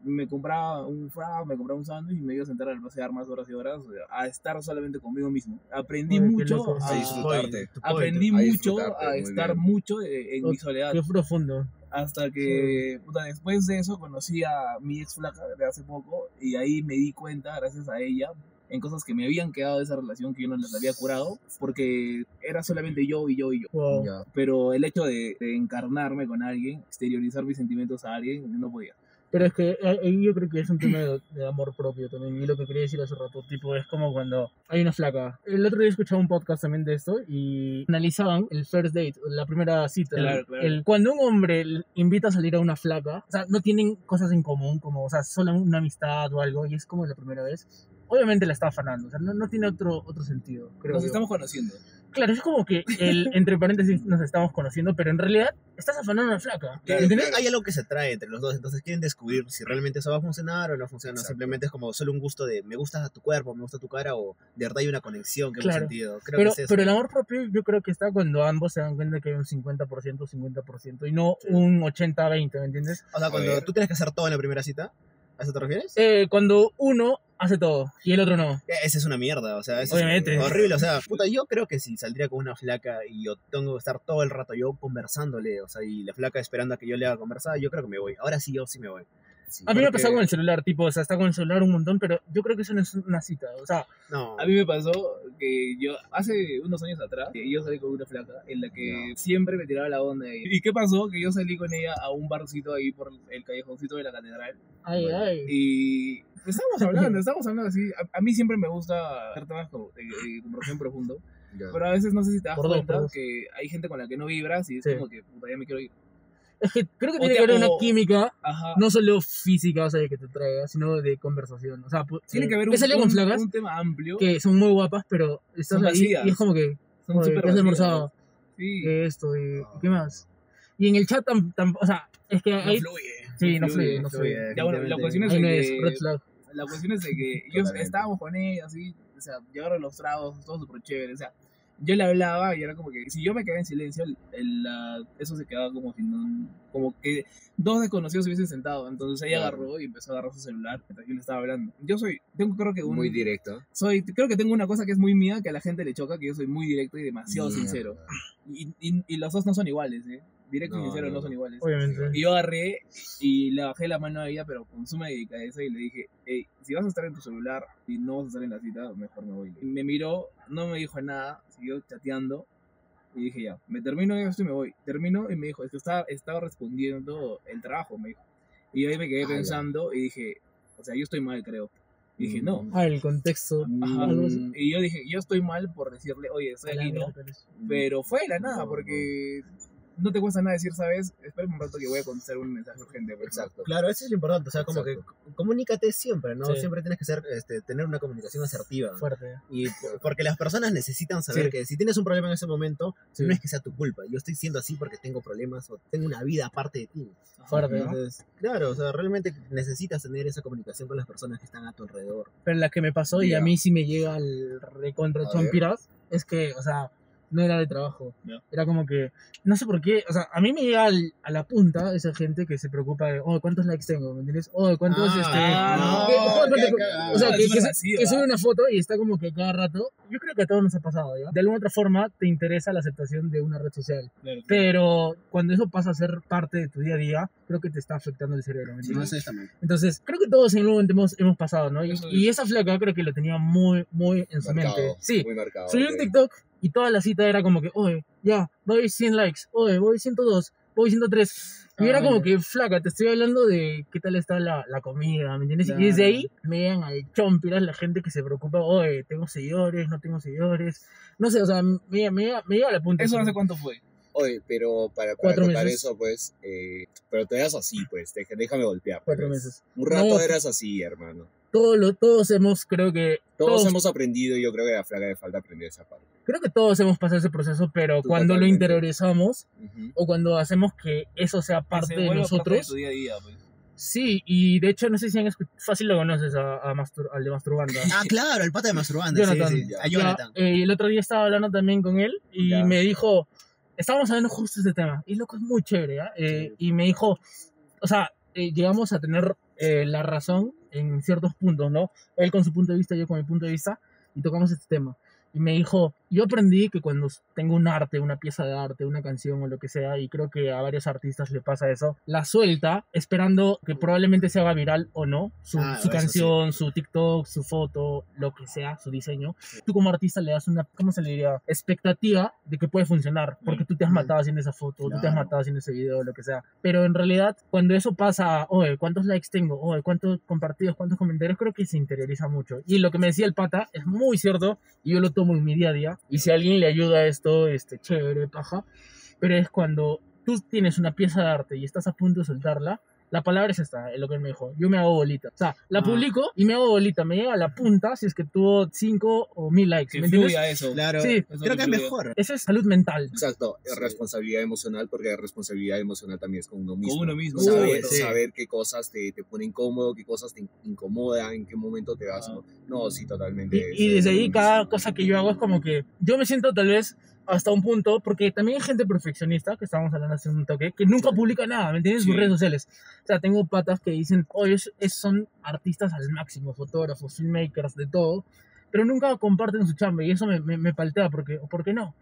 me compraba un frap, me compraba un sándwich y me iba a sentar al pasear más horas y horas o sea, a estar solamente conmigo mismo. Aprendí Oye, mucho a, A disfrutarte. Aprendí a mucho disfrutarte, a muy estar bien. mucho en mi Ok. soledad. Qué profundo. Hasta que, puta, después de eso conocí a mi ex flaca de hace poco y ahí me di cuenta, gracias a ella, en cosas que me habían quedado de esa relación que yo no las había curado, porque era solamente yo y yo y yo. Wow. Pero el hecho de, de encarnarme con alguien, exteriorizar mis sentimientos a alguien, no podía. Pero es que eh, ahí yo creo que es un tema de, de amor propio también. Y lo que quería decir hace rato, tipo, es como cuando hay una flaca. El otro día escuchaba un podcast también de esto y analizaban el first date, la primera cita. Claro, el- claro. el- cuando un hombre invita a salir a una flaca, o sea, no tienen cosas en común, como, o sea, solo una amistad o algo, y es como la primera vez. Obviamente la está afanando, o sea, no, no tiene otro, otro sentido, creo Nos yo. estamos conociendo. Claro, es como que, el, entre paréntesis, nos estamos conociendo, pero en realidad estás afanando a una flaca. Claro, ¿Entiendes? hay algo que se trae entre los dos, entonces quieren descubrir si realmente eso va a funcionar o no funciona. Exacto. Simplemente es como solo un gusto de me gusta tu cuerpo, me gusta tu cara o de verdad hay una conexión que hemos Claro. sentido. Creo Pero, que es eso. pero el amor propio yo creo que está cuando ambos se dan cuenta que hay un 50%, 50% y no Sí. un 80-20, ¿me entiendes? O sea, cuando tú tienes que hacer todo en la primera cita, ¿a eso te refieres? Eh, cuando uno hace todo y el otro no. Esa es una mierda, o sea, eso Obviamente. es horrible. O sea, puta, yo creo que si saldría con una flaca y yo tengo que estar todo el rato yo conversándole, o sea, y la flaca esperando a que yo le haga conversar, yo creo que me voy. Ahora sí, yo sí me voy. Sí. A mí me ha Porque- pasado con el celular, tipo, o sea, está con el celular un montón, pero yo creo que eso no es una cita. O sea, No. A mí me pasó que yo, hace unos años atrás, yo salí con una flaca en la que siempre me tiraba la onda. Y, ¿Y qué pasó? Que yo salí con ella a un barcito ahí por el callejoncito de la catedral. ay, ay. Y estábamos hablando, estábamos hablando así. A, a mí siempre me gusta hacer temas como de, de conversación profundo. Ya. Pero a veces no sé si te das Por cuenta dos. que hay gente con la que no vibras y es Sí. como que puta, ya me quiero ir. Es que creo que tiene que haber una química, Ajá. no solo física, o sea, de que te traiga, sino de conversación. O sea, Tiene que haber he un, con un- flacas un tema amplio. que son muy guapas, pero estás Son ahí vacías. y es como que, son súper ¿qué has almorzado? Sí. ¿Qué esto? ¿Y qué más? Y en el chat, tam, tam- o sea, es que No ahí... fluye. Sí, no fluye, no no fluye, fluye. Ya bueno, la cuestión es de no es que red flag. la cuestión es de que yo estábamos con ella así, o sea, llegaron los tragos, todo súper chévere, o sea, yo le hablaba y era como que si yo me quedaba en silencio, el- el, la- eso se quedaba como si no, como que dos desconocidos se hubiesen sentado, entonces ella Claro. agarró y empezó a agarrar su celular mientras yo le estaba hablando. Yo soy, tengo creo que un, Muy directo. soy, creo que tengo una cosa que es muy mía, que a la gente le choca, que yo soy muy directo y demasiado sincero. Y, y, y los dos no son iguales, ¿eh? Directo y sincero no, no. son iguales. Obviamente. Y yo agarré y le bajé la mano a ella, pero con suma delicadeza y le dije, hey, si vas a estar en tu celular y no vas a estar en la cita, mejor me voy. Y me miró, no me dijo nada, siguió chateando y dije, ya, me termino esto y me voy. Terminó y me dijo, es que estaba, estaba respondiendo el trabajo, me dijo. Y yo ahí me quedé Ala. pensando y dije, o sea, yo estoy mal, creo. Y dije, no. Ah, el contexto. Ajá. algo así. Y yo dije, yo estoy mal por decirle, oye, estoy aquí, ¿no? Pero fue de la nada, No, porque no te cuesta nada decir, ¿sabes? Espera un rato que voy a contestar un mensaje urgente. Exacto. Claro, eso es lo importante, o sea, como Exacto. que comunícate siempre, ¿no? Sí. Siempre tienes que ser, este, tener una comunicación asertiva. Fuerte. Y por- porque las personas necesitan saber Sí. que si tienes un problema en ese momento, Sí. no es que sea tu culpa. Yo estoy siendo así porque tengo problemas o tengo una vida aparte de ti. Fuerte, ¿no? Entonces, claro, o sea, realmente necesitas tener esa comunicación con las personas que están a tu alrededor. Pero la que me pasó y a mí sí me llega al recontra chompiras es que, o sea, no era de trabajo. Era como que, no sé por qué, o sea, a mí me llega al- a la punta esa gente que se preocupa de, oh, ¿cuántos likes tengo? ¿Me entiendes? Oh, ¿cuántos, Ah, este... no, que- cuánto- cagada. o sea, que, que, que sube una foto y está como que cada rato, yo creo que a todos nos ha pasado, ¿ya? De alguna otra forma te interesa la aceptación de una red social. Claro, claro. Pero cuando eso pasa a ser parte de tu día a día, creo que te está afectando el cerebro. ¿me Sí, no. Entonces, creo que todos en algún momento hemos, hemos pasado, ¿no? Y, es. y esa flaca creo que lo tenía muy, muy en su Marcado, mente. Sí, marcado. subió un ok. TikTok y toda la cita era como que, oye, ya, voy 100 likes, oye, voy 102, voy 103. Y era Ah, como que, flaca, te estoy hablando de qué tal está la, la comida, ¿me entiendes? Y desde ahí me llegan al chompiras la gente que se preocupa, oye, tengo seguidores, no tengo seguidores. No sé, o sea, me, me, me llega a la punta. ¿Eso hace cuánto fue? Oye, pero para, para Cuatro contar meses. eso, pues, eh, pero te das así, pues, deja- déjame golpear. Cuatro pues. meses. Un rato No. eras así, hermano. Todo lo- todos hemos, creo que, Todos, Todos- hemos aprendido y yo creo que a Flaca le falta aprender esa parte. creo que todos hemos pasado ese proceso, pero Tú cuando lo totalmente. interiorizamos, Ujú. o cuando hacemos que eso sea parte se de vuelva parte nosotros. tu día a día, pues. Sí, y de hecho no sé si han escuchado, fácil lo conoces a, a Mastur- al de Masturbanda. Ah, claro, el pata de Masturbanda. Jonathan. Sí, sí. A Ya, Jonathan. eh, el otro día estaba hablando también con él y Ya. me dijo, estábamos hablando justo de este tema, y loco es muy chévere, ¿ah? Eh, y me dijo, o sea, eh, llegamos a tener eh, la razón en ciertos puntos, ¿no? Él con su punto de vista, yo con mi punto de vista, y tocamos este tema. Y me dijo, yo aprendí que cuando tengo un arte, una pieza de arte, una canción o lo que sea, y creo que a varios artistas le pasa eso, la suelta esperando que probablemente se haga viral o no, su, Ah, su canción, su TikTok, su foto, lo que sea, su diseño. Tú como artista le das una, ¿cómo se le diría? Expectativa de que puede funcionar, porque tú te has matado haciendo esa foto, tú te has Claro. matado haciendo ese video, lo que sea. Pero en realidad, cuando eso pasa, oye, ¿cuántos likes tengo? Oye, ¿cuántos compartidos? ¿Cuántos comentarios? Creo que se interioriza mucho. Y lo que me decía el pata es muy cierto, y yo lo tomo en mi día a día. Y si alguien le ayuda a esto, este, chévere, paja. Pero es cuando tú tienes una pieza de arte y estás a punto de soltarla, la palabra es esta, es lo que él me dijo. Yo me hago bolita. O sea, la Ah. publico y me hago bolita. Me llega a la punta si es que tuvo 5 o 1000 likes. Que ¿Me entiendes? fluya eso. Claro, Sí. creo que es mejor. Esa es salud mental. Exacto, Sí. responsabilidad emocional, porque responsabilidad emocional también es con uno mismo. Con uno mismo. Saber, Uy, sí. saber qué cosas te, te ponen incómodo, qué cosas te incomodan, en qué momento te vas. Ah. No, sí, totalmente. Y, y desde ahí cada cosa que yo hago es como que yo me siento tal vez hasta un punto, porque también hay gente perfeccionista, que estábamos hablando hace un toque, que nunca publica nada, ¿me entiendes? En sus redes sociales. O sea, tengo patas que dicen, oye, es- son artistas al máximo, fotógrafos, filmmakers, de todo, pero nunca comparten su chamba y eso me, me, me paltea, porque, ¿por qué no?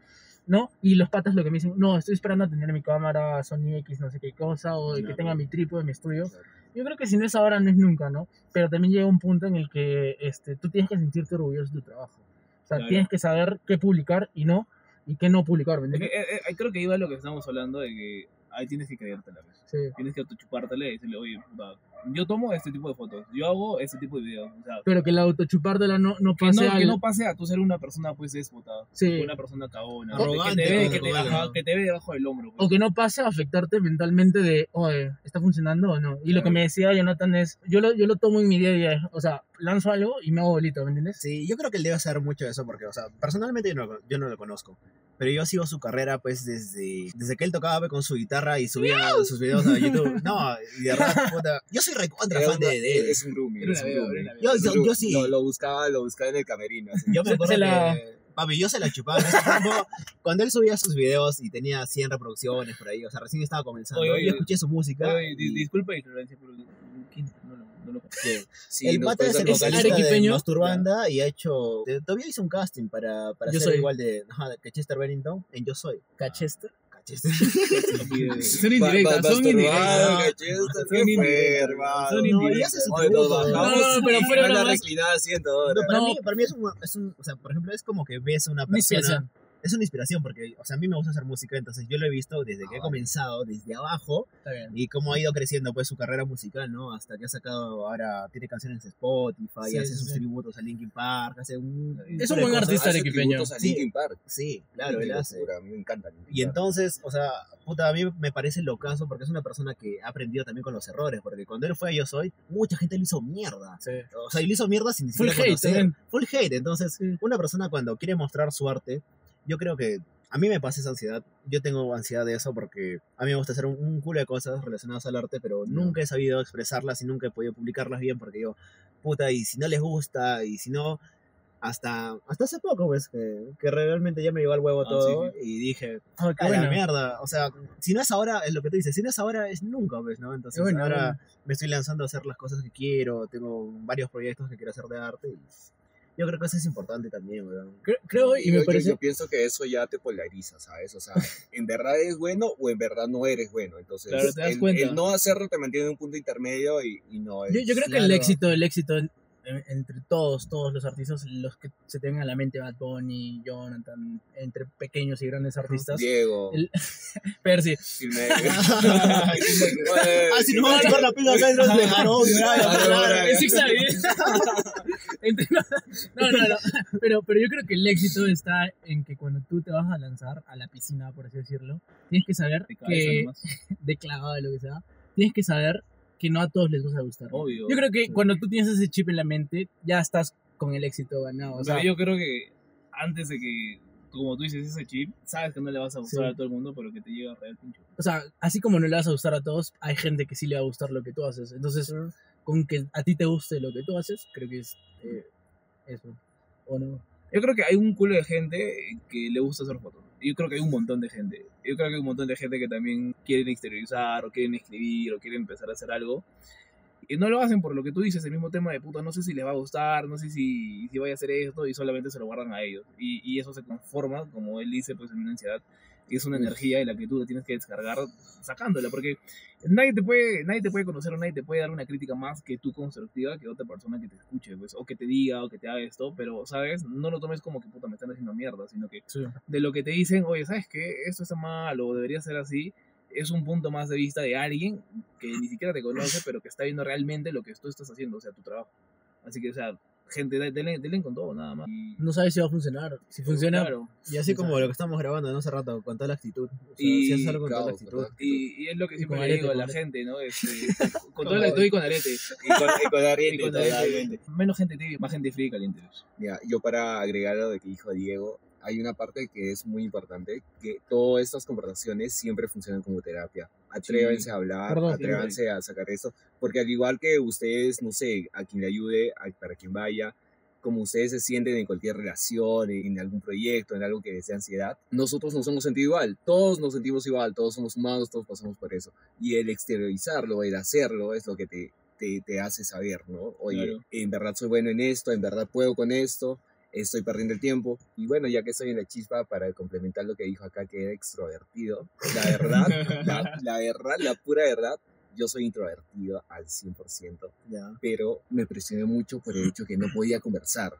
¿No? Y los patas lo que me dicen, no, estoy esperando a tener mi cámara Sony X, no sé qué cosa, o de que Claro. tenga mi trípode, mi estudio. Yo creo que si no es ahora, no es nunca, ¿no? Pero también llega un punto en el que este, tú tienes que sentirte orgulloso de tu trabajo. O sea, Claro. tienes que saber qué publicar y no, y qué no publicar, ¿me Es que, eh, eh, creo que iba lo que estamos hablando de que ahí tienes que creértela. pues. Sí. Tienes que autochupártela y decirle, oye, puta, yo tomo este tipo de fotos, yo hago este tipo de videos. O sea, Pero que la autochupártela no, no que pase no, al... que no pase a tú ser una persona pues déspota, Sí. una persona cagona, Arrogante, que, te ve, como que, te, ajá, que te ve debajo del hombro. pues. O que no pase a afectarte mentalmente de, oye, ¿está funcionando o no? Y lo que Claro. me decía Jonathan es, yo lo, yo lo tomo en mi día a día. O sea, lanzo algo y me hago bolito, ¿me entiendes? Sí, yo creo que él debe hacer mucho eso porque, o sea, personalmente yo no, yo no lo conozco. Pero yo sigo su carrera, pues, desde, desde que él tocaba pues, con su guitarra y subía sus videos a YouTube. No, y de verdad, puta, yo soy recontra fan de, de él. Es un roomie. Era es una un roomie. era una Yo, yo, yo sí, Lo, lo buscaba, lo buscaba en el camerino. así. yo me Se- acuerdo se la- que, papi, yo se la chupaba tiempo. Cuando él subía sus videos y tenía 100 reproducciones por ahí, o sea, recién estaba comenzando. Oye, oye, yo escuché su música. Oye, y- disculpa ignorancia, pero no, lo- no lo que Sí, el pata es el ¿Es acordar. vocalista de? Masturbanda y ha hecho. de- Todavía hizo un casting para, para Yo ser soy. igual de, ajá, que Chester Bennington en Yo Soy. ¿Cachester? Chester. Son indirectas, son indirectas. Son indirectas, son indirectas. No, pero a bromas. reclinar haciendo No, ahora. para, No. mí, para mí es un, es un. O sea, por ejemplo, es como que ves a Una persona. Es una inspiración porque, o sea, a mí me gusta hacer música, entonces yo lo he visto desde Ah, que he vale. comenzado, desde abajo, y cómo ha ido creciendo pues su carrera musical, ¿no? Hasta que ha sacado, ahora tiene canciones en Spotify, Sí, hace sí, sus sí. tributos a Linkin Park, hace un... Es un buen artista arequipeño. a Sí. Linkin Park. Sí, claro, él hace. Me encanta Linkin Y Park. entonces, o sea, puta, a mí me parece locazo porque es una persona que ha aprendido también con los errores, porque cuando él fue a Yo Soy, mucha gente lo hizo mierda. Sí. O sea, y lo hizo mierda sin ni Full siquiera hate conocer. también. Full hate. Entonces, una persona cuando quiere mostrar su arte, yo creo que a mí me pasa esa ansiedad. Yo tengo ansiedad de eso porque a mí me gusta hacer un, un culo de cosas relacionadas al arte, pero nunca he sabido expresarlas y nunca he podido publicarlas bien porque yo, puta, y si no les gusta, y si no, hasta, hasta hace poco, pues, que, que realmente ya me llegó al huevo Ah, todo sí, y dije, Ah, qué la mierda, o sea, si no es ahora, es lo que tú dices, si no es ahora, es nunca, pues, ¿no? Entonces, bueno, ahora bueno. me estoy lanzando a hacer las cosas que quiero, tengo varios proyectos que quiero hacer de arte y yo creo que eso es importante también, weón. Cre- Creo y yo, me yo- parece... yo pienso que eso ya te polariza, ¿sabes? O sea, en verdad eres bueno o en verdad no eres bueno. Entonces, Claro, te das el, cuenta. el no hacerlo te mantiene en un punto intermedio y, y no es. Yo, yo creo que el éxito, el éxito entre todos, todos los artistas, los que se tengan a la mente, Bad Bunny, Jonathan, entre pequeños y grandes artistas. Diego, El- Percy. Ah, si no vamos a chupar la pinga acá dentro de Jarón, no, no, no, no. Pero, pero yo creo que el éxito está en que cuando tú te vas a lanzar a la piscina, por así decirlo, tienes que saber De que, nomás. de clavado, de lo que sea, tienes que saber que no a todos les vas a gustar. Obvio. Yo creo que Sí. cuando tú tienes ese chip en la mente, ya estás con el éxito ganado. O sea, yo creo que antes de que, como tú dices, ese chip, sabes que no le vas a gustar Sí. a todo el mundo, pero que te llega real pincho. o sea, así como no le vas a gustar a todos, hay gente que sí le va a gustar lo que tú haces. Entonces, con que a ti te guste lo que tú haces, creo que es eh, eso. ¿O no? Yo creo que hay un culo de gente que le gusta hacer fotos. Yo creo que hay un montón de gente. Yo creo que hay un montón de gente que también quieren exteriorizar, o quieren escribir, o quieren empezar a hacer algo. Y no lo hacen por lo que tú dices, el mismo tema de puta, no sé si les va a gustar, no sé si, si vaya a hacer esto, y solamente se lo guardan a ellos. Y, y eso se conforma, como él dice, pues en una ansiedad, que es una energía en la que tú la tienes que descargar sacándola, porque nadie te puede, nadie te puede conocer o nadie te puede dar una crítica más que tú constructiva que otra persona que te escuche, pues, o que te diga o que te haga esto, pero, ¿sabes? No lo tomes como que puta me están haciendo mierda, sino que de lo que te dicen, oye, ¿sabes qué? Esto está mal o debería ser así, es un punto más de vista de alguien que ni siquiera te conoce, pero que está viendo realmente lo que tú estás haciendo, o sea, tu trabajo. Así que, o sea, gente, de- denle, denle con todo, nada más. Y- No sabes si va a funcionar. Si funciona, Claro. Y así como lo que estamos grabando ¿no? hace rato, con toda la actitud. O sea, Y- si haces algo con toda la claro, actitud. ¿verdad? Y, y es lo que Y siempre con le arete, digo a con la arete. gente, ¿no? Este, con todo el actitud y con arete. Y con, y con Y Ariete, con arete. Menos gente tibia, más gente fría y caliente. Mira, yo para agregar lo de que dijo Diego, hay una parte que es muy importante, que todas estas conversaciones siempre funcionan como terapia. Atrévanse a hablar, Perdón, atrévanse a sacar esto, porque al igual que ustedes, no sé, a quien le ayude, a- para quien vaya, como ustedes se sienten en cualquier relación, en algún proyecto, en algo que dé ansiedad, nosotros nos hemos sentido igual. Todos nos sentimos igual, todos somos humanos, todos pasamos por eso. Y el exteriorizarlo, el hacerlo, es lo que te, te, te hace saber, ¿no? Oye, Claro. en verdad soy bueno en esto, en verdad puedo con esto, estoy perdiendo el tiempo. Y bueno, ya que estoy en la chispa, para complementar lo que dijo acá, que era extrovertido, la verdad, la, la verdad, la pura verdad, yo soy introvertido al 100%, Ya. pero me presioné mucho por el hecho que no podía conversar.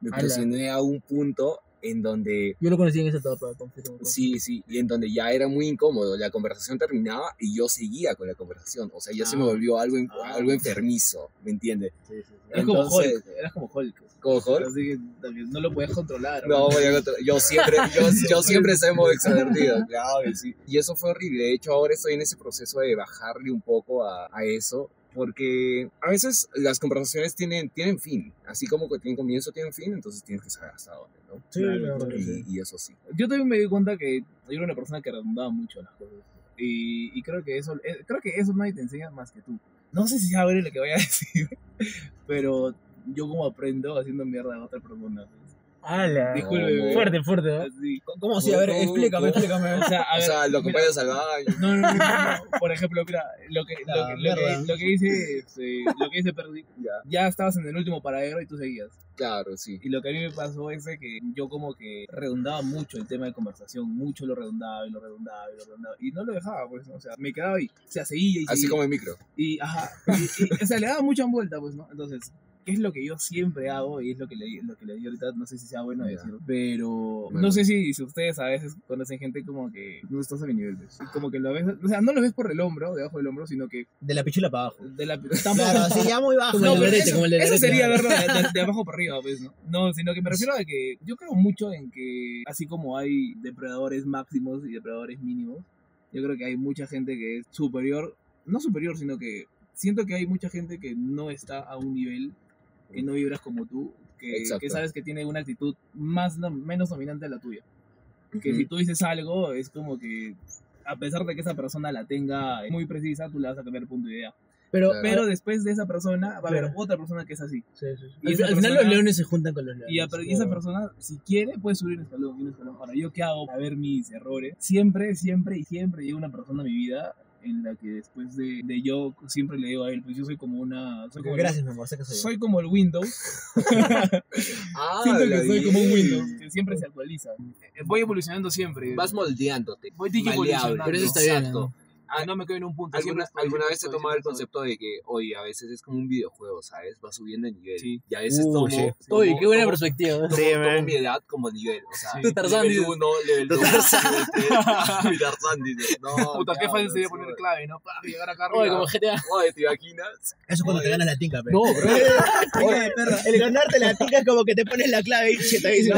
Me presioné a un punto en donde Yo lo conocí en esa etapa, confirmo. Sí, sí, y en donde ya era muy incómodo. La conversación terminaba y yo seguía con la conversación. O sea, ya se me Ah. volvió algo, Ah. algo enfermizo, ¿me entiendes? Sí, sí, sí. Eras como Hulk, eras como Hulk. ¿Cómo, Jorge? Así que también no lo podías controlar. No, voy a contar- yo siempre, yo, yo siempre soy muy extrovertido, claro sí. Y eso fue horrible. De hecho, ahora estoy en ese proceso de bajarle un poco a, a eso. Porque a veces las conversaciones tienen, tienen fin. Así como que tienen comienzo, tienen fin, entonces tienes que saber hasta dónde, ¿no? Sí, Claro, Y, sí. y eso sí. Yo también me di cuenta que yo era una persona que redundaba mucho en las cosas. Y, y creo que eso eh, creo que eso nadie te enseña más que tú. No sé si sea ver lo que voy a decir, pero yo como aprendo haciendo mierda a otra persona. Disculpe. Fuerte, fuerte, ¿no? Así. ¿Cómo así? A ver, explícame, explícame. O sea, a O ver, sea, lo mira, acompañas al baño. No, no, no, no, no. Por ejemplo, mira, lo que, lo que, lo mierda. que, lo que dice, este, lo que dice Perdi, Ya. ya estabas en el último paradero y tú seguías. Claro, sí. Y lo que a mí me pasó es de que yo como que redundaba mucho el tema de conversación, mucho lo redundaba y lo redundaba y lo redundaba. Y no lo dejaba, pues, ¿no? o sea, me quedaba ahí, o sea, seguía y Así seguía. como el micro. Y, ajá, y, y, o sea, le daba mucha vuelta, pues, ¿no? Entonces, ¿qué es lo que yo siempre hago? Y es lo que le, lo que le di ahorita, no sé si sea bueno Ya. decirlo, pero Bueno. no sé si, si ustedes a veces conocen gente como que no estás a mi nivel, pues. Como que lo ves, o sea, no lo ves por el hombro, debajo del hombro, sino que De la pichula para abajo. de la... Claro, así ya muy bajo. Como No, Lorete, eso, como el de eso sería verlo de, de- de abajo para arriba, pues, ¿no? No, sino que me refiero a que yo creo mucho en que, así como hay depredadores máximos y depredadores mínimos, yo creo que hay mucha gente que es superior, no superior, sino que siento que hay mucha gente que no está a un nivel, que no vibras como tú, que, que sabes que tiene una actitud más no- menos dominante a la tuya. Que Ujú. si tú dices algo, es como que a pesar de que esa persona la tenga muy precisa, tú le vas a cambiar el punto de idea. Pero, Claro. Pero después de esa persona va a haber Claro. otra persona que es así. Sí, sí, sí. Y Al, al final persona- los leones se juntan con los leones. Y, a- y esa persona, si quiere, puede subir un escalón, y un escalón. Ahora, ¿yo qué hago para ver mis errores? Siempre, siempre y siempre llega una persona a mi vida en la que después de, de yo siempre le digo a él, pues yo soy como una... Soy como, Gracias, mi amor, sé que soy yo. soy como el Windows. Ah, Siento que soy como un. Windows, que siempre se actualiza. Voy evolucionando siempre. Vas moldeándote. Voy. Pero eso está bien, Exacto. Ah, no me quedo en un punto. ¿Alguna, alguna vez he tomado el concepto de que, oye, a veces es como un videojuego, ¿sabes? Va subiendo de nivel. Sí. Y a veces Uy, tomo, sí. tomo- Uy, qué buena tomo- perspectiva. tomo- Sí, tomo mi edad como nivel. O sea, Sí. Tu Tarzán, level dices. 1, level 2, level 3. Mi Tarzán, dices. No, Puta, qué fácil sería poner clave, ¿no? Para llegar acá Oye, arriba. como GTA. Oye, ¿te imaginas? Eso es cuando te ganas la tinca, pero. No, bro. Oye, el ganarte la tinca es como que te pones la clave y te dice.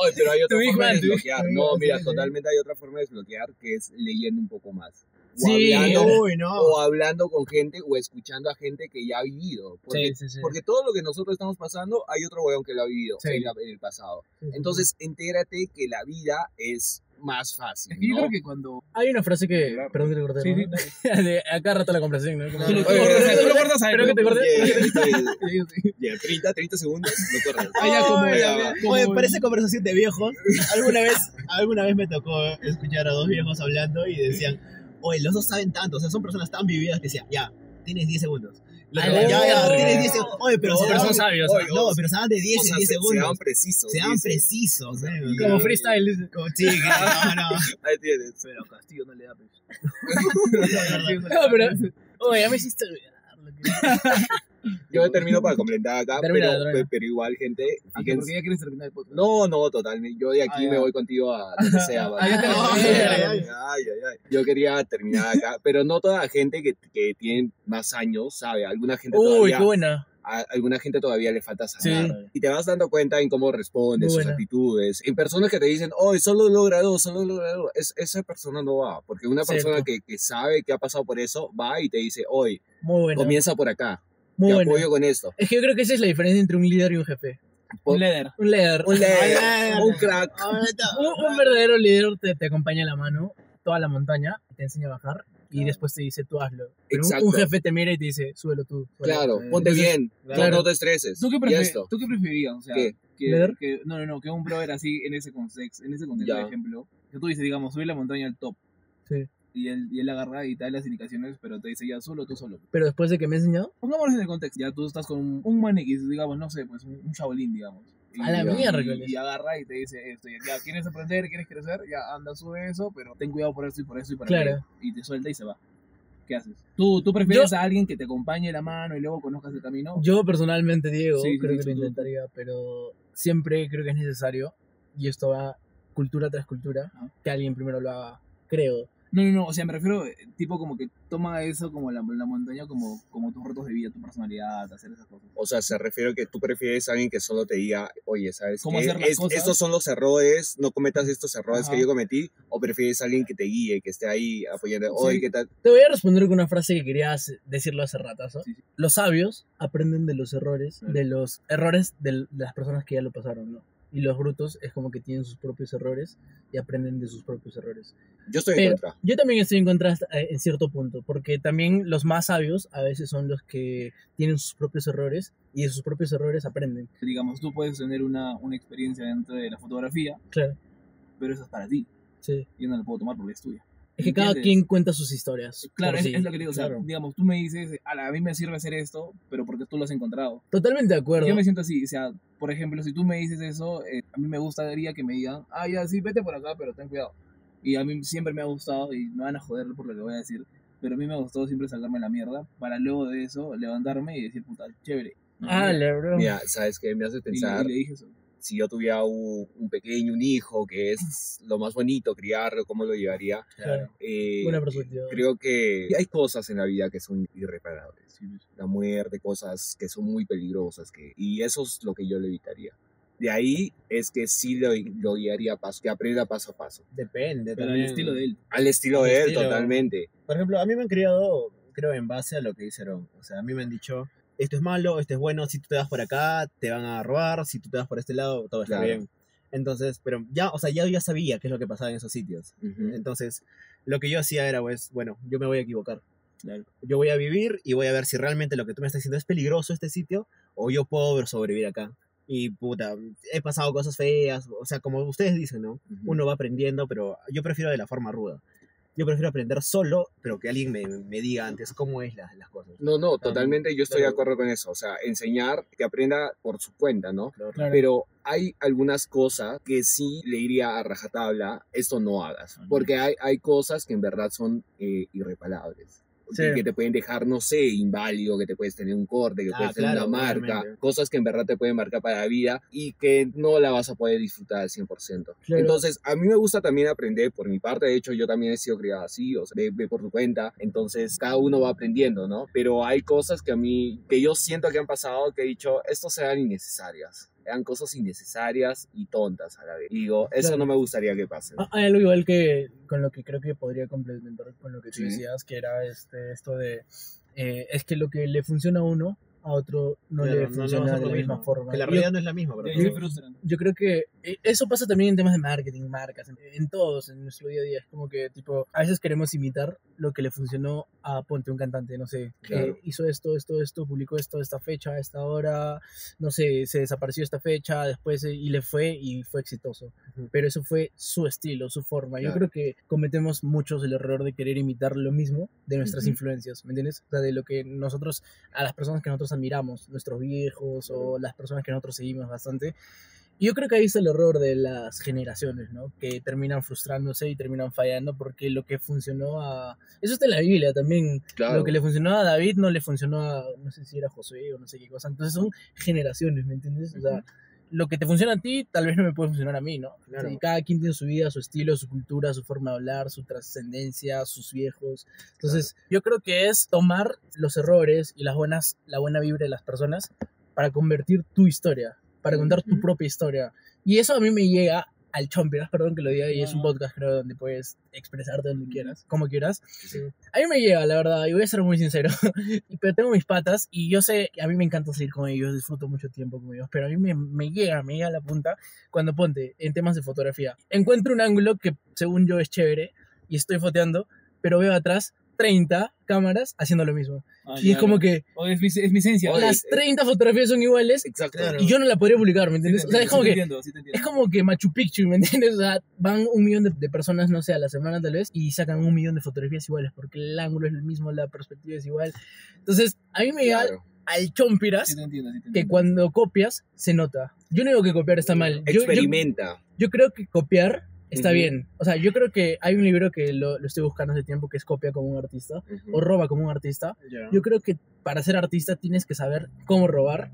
Oye, pero hay otra forma de desbloquear. No, mira, totalmente hay otra forma de desbloquear que es leyendo un poco más. O Sí. hablando, Uy, no. o hablando con gente o escuchando a gente que ya ha vivido. Porque, Sí, sí, sí. porque todo lo que nosotros estamos pasando, hay otro weón que lo ha vivido en, la- en el pasado. Entonces, entérate que la vida es más fácil. Es que yo ¿no? creo que cuando... Hay una frase que. Claro. Perdón que te corté. Sí, ¿no? sí, de acá rato la conversación, ¿no? Como- lo- Oye, lo oye, cortas, oye, tú lo cortas ahí, Espero que te pero- este, ya, 30, 30 segundos, no corras. Ah, ya, como- Oye, ya, oye, como- oye, parece conversación de viejos. Alguna vez, alguna vez me tocó escuchar a dos viejos hablando y decían, oye, los dos saben tanto, o sea, son personas tan vividas que decían, ya, tienes 10 segundos. Los ya, ya, no. tienes 10 segundos. Oye, pero se Pero son sabios. Oye, no, pero se daban de 10 O sea, en 10 se, se segundos. daban precisos. Se dice. precisos, ¿eh? Como freestyle. Como sí, que no, no. Ahí tienes. Pero Castillo no le da pues. No, pero. Oye, ya me hiciste olvidar. Yo termino para complementar acá, Termina, pero, termina. pero igual, gente, Ah, fíjense. porque ya quieres terminar el podcast. No, no, totalmente. Yo de aquí Ah, ya. me voy contigo a donde sea. Ah, Ay, ay, ay, ay. Ay, ay, ay. Yo quería terminar acá, pero no toda la gente que, que tiene más años sabe. Alguna gente Uy, todavía, qué buena. a alguna gente todavía le falta sanar. Sí. Y te vas dando cuenta en cómo responde, sus actitudes. En personas que te dicen, oh, solo logra dos, solo logra dos. Es, esa persona no va. Porque una Cierto. persona que, que sabe que ha pasado por eso va y te dice, hoy, comienza por acá. Muy te buena. apoyo con esto. Es que yo creo que esa es la diferencia entre un líder y un jefe. Un leather. Un líder. Un, líder, un crack. Un, un verdadero líder te, te acompaña en la mano toda la montaña, te enseña a bajar y después te dice tú hazlo. Pero un- un, Exacto. jefe te mira y te dice súbelo tú. súbelo". Claro, Eh, ponte entonces, bien, claro. no te estreses. ¿Tú qué. ¿Tú qué preferirías? O sea, ¿Qué? que, que- no, no, no, que un brother así en ese contexto, en ese contexto, por ejemplo, que tú dices, digamos, subir la montaña al top. Sí. Y él, y él agarra y te da las indicaciones, pero te dice ya solo, tú solo. Pero después de que me he enseñado, Pongámonos en el contexto. Ya tú estás con un, un man X, digamos, no sé, pues un, un Shaolin, digamos. Y, A la y- miércoles. Y, agarra y te dice esto. Ya, ya, ¿quieres aprender? ¿Quieres crecer? Ya, anda, sube eso, pero ten cuidado por esto y por eso y por Claro. aquello. Y te suelta y se va. ¿Qué haces? ¿Tú, tú prefieres a alguien que te acompañe la mano y luego conozcas el camino? yo personalmente, Diego, Sí, creo que lo intentaría, pero siempre creo que es necesario, y esto va cultura tras cultura, Ajá. que alguien primero lo haga, creo. No, no, no, o sea, me refiero, eh, tipo como que toma eso como la, la montaña como, como tus retos de vida, tu personalidad, hacer esas cosas. O sea, se refiere a que tú prefieres a alguien que solo te diga, oye, ¿sabes ¿Cómo qué? hacer las Es- cosas? Estos son los errores, no cometas estos errores Ajá. que yo cometí. O prefieres a alguien que te guíe, que esté ahí apoyando, Sí. oye, ¿qué tal? Te voy a responder con una frase que querías decirlo hace ratazo. Sí, sí. Los sabios aprenden de los errores, de los errores de, de las personas que ya lo pasaron, ¿no? Y los brutos es como que tienen sus propios errores y aprenden de sus propios errores. Yo estoy en Pero- contra. Yo también estoy en contra eh, en cierto punto, porque también los más sabios a veces son los que tienen sus propios errores y de sus propios errores aprenden. Digamos, tú puedes tener una, una experiencia dentro de la fotografía, Claro, pero eso es para ti. sí. Yo no la puedo tomar porque es tuya. Es que cada ¿Entiendes? quien cuenta sus historias. Claro, por es, sí. es lo que digo. O sea, claro. digamos, tú me dices, "Ala, a mí me sirve hacer esto, pero porque tú lo has encontrado. Totalmente de acuerdo. Yo me siento así, o sea, por ejemplo, si tú me dices eso, eh, a mí me gustaría que me digan, ah, ya, sí, vete por acá, pero ten cuidado. Y a mí siempre me ha gustado, y me van a joder por lo que voy a decir, pero a mí me gustó siempre sacarme la mierda, para luego de eso levantarme y decir, puta, chévere. Ah, la bro. Mira, ¿sabes qué? Me hace Y, pensar, y le dije eso. Si yo tuviera un, un pequeño, un hijo, que es lo más bonito, criarlo, ¿cómo lo llevaría? Claro. Eh, Buena perspectiva. Creo que hay cosas en la vida que son irreparables. Sí. La muerte, cosas que son muy peligrosas. Que, y eso es lo que yo le evitaría. De ahí es que sí lo, lo guiaría paso, que aprenda paso a paso. Depende Pero al también. estilo de él. Al estilo Al de él, estilo. totalmente. Por ejemplo, a mí me han criado, creo, en base a lo que hicieron. O sea, a mí me han dicho, esto es malo, esto es bueno, si tú te vas por acá, te van a robar, si tú te vas por este lado, todo está Claro. bien. Entonces, pero ya, o sea, ya, ya sabía qué es lo que pasaba en esos sitios. Ujú. Entonces, lo que yo hacía era, pues, bueno, yo me voy a equivocar. Claro. Yo voy a vivir y voy a ver si realmente lo que tú me estás diciendo es peligroso este sitio o yo puedo sobrevivir acá. Y puta, he pasado cosas feas, o sea, como ustedes dicen, ¿no? Ujú. Uno va aprendiendo, pero yo prefiero de la forma ruda. Yo prefiero aprender solo, pero que alguien me, me diga antes cómo es la- las cosas. No, no, totalmente yo estoy de claro. acuerdo con eso. O sea, enseñar que aprenda por su cuenta, ¿no? Claro. Pero hay algunas cosas que sí le iría a rajatabla, esto no hagas. Porque hay, hay cosas que en verdad son eh, irreparables. Sí. Que, te pueden dejar, no sé, inválido, que te puedes tener un corte, que Ah, puedes tener claro, una marca, obviamente. cosas que en verdad te pueden marcar para la vida y que no la vas a poder disfrutar al 100%. Claro. Entonces, a mí me gusta también aprender por mi parte, de hecho yo también he sido criado así, o sea, ve, ve por tu cuenta, entonces cada uno va aprendiendo, ¿no? Pero hay cosas que a mí, que yo siento que han pasado, que he dicho, estos eran innecesarias, eran cosas innecesarias y tontas a la vez. Y digo, eso Claro. no me gustaría que pase. Ah, Hay algo igual que con lo que creo que podría complementar con lo que tú Sí. decías, que era este, esto de, eh, es que lo que le funciona a uno, a otro no Claro, le no- funciona de la lo misma mismo, forma. Que la Yo- realidad no es la misma, Y pero ahí se frustran. yo creo que eh, eso pasa también en temas de marketing, marcas, en, en todos, en nuestro día a día. Es como que, tipo, a veces queremos imitar lo que le funcionó a, ponte, un cantante, no sé, Claro. que hizo esto, esto, esto, publicó esto, esta fecha, esta hora, no sé, se desapareció esta fecha, después, eh, y le fue y fue exitoso. Ujú. Pero eso fue su estilo, su forma. Yo Claro. creo que cometemos muchos el error de querer imitar lo mismo de nuestras Ujú. influencias, ¿me entiendes? O sea, de lo que nosotros, a las personas que nosotros admiramos, nuestros viejos o las personas que nosotros seguimos bastante. Y yo creo que ahí está el error de las generaciones, ¿no? Que terminan frustrándose y terminan fallando porque lo que funcionó a... Eso está en la Biblia también. Claro. Lo que le funcionó a David no le funcionó a, no sé si era Josué o no sé qué cosa. Entonces son generaciones, ¿me entiendes? O sea, lo que te funciona a ti tal vez no me puede funcionar a mí, ¿no? Claro. Cada quien tiene su vida, su estilo, su cultura, su forma de hablar, su trascendencia, sus viejos. Entonces, yo creo que es tomar los errores y las buenas, la buena vibra de las personas para convertir tu historia, para contar tu propia historia. Y eso a mí me llega al chompiras, perdón que lo diga, y es un podcast creo donde puedes expresarte donde quieras, como quieras. Sí. A mí me llega, la verdad, y voy a ser muy sincero. Pero tengo mis patas y yo sé a mí me encanta salir con ellos, disfruto mucho tiempo con ellos, pero a mí me, me llega, me llega a la punta cuando ponte en temas de fotografía. Encuentro un ángulo que según yo es chévere y estoy foteando, pero veo atrás 30 cámaras haciendo lo mismo. Ah, Y es claro. como que O es, mi, es mi esencia. Las 30 fotografías son iguales Exacto. Y yo no la podría publicar, ¿me Sí entiendes? O sea, es como sí que entiendo, sí es como que Machu Picchu, ¿me entiendes? O sea, van un millón de, de personas, no sé, a la semana tal vez, y sacan un millón de fotografías iguales, porque el ángulo es el mismo, la perspectiva es igual. Entonces, a mí me llega Claro. al chompiras Sí te entiendo, sí te que cuando copias, se nota. Yo no digo que copiar está mal. Yo, yo, Experimenta. yo creo que copiar está bien. O sea, yo creo que hay un libro que lo, lo estoy buscando hace tiempo que es copia como un artista, o roba como un artista. Yo creo que para ser artista tienes que saber cómo robar,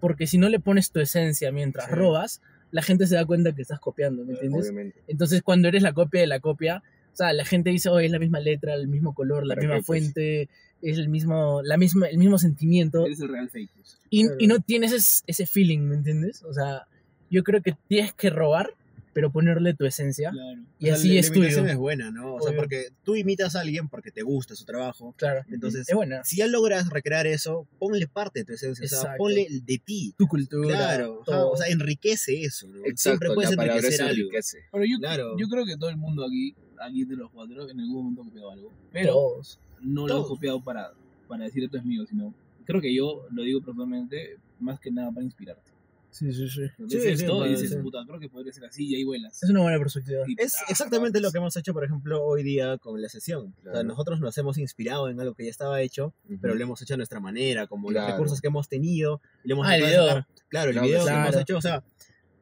porque si no le pones tu esencia mientras Sí. robas, la gente se da cuenta que estás copiando, ¿me entiendes? Obviamente. Entonces, cuando eres la copia de la copia, o sea, la gente dice, oh, es la misma letra, el mismo color, la ¿Para misma pues? fuente, es el mismo, la misma, el mismo sentimiento, Eres el real fake. pues. y, Claro. y no tienes ese, ese feeling, ¿me entiendes? O sea, yo creo que tienes que robar, pero ponerle tu esencia, Claro. y O sea, así la- es la imitación tuyo. es buena, ¿no? O sea, porque tú imitas a alguien porque te gusta su trabajo. Claro, Entonces, es buena. si ya logras recrear eso, ponle parte de tu esencia. O sea, Exacto. ponle de ti. Tu cultura. Claro. todo. O sea, enriquece eso, ¿no? Exacto. Siempre puedes enriquecer algo. enriquece. Pero yo, Claro. yo creo que todo el mundo aquí, aquí de los cuatro, en algún momento ha copiado algo. Pero Todos. no lo he copiado para, para decir esto es mío, sino creo que yo lo digo personalmente más que nada para inspirarte. Sí, sí, sí. Sí, sí, esto y puede dices, puta, creo que podría ser así y ahí vuelas. Es una buena perspectiva. Y, Es ah, exactamente lo vas. que hemos hecho, por ejemplo, hoy día con la sesión. O sea, Claro. nosotros nos hemos inspirado en algo que ya estaba hecho, pero Ujú. lo hemos hecho a nuestra manera, como Claro. los recursos que hemos tenido. y le hemos Ah, el video. sacar- Claro, el Claro, video que claro. hemos hecho, o sea...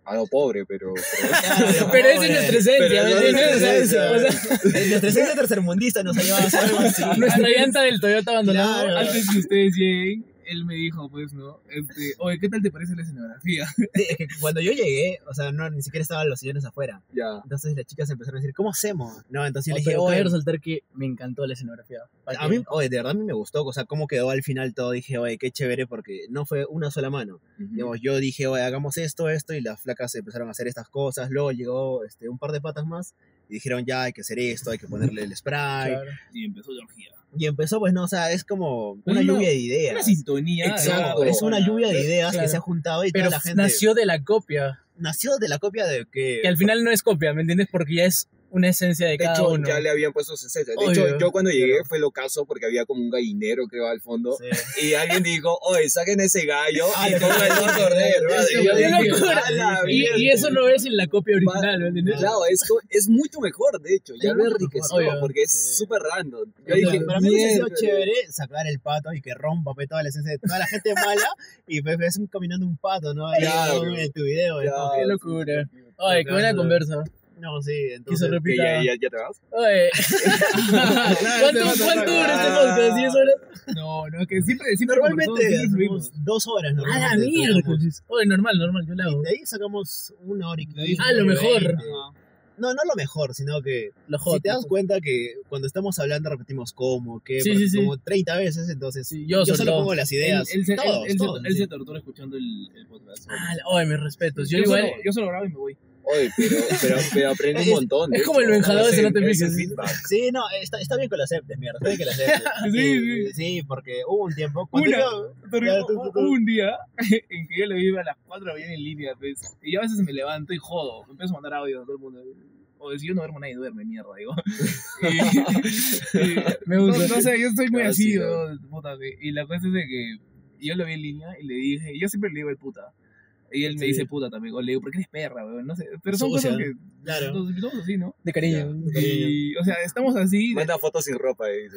A lo pobre, pero. pero- Pero esa es nuestra esencia, Pero ¿me no Nuestra esencia tercermundista nos ha llevado a hacer algo así. nuestra llanta del Toyota abandonado. Claro. Antes que ustedes lleguen, él me dijo, pues, ¿no? Este, oye, ¿qué tal te parece la escenografía? Sí, es que cuando yo llegué, o sea, no, ni siquiera estaban los sillones afuera. ya. Entonces las chicas empezaron a decir, ¿cómo hacemos? No, entonces yo Oh, le dije, oye, resaltar que me encantó la escenografía. ¿Para a mí, oye, de verdad a mí me gustó, o sea, cómo quedó al final todo. Dije, oye, qué chévere, porque no fue una sola mano. Digamos, yo dije, oye, hagamos esto, esto, y las flacas empezaron a hacer estas cosas. Luego llegó este, un par de patas más y dijeron, ya, hay que hacer esto, hay que ponerle el spray. Claro. Y empezó la orgía. Y empezó, pues, no, o sea, es como una una- lluvia de Una ideas. sintonía. Exacto. Es una lluvia de ideas Claro. que se ha juntado y Pero toda la gente nació de la copia, nació de la copia de que... que al final no es copia, ¿me entiendes? Porque ya es una esencia de, De cada hecho, uno. ya le habían puesto su esencia. De Obvio. hecho, yo cuando llegué fue lo caso porque había como un gallinero, creo, al fondo. Sí. Y alguien dijo, oye, saquen ese gallo Ah, y lo que- pongan un cordero. Qué Y yo ¡Qué dije, locura! "A la Y, mierda". y eso no es en la copia original, ¿me entiendes? Claro, es, co- es mucho mejor, de hecho. Ya lo enriqueció porque es Sí. súper random. Yo dije, para mí hubiese sido chévere sacar el pato y que rompa pues, toda la esencia de toda la gente mala y pues ves caminando un pato, ¿no? Ahí Claro. en tu video. Qué locura. Oye, qué buena conversa. No, sí, Que se entonces... ¿Que repita. ya, ya, ya te vas? Oye. ¿Cuánto, cuánto dura este podcast? ¿10 horas? No, no, que siempre, siempre Normalmente subimos. dos horas. A la mierda. Oye, normal, normal, yo la hago. De ahí sacamos una hora y quince, Ah, lo mejor. No, no lo mejor, sino que Lo si te das cuenta que cuando estamos hablando repetimos cómo, qué, Sí, porque sí, sí. como 30 veces, entonces Sí, yo solo pongo las ideas. él se, él- todos, él se- todos, él sí. se tortura escuchando el, el podcast. Ah, oye, mis respetos. Yo, yo, igual. solo, yo solo grabo y me voy. Oye, pero, pero, pero aprende un montón. es como hecho. el venjador de Ese- No te. Sí, no, está, está bien que lo aceptes, mierda. Está bien que lo aceptes. Sí, sí. sí, porque hubo un tiempo. Cuando Una. yo- tú, tú, tú. un día en que yo lo iba a las 4 de la mañana en línea, pues, y yo a veces me levanto y jodo, me empiezo a mandar audio a todo el mundo. O si yo no duermo, nadie duerme, mierda, digo. Y, y- Me no, gusta. no sé, yo estoy muy Ah, así, sí, ¿no? puta. Y la cosa es de que yo lo vi en línea y le dije, yo siempre le digo el puta. Y él me Sí. dice puta también, o le digo, ¿por qué eres perra, weón? No sé, pero son Sucia. cosas que Claro. nos invitamos así, ¿no? De cariño. Y, o sea, estamos así. de- Manda fotos sin ropa. y dice,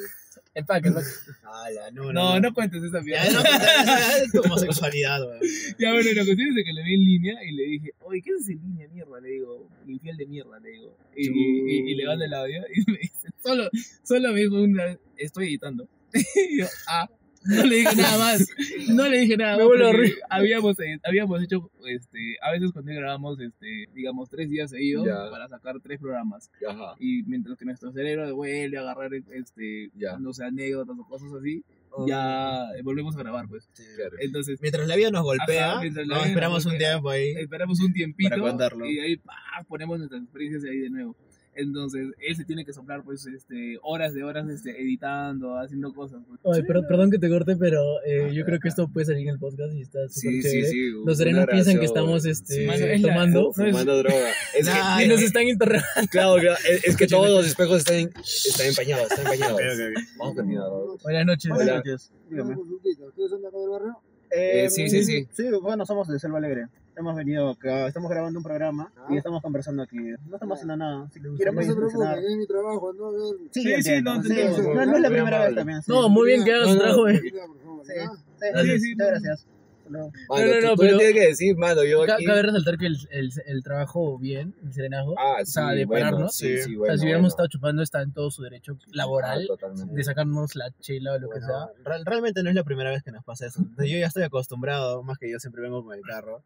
El pack, el pack. Ala, no, no, No, no cuentes esa Ya, mierda. no, es tu homosexualidad, weón. Ya, bueno, la cuestión es de que le vi en línea y le dije, oye, ¿qué es en línea, mierda? Le digo, infiel de mierda, le digo. Y, y, y le mando el audio y me dice, solo, solo me dijo una, estoy editando. y yo, ah, no le dije nada más. No le dije nada Me más. Habíamos, eh, habíamos hecho, este, a veces cuando grabamos, este, digamos, tres días seguidos Ya. para sacar tres programas. Ajá. Y mientras que nuestro cerebro vuelve a agarrar, este, Ya. no sé, anécdotas o cosas así, Oh. ya volvemos a grabar, pues. Sí. Claro. Entonces, Mientras la vida nos golpea, Ajá, mientras la no, vida nos esperamos un tiempo ahí. esperamos un tiempito Para contarlo. y ahí pa, ponemos nuestras experiencias ahí de nuevo. Entonces, él se tiene que soplar, pues, este, horas de horas este, editando, haciendo cosas. pues. Oye, pero- perdón que te corte, pero eh, yo creo que esto puede salir en el podcast y está súper Sí, sí, chévere. sí. Los serenos piensan que estamos este, Sí. Mano, es tomando Fumando droga. Es que, y nos están interrogando. claro, claro, es, es que todos los espejos están, están empañados, están empañados. Ok, ok, ok. Vamos. Buenas noches. Hola. buenas noches. Dígame. ¿Ustedes son de acá del barrio? Eh, sí, sí, sí. Sí, bueno, somos de Selva Alegre. Hemos venido acá, estamos grabando un programa y estamos conversando aquí. No estamos haciendo nada. Si quieren No se preocupen, es mi trabajo, no. Sí, Sí, sí, no, Sí, no, no es la primera vez también. sí. No, muy bien que hagas No, su no. trabajo. eh. Sí, sí, sí, muchas gracias. Luego. Mano, No, no, tú, no, tú pero- tienes que decir, mano, yo aquí... Cabe resaltar que el, el, el trabajo bien, el serenazo, Ah, o sea, sí, de bueno, pararnos. Sí, sí, o sea, bueno, si hubiéramos bueno. estado chupando, está en todo su derecho laboral Ah, totalmente. de sacarnos la chela o lo que Bueno, sea. real- realmente no es la primera vez que nos pasa eso. Yo ya estoy acostumbrado, más que yo siempre vengo con el carro.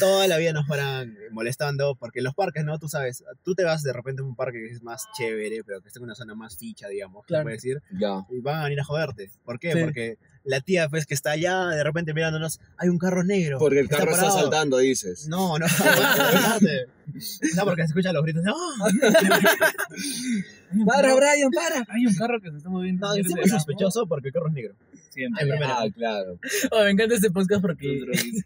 Toda la vida nos paran molestando, porque los parques, ¿no? Tú sabes, tú te vas de repente a un parque que es más chévere, pero que está en una zona más ficha, digamos, Claro. puede decir, y van a venir a joderte. ¿Por qué? Sí. Porque la tía, pues, que está allá, de repente mirándonos, hay un carro negro. Porque el carro está parado". saltando, dices. No, no, no, porque se escuchan los gritos. ¡No! Para, Brian, para. Hay un carro que se está moviendo. No, es sospechoso porque el carro es negro. Siempre. Ah, claro. Oh, me encanta este podcast porque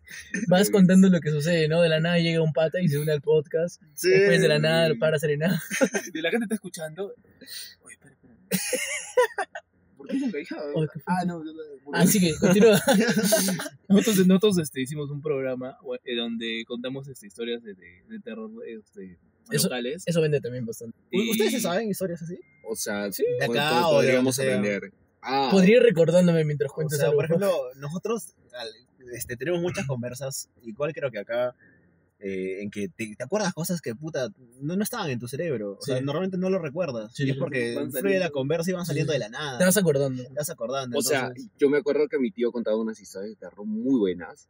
vas contando lo que sucede, ¿no? De la nada llega un pata y se une al podcast. Después de la nada lo para serenar. Y la gente está escuchando. Oye, espera, espera. ¿Qué fue? Ah, no, yo no. Así que continúa. Nosotros, nosotros este, hicimos un programa eh, donde contamos este, historias de, de, de terror este, Eso- locales. Eso vende también bastante. Y- ¿Ustedes se saben historias así? O sea, De pod- acá o de podríamos sea. aprender. Ah, Podría ir recordándome mientras O cuentes sea, algo. por ejemplo, nosotros este, tenemos muchas conversas, igual creo que acá, eh, en que te, te acuerdas cosas que puta no, no estaban en tu cerebro. O sea, Sí. normalmente no lo recuerdas. Sí, y es sí, porque fluye la conversa y van saliendo de la nada. te vas acordando. Te vas acordando. O sea, entonces- yo me acuerdo que mi tío contaba unas historias de terror muy buenas,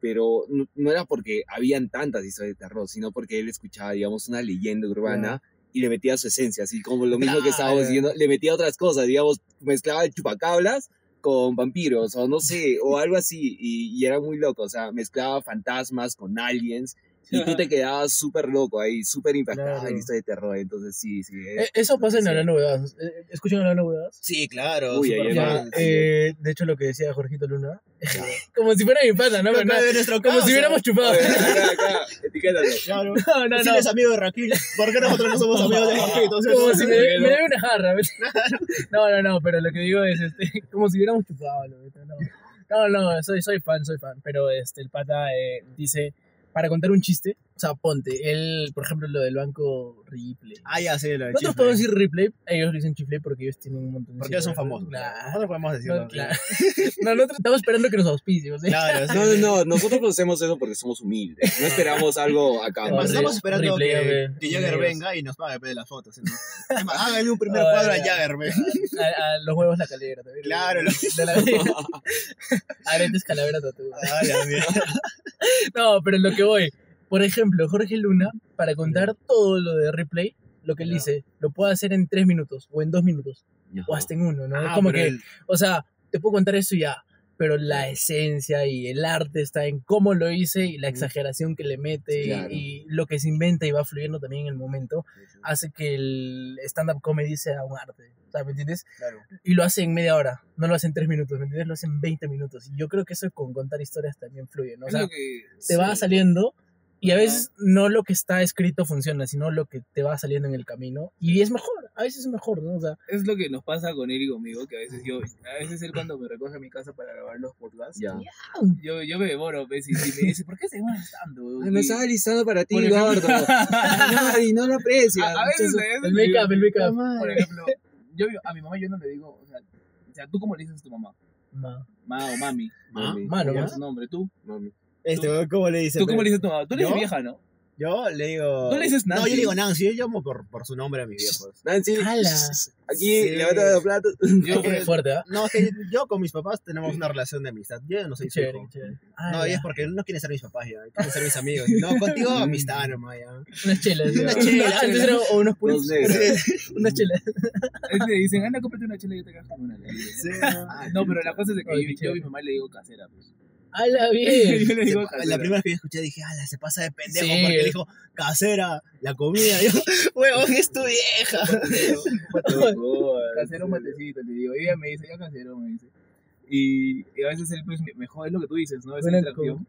pero no, no era porque habían tantas historias de terror, sino porque él escuchaba, digamos, una leyenda urbana y le metía su esencia, así como lo mismo que estábamos Claro. diciendo, le metía otras cosas, digamos, mezclaba chupacablas con vampiros, o no sé, o algo así, y, y era muy loco, o sea, mezclaba fantasmas con aliens, y tú te quedabas súper loco ahí, súper impactado Claro. en historia de terror, entonces sí, sí. Eh, Eso pasa en. Hablando Huevadas. Eh, ¿Escuchan Hablando Huevadas? Sí, claro. Uy, ahí Ya, eh, de hecho, lo que decía Jorgito Luna. como si fuera mi pata, ¿no? Pero de nuestro como caso, si hubiéramos chupado. Oye, acá, acá, etiquétalo. Claro. No, no, Si no. eres amigo de Raquel, ¿por qué nosotros no somos amigos de Raquel? Entonces, Como si me, me no. dé una jarra. No, no, no, pero lo que digo es este, como si hubiéramos chupado. ¿no? No, no, no, soy, soy fan, soy fan. Pero este, el pata eh, dice, para contar un chiste, sea, ponte, él, por ejemplo, lo del banco Ripley. Ah, ya sé, lo de Nosotros podemos decir Ripley, ellos dicen chifley porque ellos tienen un montón de Porque ellos son famosos. Claro. Nosotros podemos decirlo. No, claro. No, nosotros estamos esperando que nos auspicien. ¿sí? Claro, sí. No, no, no, nosotros no hacemos eso porque somos humildes. No esperamos algo acá. Es más, Horrible, estamos esperando horrible, que, horrible. que Jagger venga y nos pague pe, las fotos. Háganle un primer Ah, cuadro a. Jagger. A, a los huevos la calera también. Claro, lo- De la Aretes calavera tatuada. Ah. No, pero lo que voy. Por ejemplo, Jorge Luna, para contar todo lo de replay, lo que él dice, lo puede hacer en tres minutos, o en dos minutos, o hasta en uno, ¿no? Ah, Como que, el- o sea, te puedo contar eso y ya, pero la esencia y el arte está en cómo lo hice y la exageración que le mete y- Claro. y, lo que se inventa y va fluyendo también en el momento, hace que el stand-up comedy sea un arte. Sea, ¿me entiendes? Claro. Y lo hace en media hora, no lo hace en tres minutos, ¿me entiendes? Lo hace en 20 minutos. Y yo creo que eso con contar historias también fluye, ¿no? O sea, que- te va sí. saliendo y a veces no lo que está escrito funciona, sino lo que te va saliendo en el camino. Y es mejor, a veces es mejor, ¿no? O sea, Es lo que nos pasa con él y conmigo, que a veces yo, a veces él cuando me recoge a mi casa para grabar los podcasts, Ya. yo, yo me demoro, pues, y, y me dice, ¿por qué se demoras tanto? Ay, me Y- estaba listando para ti, gordo. Ay, no lo aprecias. a, a veces, veces el make-up, el make-up. por ejemplo, yo, a mi mamá yo no le digo, o sea, o sea, ¿tú cómo le dices a tu mamá? Ma- Ma o mami. Mami, Mano, ¿Cómo ¿no? es su nombre? ¿Tú? mami. Este, ¿cómo le dice? ¿Tú cómo le dices a tu mamá? Tú le dices vieja, ¿no? Yo le digo. Tú le dices No, Nancy. yo le digo Nancy. Yo llamo por, por su nombre a mis viejos. Nancy, ¡Hala! aquí Sí. levanta los platos. Yo, Es fuerte, ¿ah? No, es que yo con mis papás tenemos una relación de amistad. Yo no soy su Chévere, hijo. chévere. No, Ah, y es porque no quieren ser mis papás ya, quieren ser mis amigos. No, contigo amistad nomás ya. Unas chelas. Unas ¿no? chelas, Antes o unos puros. Unas chelas. le dicen, anda, cómprate una chela y yo te con una. le. No, pero la cosa es que yo, a mi mamá le digo casera, pues. ¡Hala Y bien! yo le digo, La primera vez que yo escuché dije, ala, se pasa de pendejo Sí. porque le dijo casera, la comida. Y yo, huevón, es tu vieja. casero un matecito, le digo. Y ella me dice, ya casero, me dice. Y, y a veces él pues me, me jode lo que tú dices, ¿no? Esa Buena interacción.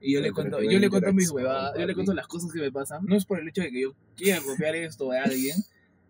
Y yo le cuento, yo le cuento mis huevadas, yo le cuento las cosas que me pasan. No es por el hecho de que yo quiera copiar esto de alguien,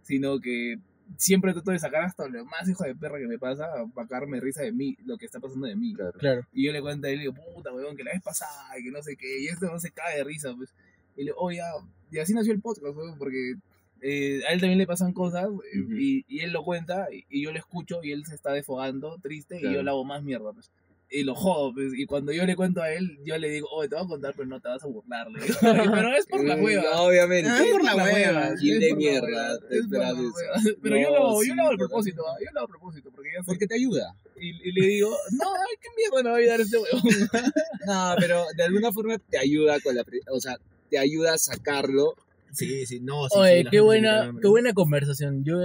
sino que siempre trato de sacar hasta lo más hijo de perra que me pasa para cagarme risa de mí, lo que está pasando de mí. Claro. Claro. Y yo le cuento a él y digo, puta, weón, que la vez pasada y que no sé qué. Y este no se cae de risa, pues. Y le digo, oh, ya. Y así nació el podcast, weón, porque eh, a él también le pasan cosas eh, y, y él lo cuenta y, y yo lo escucho y él se está desfogando, triste, y yo le hago más mierda, pues. Y lo jodo, pues. Y cuando yo le cuento a él, yo le digo, oh, te voy a contar, pero no te vas a burlar. le digo. pero es por la hueva. Obviamente. Ah, por la hueva. Gil es de mierda, es por la hueva. Pero yo lo, yo sí, lo hago a propósito, ¿ah? yo lo hago a propósito, porque ya. Porque te ayuda. Y, y le digo, no, ay, qué mierda me va a ayudar este huevón. No, pero de alguna forma te ayuda con la. O sea, te ayuda a sacarlo. Sí, sí, no, sí. Oye, sí, qué buena, qué buena conversación. Yo,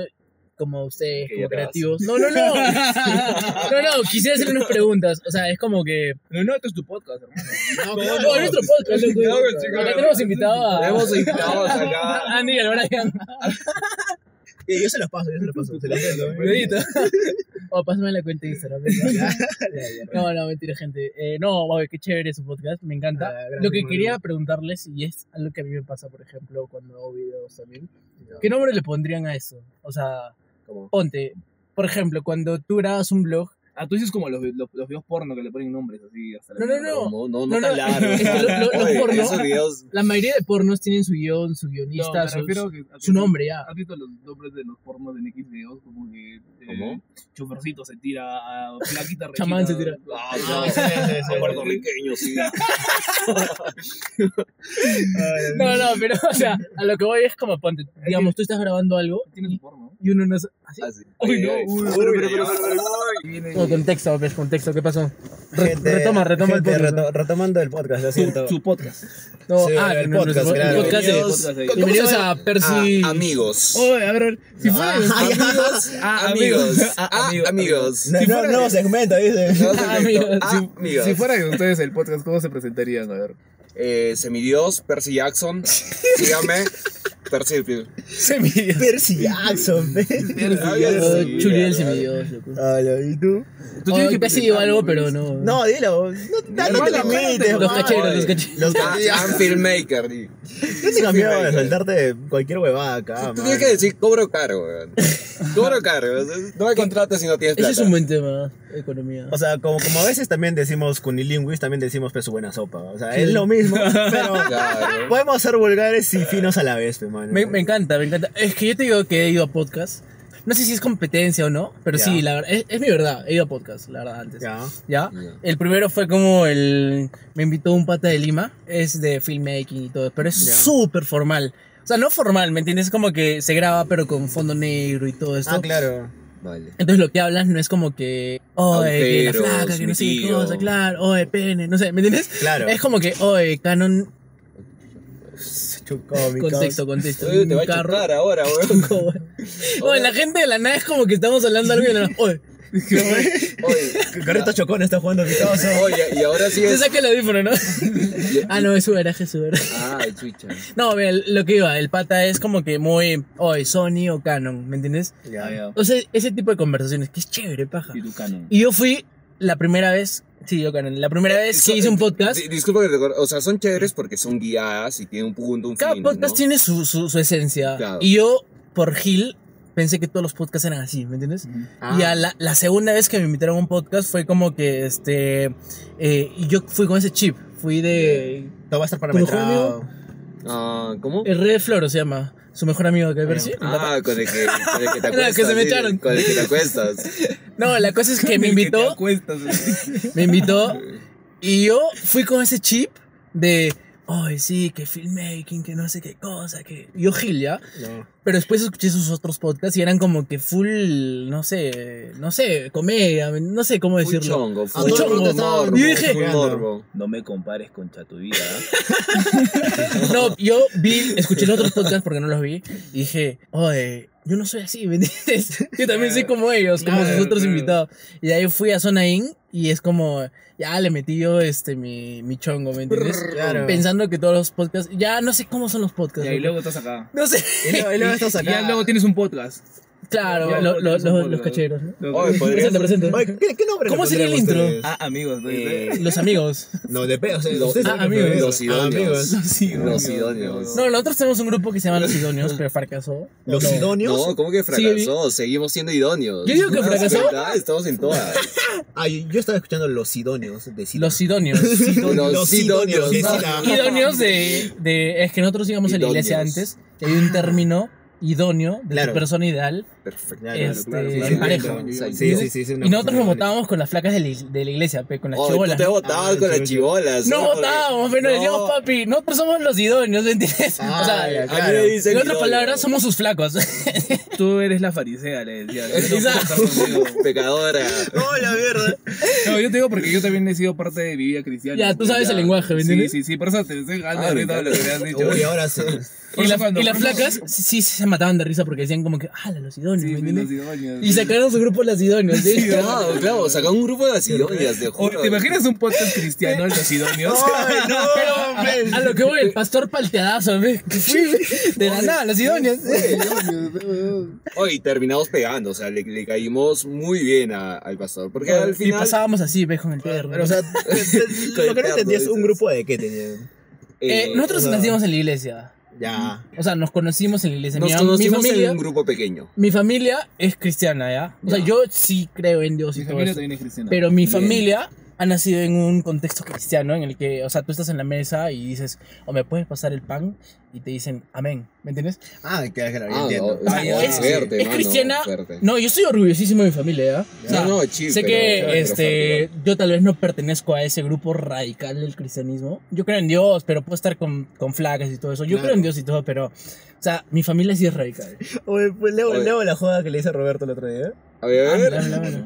como ustedes, Que como creativos. No, no, no. No, no, quisiera hacer unas preguntas. O sea, es como que. No, no, esto es tu podcast, hermano. No, No, claro. no, nuestro podcast. Acá tenemos invitado a. Hemos invitado acá. a Andy y al Brian. Yo se los paso, yo se los paso. Se los paso. O pásame la cuenta de Instagram. No, no, mentira, gente. Eh, no, oye, qué chévere su podcast, me encanta. Ah, gracias, Lo que quería preguntarles, y es algo que a mí me pasa, por ejemplo, cuando hago videos también, ¿qué nombre le pondrían a eso? O sea, Ponte, por ejemplo, cuando tú grabas un blog, Ah, tú dices como los, los, los videos porno que le ponen nombres así hasta la No, no, no. No, no, no, No, no, tan largo. es que lo- lo- los porno- Esos videos. la mayoría de pornos tienen su guion, su No, guionista, me su, que- su nombre ya. ¿Has visto los nombres de los pornos de X videos? Como que. eh, ¿Cómo? Chofercito se tira a Flaquita Rechita. Chamán se tira. Ah, Ah, no. sí, sí, puertorriqueños, sí. No, no, pero, o sea, a lo que voy es como, ponte, digamos, tú estás grabando algo Tiene su porno. y uno no... sa- ¿Así? Así. Uy, no, Uy, pero, pero, pero, No, contexto, ves, contexto, ¿qué pasó? Re- Gente- retoma, retoma gente, el podcast. reto- retomando el podcast, lo siento. su, su podcast. No, Sí, ah, el no, no, podcast, no, claro. el podcast de- Bienvenidos- podcast ahí. ¿cómo Bienvenidos a? Percy. Ah, amigos. Oye, a ver, si fuera... Amigos. Amigos. Ah, amigos. amigos. No, no, nuevo segmento, dice. No, amigos. Amigos. Si fuera de ustedes el podcast, ¿cómo se presentarían? A ver. Eh, Semidios, Percy Jackson. Síganme. Percy. Semillas. Percy Jackson, pe. Sí, Churiel claro. Semillas, loco. Hola, ¿y tú? Tú tienes que casi digo algo, pero no. No, dilo. No, no te limites, Los cacheros, los cacheros. Los Ah, cacheros. I'm filmmaker. No tengas miedo de soltarte cualquier huevada acá, Tú tienes que decir cobro caro, weón. Cobro caro. No me contrates si no tienes Ese plata. es un buen tema, economía. O sea, como, como a veces también decimos cunilingüis, también decimos peso buena sopa. O sea, Sí. es lo mismo, pero Claro. podemos ser vulgares y finos a la vez, pe, mano. Me, me encanta, me encanta. Es que yo te digo que he ido a podcast. No sé si es competencia o no, pero sí, la verdad, es, es mi verdad. He ido a podcast, la verdad, antes. Ya. ¿Ya? Ya. El primero fue como el... Me invitó un pata de Lima. Es de filmmaking y todo, pero es súper formal. O sea, no formal, ¿me entiendes? Es como que se graba, pero con fondo negro y todo esto. Ah, claro. Vale. Entonces lo que hablas no es como que, oye, que la flaca, que no sé qué cosa, claro, oye, pene, no sé, ¿me entiendes? Claro. Es como que, oye, Canon, contexto, contexto, Oye, te va a carro. ahora, weón. Oye, la gente de la nada es como que estamos hablando algo y de la nada, oye, Oye, Carrito Chocón está jugando causa. oye, y ahora sí se es. saca el audífono, ¿no? ah, no, es su garaje, es su garaje. Ay, chucha. No, mira, lo que iba, el pata es como que muy, oye, Sony o Canon, ¿me entiendes? Ya, ya. O sea, ese tipo de conversaciones, que es chévere, paja. Y tu canon. Y yo fui la primera vez, sí, yo Canon, la primera vez que hice un podcast. Di- Disculpa que te O sea, son chéveres porque son guiadas y tienen un punto, un Cada fin. podcast ¿no? tiene su, su, su esencia. Claro. Y yo, por Gil, pensé que todos los podcasts eran así, ¿me entiendes? Ah. Y a la, la segunda vez que me invitaron a un podcast fue como que, este, eh, y yo fui con ese chip, fui de, Todo va a estar ¿Tu mejor parametrado. Ah, ¿cómo? el Red Floro se llama, su mejor amigo que ver si. Ah, con el que, con el que te acuestas. que se me sí, echaron. Con el que te acuestas. No, la cosa es que me El te invitó, acuestas, me invitó, y yo fui con ese chip de, ay, sí, que filmmaking, que no sé qué cosa, que... Yo Gil, ¿ya? No. Pero después escuché sus otros podcasts y eran como que full, no sé, no sé, comedia, no sé cómo Full decirlo. chongo, full el mundo chongo, morbo, Y dije- full morbo. No me compares con Chatuvida. No, yo vi, escuché los otros podcasts porque no los vi y dije, oye, yo no soy así, ¿me entiendes? Yo también soy como ellos, como Claro, sus otros claro. invitados. Y de ahí fui a Zona In y es como, ya le metí yo este, mi, mi chongo, ¿me entiendes? Claro. Pensando que todos los podcasts, ya no sé cómo son los podcasts. y ahí luego estás acá. No sé. Y luego, y luego estás Y acá. ya luego tienes un podcast. Claro, Ya, lo- lo- los, cacheros. ¿no? Oye, podrías- ¿qué, qué nombre ¿Cómo le sería el pondrían intro? ustedes? Ah, amigos. ¿no? Eh, Los amigos. No, depende. O sea, ustedes ah, saben amigos. Los idóneos. Amigos. Los idóneos. Los idóneos. No, nosotros tenemos un grupo que se llama Los Idóneos, pero fracasó. Los No. idóneos. No, ¿cómo que fracasó? Seguimos siendo idóneos. Yo digo que ¿No te das fracasó. cuenta? Estamos en todas. Ah, yo yo estaba escuchando los idóneos de Sila. Los Idóneos. Los idóneos. de idóneos de, de. Es que nosotros íbamos a la iglesia Idóneos. antes y hay un término idóneo de Claro. tu persona ideal. Perfecto. Claro, Este, claro, en sí, pareja. Sí, sí, sí. sí, una Y nosotros nos votábamos con las flacas de la, de la iglesia, pe, con las Oh, tú chibolas. te ¿no? votabas Ah, con las chibolas. No votábamos, pero No. decíamos, papi, nosotros somos los idóneos, ¿me entiendes? Ah, o sea, claro. en otras idóneo. palabras, somos sus flacos. Tú eres la farisea, le decía. Yo no. Pecadora. Oh, la mierda. No, yo te digo porque yo también he sido parte de mi vida cristiana. Ya, tú sabes Ya. el lenguaje, ¿me Sí, entiendes? sí, sí, por eso te estoy ganando Ah, ahorita lo que me has dicho. Uy, ahora sí. Y, la- cuando- y las flacas sí, sí se mataban de risa porque decían como que, ah, los idóneos, Sí, ¿me sí, entiendes? los idóneos. Y sacaron su grupo las idóneos, ¿sí? Claro, claro, sacó un grupo de las idóneas, te juro. ¿Te imaginas un podcast cristiano, los idóneos? Ay, no, Pero a, a lo que voy, el pastor palteadazo, ¿ves? De la nada, los idóneos. Oye, y terminamos pegando, o sea, le, le caímos muy bien a- al pastor. Porque al Y final. pasábamos así, ¿ves? Con el perro. Pero, o sea, lo que no entendí es un grupo de qué tenían. Eh, nosotros o sea- nacimos en la iglesia. Ya. O sea, nos conocimos en la iglesia. Nos mi, conocimos mi familia, en un grupo pequeño. mi familia es cristiana, ¿ya? O sea, Ya. yo sí creo en Dios y Mi todo familia eso. también es cristiana. Pero mi Bien. familia ha nacido en un contexto cristiano en el que, o sea, tú estás en la mesa y dices, o me puedes pasar el pan y te dicen, amén, ¿me entiendes? Ah, claro, claro, Ah, entiendo. no, Ah, es- fuerte, es mano, cristiana. fuerte. No, yo estoy orgullosísimo de mi familia, ¿ya? O sea, No, no, chill, sé pero- que pero este, fuerte, yo tal vez no pertenezco a ese grupo radical del cristianismo. Yo creo en Dios, pero puedo estar con, con flacas y todo eso. Yo Claro. creo en Dios y todo, pero, o sea, mi familia sí es radical. Oye, pues leo, Oye. leo la joda que le hice a Roberto el otro día. A ver, a ver. Ah, mira, mira, mira.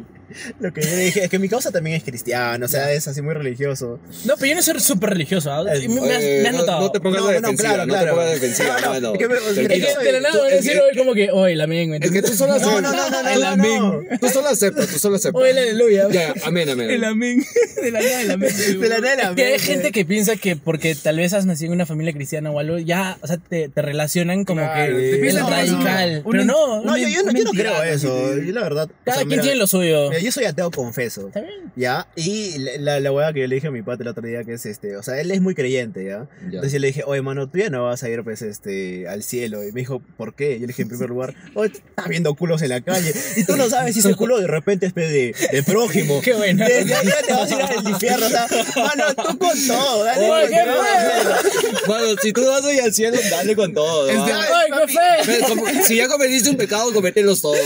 Lo que yo le dije es que mi causa también es cristiano, o sea, es así muy religioso. No, pero yo no soy súper religioso. ¿ah? Eh, me, me has, Oye, me has no- notado. No te pongas No, no, defensiva, claro, no te claro. pongas a defensiva, No, no, mano. es que de la nada voy a decir hoy como que, oye, el amén, ¿me Es que tú solo No, aceptas. no, no, no, El no, amén. no. Tú solo aceptas, tú solo aceptas. Oye, el aleluya. Ya, amén, amén. El amén. De la nada, el amén. De la nada, Es que hay gente que piensa que porque tal vez has nacido en una familia cristiana o algo, ya, o sea, te, te relacionan como Claro, que te es radical. pero no, No, yo, yo no, no creo eso. Yo la verdad. O cada sea, quien mira, tiene lo suyo. mira, yo soy ateo confeso. ¿Está bien? ¿Ya? Y la, la, la hueá que yo le dije a mi padre el otro día que es este, o sea, él es muy creyente, ¿ya? Ya. Entonces yo le dije, oye, mano, tú ya no vas a ir, pues, este, al cielo. Y me dijo, ¿por qué? Yo le dije, en primer lugar, oye, estás viendo culos en la calle. Y tú no sabes si ese culo de repente es de, de prójimo. Qué bueno. Desde te vas a ir al infierno, o sea, mano, tú con todo, dale Oye, con todo. Bueno, si tú vas a ir al cielo, dale con todo. Es ¿no? de- ¡Ay, qué fe! Pero como- si ya cometiste un pecado, comételos todos.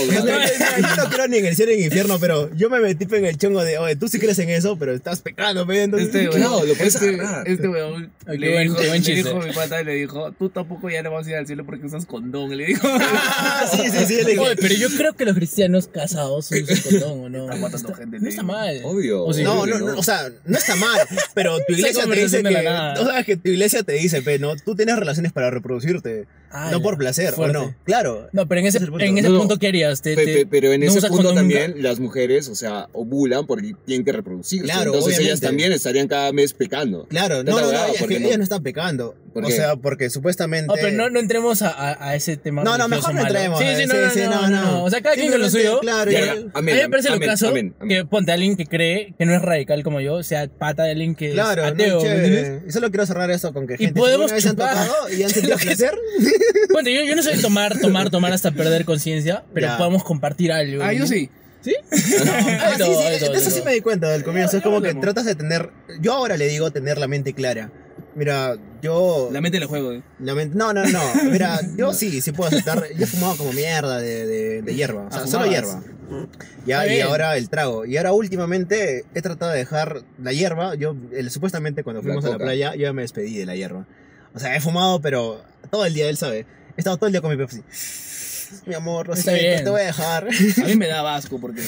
¿No? creo ni en el cielo ni en el infierno, pero yo me metí en el chongo de, oye, tú sí crees en eso, pero estás pecando, pe, entonces... Este Claro, lo puedes este, agarrar. este weón Ay, qué le, dijo, le dijo mi pata, le dijo, tú tampoco ya no vas a ir al cielo porque usas condón. Le dijo, Ah, sí, sí, sí, le dije, Oye, pero yo creo que los cristianos casados usan condón, ¿o no? Está matando gente, no está mal. Obvio. O. No, no, no, o sea, no está mal, pero tu iglesia te dice que, o sea, que tu iglesia te dice, pe, no, tú tienes relaciones para reproducirte, Ah, no por placer, Fuerte. ¿o no? Claro. No, pero en ese, es en ese punto, ¿qué harías? Te- Pe- te- pe- pero en ¿no ese punto condón nunca? también las mujeres, o sea, ovulan porque tienen que reproducirse. Claro, Entonces ellas obviamente. también estarían cada mes pecando. Claro, no, no, no, es ¿por que no? ellas no están pecando. ¿Por o qué? sea, porque supuestamente... Oh, pero no, no entremos a, a, a ese tema. No, no, mejor no entremos. Sí, eh, sí, no, no, no, no. O sea, cada quien con lo suyo. Claro, Ya, ya- ya, a mí amén, me parece lo amén, caso amén, amén. que ponte a alguien que cree que no es radical como yo, sea pata de alguien que Claro, es no, ateo. Y solo quiero cerrar esto con que Y gente, si podemos vez han chupar. tocado y han sentido placer, Ponte, yo, yo no soy tomar, tomar, tomar hasta perder conciencia, pero Ya. podemos compartir algo. Ah, yo ¿no? sí. ¿Sí? Ah, sí, todo, sí, todo, de eso hay sí todo. me di cuenta del comienzo. Es como que tratas de tener. Yo ahora le digo tener la mente clara. Mira, yo. La mente del juego. eh. la mente- no, no, no. Mira, yo sí, sí puedo aceptar. Yo he fumado como mierda de, de, de hierba. O sea, Ah, solo hierba. Ya, y ahora el trago. Y ahora últimamente he tratado de dejar la hierba. Yo, el- supuestamente cuando La fuimos a la playa, yo ya me despedí de la hierba. O sea, he fumado, pero todo el día él sabe. He estado todo el día con mi Pepsi. Mi amor, lo Está siento, bien. te voy a dejar. A mí me da asco porque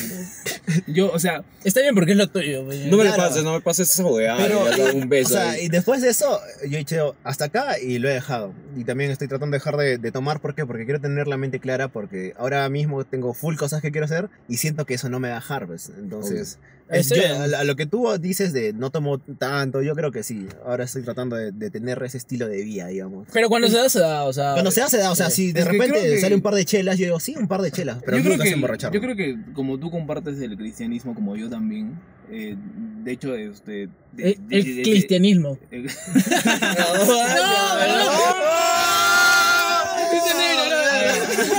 yo, o sea, Está bien porque es lo tuyo. No me Claro. pases, no me pases esa dado un beso. O sea, ahí. y después de eso, yo he dicho hasta acá y lo he dejado. Y también estoy tratando de dejar de, de tomar, ¿por qué? Porque quiero tener la mente clara, porque ahora mismo tengo full cosas que quiero hacer y siento que eso no me va a dejar, pues. Entonces, es- yo- a, a lo que tú dices de no tomo tanto, yo creo que sí. Ahora estoy tratando de, de tener ese estilo de vida, digamos. Pero cuando se da, se da. O sea, Cuando se hace, da, o sea, si de repente que- sale un par de chelas, yo digo, sí, un par de chelas, pero yo, creo nunca que, se emborracharme. yo creo que como tú compartes el cristianismo como yo también, eh, de hecho, este... de- el, de- el de- de- cristianismo. el- Todos aquí, todos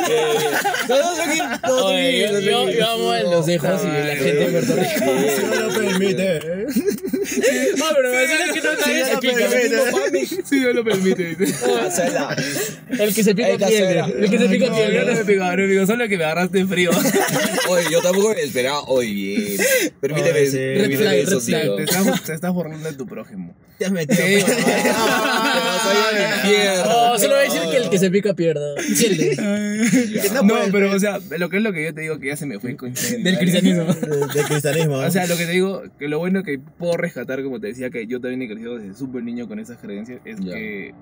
Oye, yo, aquí, todos aquí. yo amo a los hijos y la gente de Puerto Rico. Si no lo permite. No, pero me decían que no Sí, permite. Sí, Dios lo permite. Hacela. El que se pica pierde. El que se pica No, yo no me pierde. pegaba, no digo, solo que me agarraste en frío. Oye, yo tampoco me esperaba. Oye, bien. Permíteme, eso, tío. Te estás, burlando de tu prójimo. Te has metido. Te vas a ir al infierno. Oh, solo voy a decir que el que se pica pierde. Pierde. No, no pero, o sea, lo que es lo que yo te digo que ya se me fue Del cristianismo. De- Del cristianismo. O sea, lo que te digo, que lo bueno que puedo rescatar, como te decía, que yo también he crecido desde súper niño con esas creencias, es Ya. que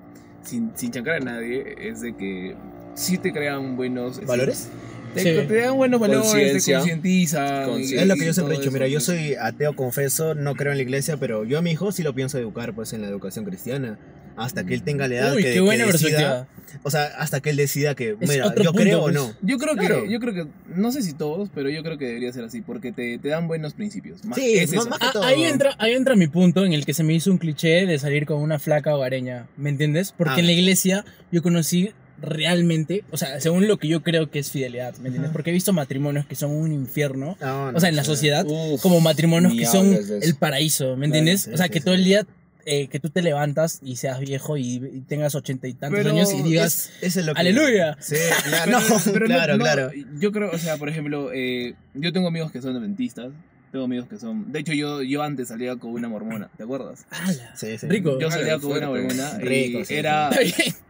sin, sin chancar a nadie, es de que sí te crean buenos... ¿Valores? Te, Sí. te dan buenos valores, te concientizan. Es lo que yo siempre he dicho. Mira, yo soy ateo, confeso, no creo en la iglesia, pero yo a mi hijo sí lo pienso educar pues en la educación cristiana. Hasta que él tenga la edad Uy, que, qué que buena decida. perspectiva. O sea, hasta que él decida que, Es mira, yo punto, creo o pues. no. Yo creo que, yo creo que, no sé si todos, pero yo creo que debería ser así, porque te, te dan buenos principios. Más, Sí, es más- más que Ah, todo. ahí, entra, ahí entra mi punto en el que se me hizo un cliché de salir con una flaca hogareña, ¿me entiendes? Porque Ah. en la iglesia yo conocí realmente, o sea, según lo que yo creo que es fidelidad, ¿me entiendes? Ajá. Porque he visto matrimonios que son un infierno, No, no, o sea, en la sociedad, Uf, como matrimonios ni que son el paraíso, ¿me entiendes? sí, o sea, sí, que sí. todo el día eh, que tú te levantas y seas viejo y, y tengas ochenta y tantos Pero años y digas, Es, es lo que- ¡Aleluya! Sí, claro, Pero- no, pero no- claro, no, claro. Yo creo, o sea, por ejemplo, eh, yo tengo amigos que son adventistas, tengo amigos que son... De hecho, yo, yo antes salía con una mormona, ¿te acuerdas? ¡Hala! Sí, sí. Rico. Yo salía con una mormona y Rico, sí, era,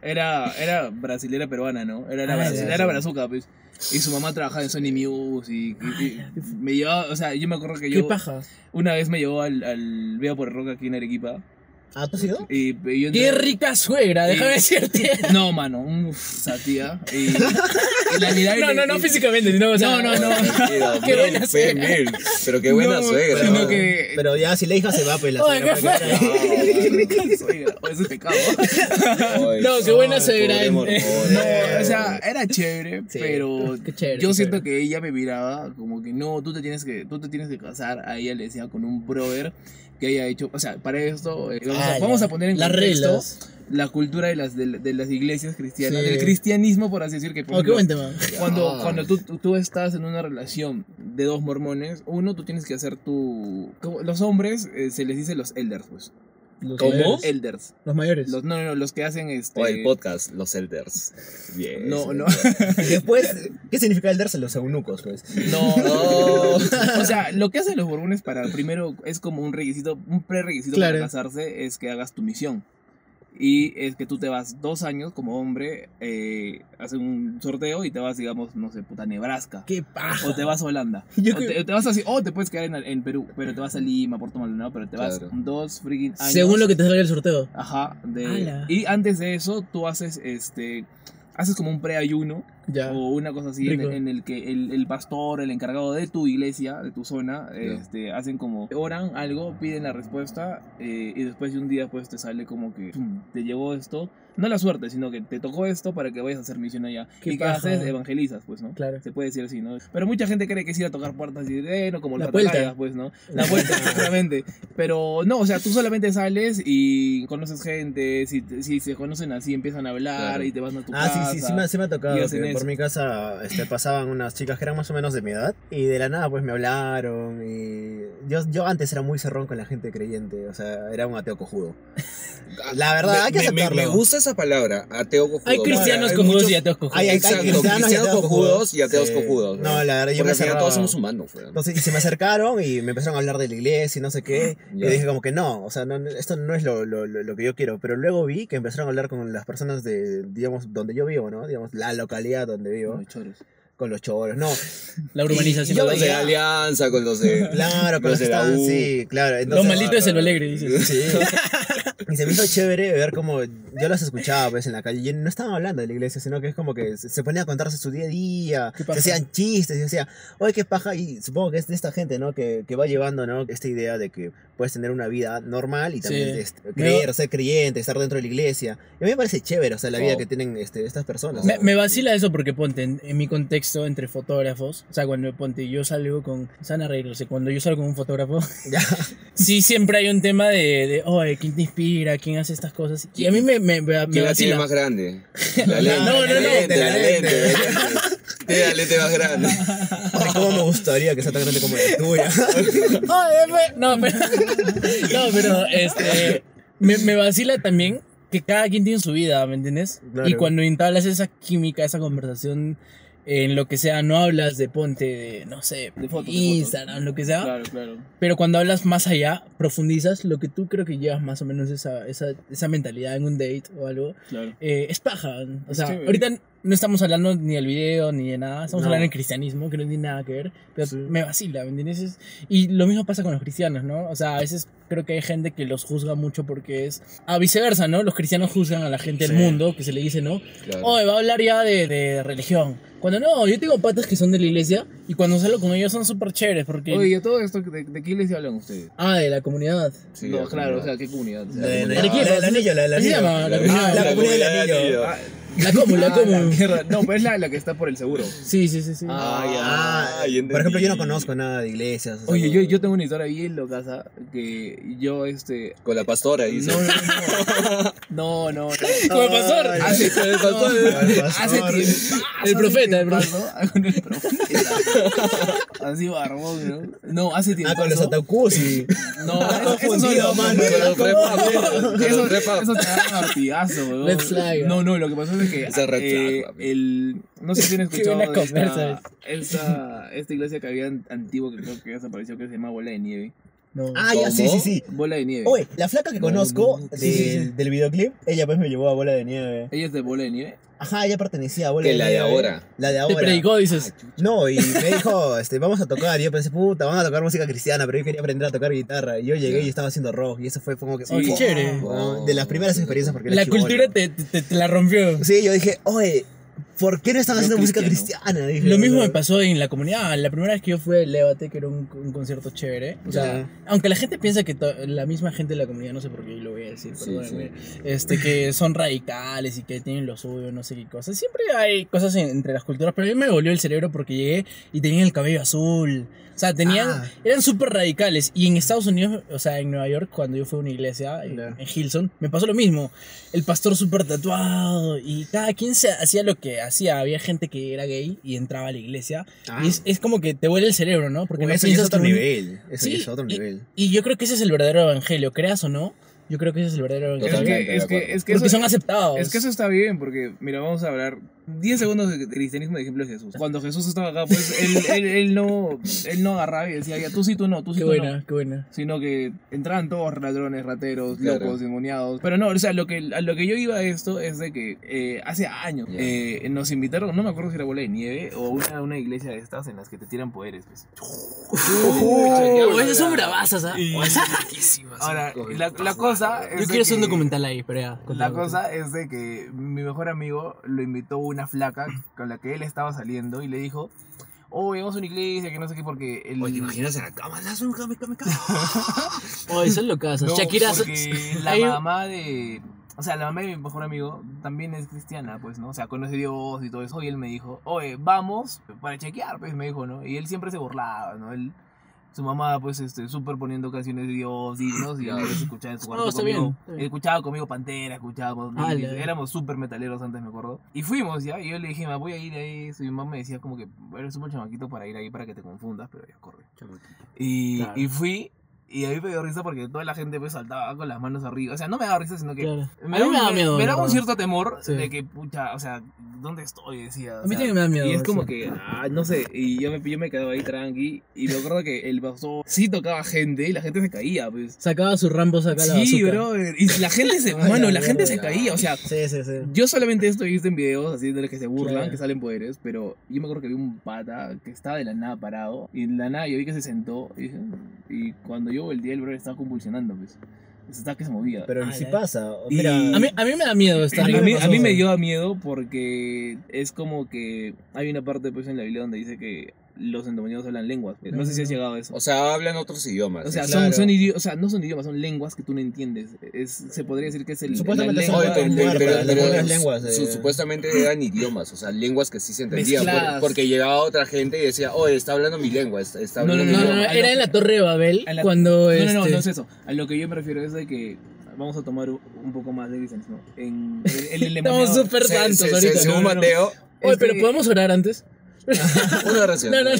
era, era brasilera peruana, ¿no? Era la Ah, brasilera, sí. brazuca, pues. Y su mamá trabajaba en Sony Music y, y- y me llevaba, o sea, yo me acuerdo que ¡Qué yo paja! una vez me llevó al, al Veo por el Rock aquí en Arequipa ¿Ah, tú has ido? y, y yo ¡Qué entré- rica suegra! Déjame decirte. No, mano, un esa tía. Y, y la No, le- no, no físicamente, sino, o sea, No, no, no. Qué buena suegra. Pero qué buena No, suegra. sino ¿no? que- Pero ya, si la hija se va, pues la Oye, suegra qué para que- Suegra, o ese pecado. ay, No, qué buena ay, suegra. pobre eh. mormón. No, o sea, era chévere, Sí. pero Qué chévere, yo qué siento chévere. que ella me miraba como que no, tú te tienes que, tú te tienes que casar. A ella le decía con un brother que haya hecho, o sea, para esto eh, vamos, Ah, a, vamos a poner en las contexto reglas. la cultura de las de, de las iglesias cristianas, Sí. del cristianismo por así decir que por Oh, qué ejemplo, buen tema. Cuando, Ah. cuando tú, tú, tú estás en una relación de dos mormones, uno, tú tienes que hacer tu... como Los hombres eh, se les dice los elders, pues. Los. Elders. Los mayores. Los, no, no, no, los que hacen este... O el podcast, los elders. Bien. No, no. Y después, ¿qué significa el darse los eunucos, pues? No, Oh. o sea, lo que hacen los mormones para primero es como un requisito, un pre-requisito Claro. para casarse es que hagas tu misión. Y es que tú te vas dos años como hombre, eh, haces un sorteo y te vas, digamos, no sé, puta Nebraska. ¡Qué paja! O te vas a Holanda. Yo o, creo- te, te vas así, o te puedes quedar en, en Perú, pero te vas a Lima, Puerto Maldonado, pero te vas Claro. dos freaking años. Según lo que te salga el sorteo. Ajá. De, y antes de eso, tú haces este. Haces como un preayuno Ya. o una cosa así en, en el que el, el pastor, el encargado de tu iglesia, de tu zona, este, hacen como oran algo, piden la respuesta eh, y después de un día pues te sale como que "Pum, te llegó esto, no la suerte, sino que te tocó esto para que vayas a hacer misión allá. Qué y que haces, evangelizas, pues, ¿no? Claro. Se puede decir así, ¿no? Pero mucha gente cree que es ir a tocar puertas y eh, no como La vuelta. pues, ¿no? La vuelta, exactamente. Pero no, o sea, tú solamente sales y conoces gente, si, si se conocen así, empiezan a hablar Claro. y te vas a tu Ah, casa. sí, sí, sí me, sí me ha tocado. que, por mi casa este, pasaban unas chicas que eran más o menos de mi edad y de la nada pues me hablaron y yo, yo antes era muy cerrón con la gente creyente, o sea, era un ateo cojudo. La verdad, hay que me, me- aceptarlo. me gusta esa palabra, ateo cojudo. Hay cristianos Hay cojudos muchos- y ateos cojudos. Hay- hay- Exacto, cristianos y cristianos ateos cojudos y ateos Sí. cojudos. No, la verdad, yo Porque me cerraba. todos somos humanos. Entonces, y se me acercaron y me empezaron a hablar de la iglesia y no sé qué. Ya. Y dije como que no, o sea, no, esto no es lo, lo, lo, lo que yo quiero. Pero luego vi que empezaron a hablar con las personas de, digamos, donde yo vivo, ¿no? Digamos, la localidad donde vivo. Los choros. Con los choros, no. La urbanización. Yo Con los de Alianza, con los de... Claro, con Los los que de la estaban, U. sí, claro. Lo entonces- maldito es el alegre, dices. Sí. Y se me hizo chévere ver cómo yo las escuchaba pues en la calle y no estaban hablando de la iglesia, sino que es como que se, ponían a contarse su día a día, ¿Qué se hacían chistes y decía, oye, qué paja, y supongo que es de esta gente, ¿no? Que, que va llevando, ¿no? Esta idea de que puedes tener una vida normal y también Sí. este, creer, ser creyente, estar dentro de la iglesia. Y a mí me parece chévere, o sea, la vida que tienen este, estas personas. Me, vacila eso porque ponte en, en mi contexto entre fotógrafos, o sea, cuando ponte yo salgo con, se van a reír, o sea, cuando yo salgo con un fotógrafo, sí siempre hay un tema de, de oye, ¿quién te inspira? ¿Quién hace estas cosas? Y a mí me, me, me, me ¿Quién la tiene vacila. más grande? La lente, No, no, la no, lente, la la lente. la lente. Tiene la lente más grande. Ay, cómo me gustaría que sea tan grande como la tuya. No, pero, no, pero este, me, me vacila también que cada quien tiene su vida, ¿me entiendes? Claro. Y cuando entablas esa química, esa conversación, en lo que sea, no hablas de ponte, de, no sé, De fotos, de Instagram, lo que sea, Claro, claro. pero cuando hablas más allá, profundizas lo que tú creo que llevas más o menos esa, esa, esa mentalidad en un date o algo, Claro. eh, es paja. O sea, ahorita no estamos hablando ni del video ni de nada, estamos No. hablando del cristianismo, que no tiene nada que ver, pero Sí. me vacila, ¿me entiendes? Es- Y lo mismo pasa con los cristianos, ¿no? O sea, a veces creo que hay gente que los juzga mucho porque es a viceversa, ¿no? Los cristianos juzgan a la gente del Sí. mundo, que se le dice, ¿no? Claro. Oh, va a hablar ya de, de religión. Cuando no, yo tengo patas que son de la iglesia y cuando salgo con ellos son súper chéveres porque... Oye, ¿y a todo esto, ¿de, de qué iglesia hablan ustedes? Ah, de la comunidad. Sí, no, la claro, o comunidad. sea, ¿qué comunidad? La de- comunidad. la- la del anillo, la del ¿Cómo se anillo. llama? La Ah, comunidad. la comunidad del del anillo. anillo. La comu, la Ah, mierda. No, pues es la, la que está por el seguro. Sí, sí, sí, sí. Ah, ya. Ah, Ay, por ejemplo, yo no conozco nada de iglesias. o sea, Oye, yo, yo tengo una historia bien loca, que yo, este... Con la pastora, dice. No, no, no. No, no, no. Como el pastor. Ay, Hace, Al hace pastor. tiempo. El profeta, el profeta. Con el profeta. Así barbón, ¿no? No, hace tiempo. Ah, con los ataúdes y... No, confundido, mano. Con los prepa, con Eso, los prepa. eso te da un martillazo, weón. Red flag. No, no, lo que pasó es que Esa red eh, flag, el no sé si han escuchado esta, esta, esta iglesia que había an- antigua que creo que desapareció que se llama Bola de Nieve. No. Ah, ya, sí, sí, sí. Bola de Nieve. Oye, la flaca que conozco no, del, sí, sí, sí. del videoclip, ella pues me llevó a Bola de Nieve. Ella es de Bola de Nieve. Ajá, ella pertenecía a Bola Que la de ahora. La de Te ahora. predicó, dices. No, y me dijo, este, vamos a tocar. Y yo pensé, puta, vamos a tocar música cristiana, pero yo quería aprender a tocar guitarra. Y yo llegué y estaba haciendo rock. Y eso fue como que. Oh, qué chévere. ¿no? De las primeras experiencias porque La cultura te, te, te la rompió. Sí, yo dije, oye, ¿por qué no están haciendo música cristiana? Dije, Lo mismo me pasó en la comunidad. La primera vez que yo fui a Lévate, que era un, un concierto chévere. O sea, Ya. aunque la gente piensa que la misma gente de la comunidad, no sé por qué lo voy a decir, Sí, perdónenme, este, que son radicales y que tienen lo suyo, no sé qué cosas. Siempre hay cosas en- entre las culturas, pero a mí me volvió el cerebro porque llegué y tenían el cabello azul. O sea, tenían, Ah. eran súper radicales. Y en Estados Unidos, o sea, en Nueva York, cuando yo fui a una iglesia, en, Ya. en Hilson, me pasó lo mismo. El pastor súper tatuado y cada quien se hacía lo que hacía. Había gente que era gay y entraba a la iglesia. Ah. Y es, es como que te vuela el cerebro, ¿no? Porque Uy, no eso es otro que un- nivel. Eso Sí, es otro y- nivel. Y yo creo que ese es el verdadero evangelio, creas o no. Yo creo que ese es el verdadero Es evangelio. Totalmente que, es que, es que Porque eso, son aceptados. es que eso está bien, porque, mira, vamos a hablar 10 segundos de cristianismo de ejemplo de Jesús. Cuando Jesús estaba acá, pues él, él, él no, él no agarraba y decía, ya tú sí, tú no, tú sí, Qué tú buena, no. qué buena. Sino que entraban todos ladrones, rateros, Claro. locos, demoniados. Pero no, o sea, lo que, a lo que yo iba a esto es de que eh, hace años Ya. eh, nos invitaron, no me acuerdo si era bola de nieve o una, una iglesia de estas en las que te tiran poderes. Pues. Oh, esas son bravazas, ¿ah? Ahora, la, la cosa es Yo quiero hacer un documental ahí, pero ya. La cosa es de que mi mejor amigo lo invitó una flaca con la que él estaba saliendo y le dijo, oh, vamos a una iglesia, que no sé qué, porque el... Oye, ¿te imaginas en la cama? Las un cama, cama, cama. Oh, eso es lo que No, Shakira. porque la mamá de... O sea, la mamá de mi mejor amigo también es cristiana, pues, ¿no? O sea, conoce a Dios y todo eso. Y él me dijo, oye, vamos para chequear, pues, me dijo, ¿no? Y él siempre se burlaba, ¿no? Él, su mamá, pues, este, súper poniendo canciones de Dios, dignos, y Claro. yo escuchaba en su cuarto No, está conmigo. bien, está bien. Escuchaba conmigo Pantera, escuchábamos, Ah, éramos súper metaleros antes, me acuerdo. Y fuimos, ¿ya? Y yo le dije, me voy a ir ahí. Y mi mamá me decía como que, eres súper chamaquito para ir ahí para que te confundas, pero ya corre. Y, Claro. y fui, y a mí me dio risa porque toda la gente pues saltaba con las manos arriba. O sea, no me daba risa, sino que Claro. me, daba, me da miedo, me la daba un cierto temor Sí. de que, pucha, o sea, ¿dónde estoy? Decía. o A mí también me da miedo. Y es como sí. que, ah, no sé, y yo me, yo me quedaba ahí tranqui, y me acuerdo que el pastor sí tocaba gente, y la gente se caía, pues. Sacaba sus rambos acá la Sí, bazooka. bro, y la gente se, mano, la la gente se caía, o sea, Sí, sí, sí. yo solamente esto he visto en videos así de los que se burlan, Claro. que salen poderes, pero yo me acuerdo que vi un pata que estaba de la nada parado y de la nada yo vi que se sentó y, y cuando yo volteé el brother estaba convulsionando, pues. Estaba que se movía. Pero Ah, si pasa. Y- Mira, A mí, a mí me da miedo esta a, mí, a mí me dio miedo porque es como que hay una parte pues en la Biblia donde dice que los endemoniados hablan lenguas. pues. No sé si has llegado a eso. O sea, hablan otros idiomas. O sea, ¿sí? son, claro. son idi- o sea, no son idiomas, son lenguas que tú no entiendes. Es, se podría decir que es el, Supuestamente pero, pero- pero- pero supuestamente eran idiomas, o sea, lenguas que sí se entendían. por- porque llegaba otra gente y decía, oye, está hablando mi lengua, está, está No, hablando no, mi No, no, no, era en la Torre de Babel la- cuando No, no, este, no, no es eso. A lo que yo me refiero es de que vamos a tomar un poco más de licencia, ¿no? En el, el endemoniado- Estamos súper Se- santos se- se- ahorita. según no, no, no. Mateo, Oye, pero Este- ¿podemos orar antes? Una oración. No, no,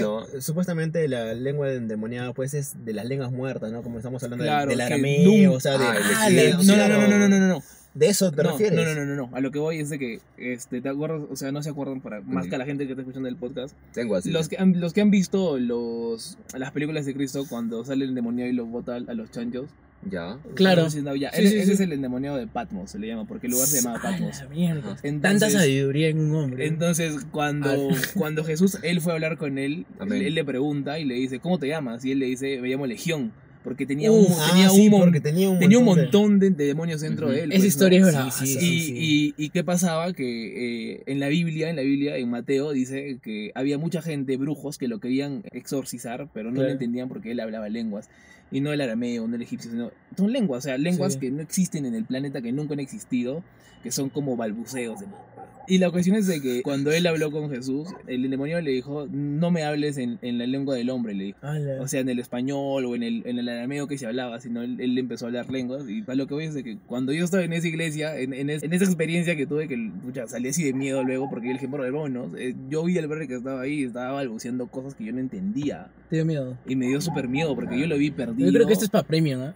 no. Supuestamente la lengua endemoniada, pues, es de las lenguas muertas, ¿no? Como estamos hablando claro, del, del arameo, o sea, de. Ah, de ah, no, no, no, no, no, no, no. ¿De eso te no, refieres? No, no, no, no, no. A lo que voy es de que, este, ¿te acuerdas? O sea, no se acuerdan para más que a la gente que está escuchando el podcast. Tengo así. Los que han, los que han visto los, las películas de Cristo cuando sale el demonio y los bota a los chanchos. Ya. Claro. No, ya. Sí, ese sí, ese sí. es el endemoniado de Patmos, se le llama, porque el lugar se llama Ah, Patmos. mierda. Entonces- Tanta sabiduría en un hombre. Entonces, cuando, Ah. cuando Jesús, él fue a hablar con él, él, él le pregunta y le dice, ¿cómo te llamas? Y él le dice, me llamo Legión, porque tenía Uf, un, Ah, tenía sí, un, porque tenía un tenía un montón de- demonios dentro de él. Esa pues, historia ¿no? es brava. Sí, sí, Y, sí. y, y qué pasaba que eh, en la Biblia, en la Biblia, en Mateo dice que había mucha gente, brujos, que lo querían exorcizar, pero no Claro. le entendían porque él hablaba lenguas. Y no el arameo, no el egipcio, sino son lenguas, o sea, lenguas Sí. que no existen en el planeta, que nunca han existido, que son como balbuceos. de- Y la cuestión es de que cuando él habló con Jesús, el demonio le dijo, no me hables en, en la lengua del hombre, le dijo. O sea, en el español o en el, en el arameo que se hablaba, sino él, él empezó a hablar lenguas. Y a lo que voy es de que cuando yo estaba en esa iglesia, en, en, es- en esa experiencia que tuve, que pucha, salí así de miedo luego, porque le dije, por hermanos, eh, yo vi al verde que estaba ahí y estaba balbuceando cosas que yo no entendía. Te dio miedo. Y me dio súper miedo porque yo lo vi perdido. Yo creo que esto es para premium, ¿ah?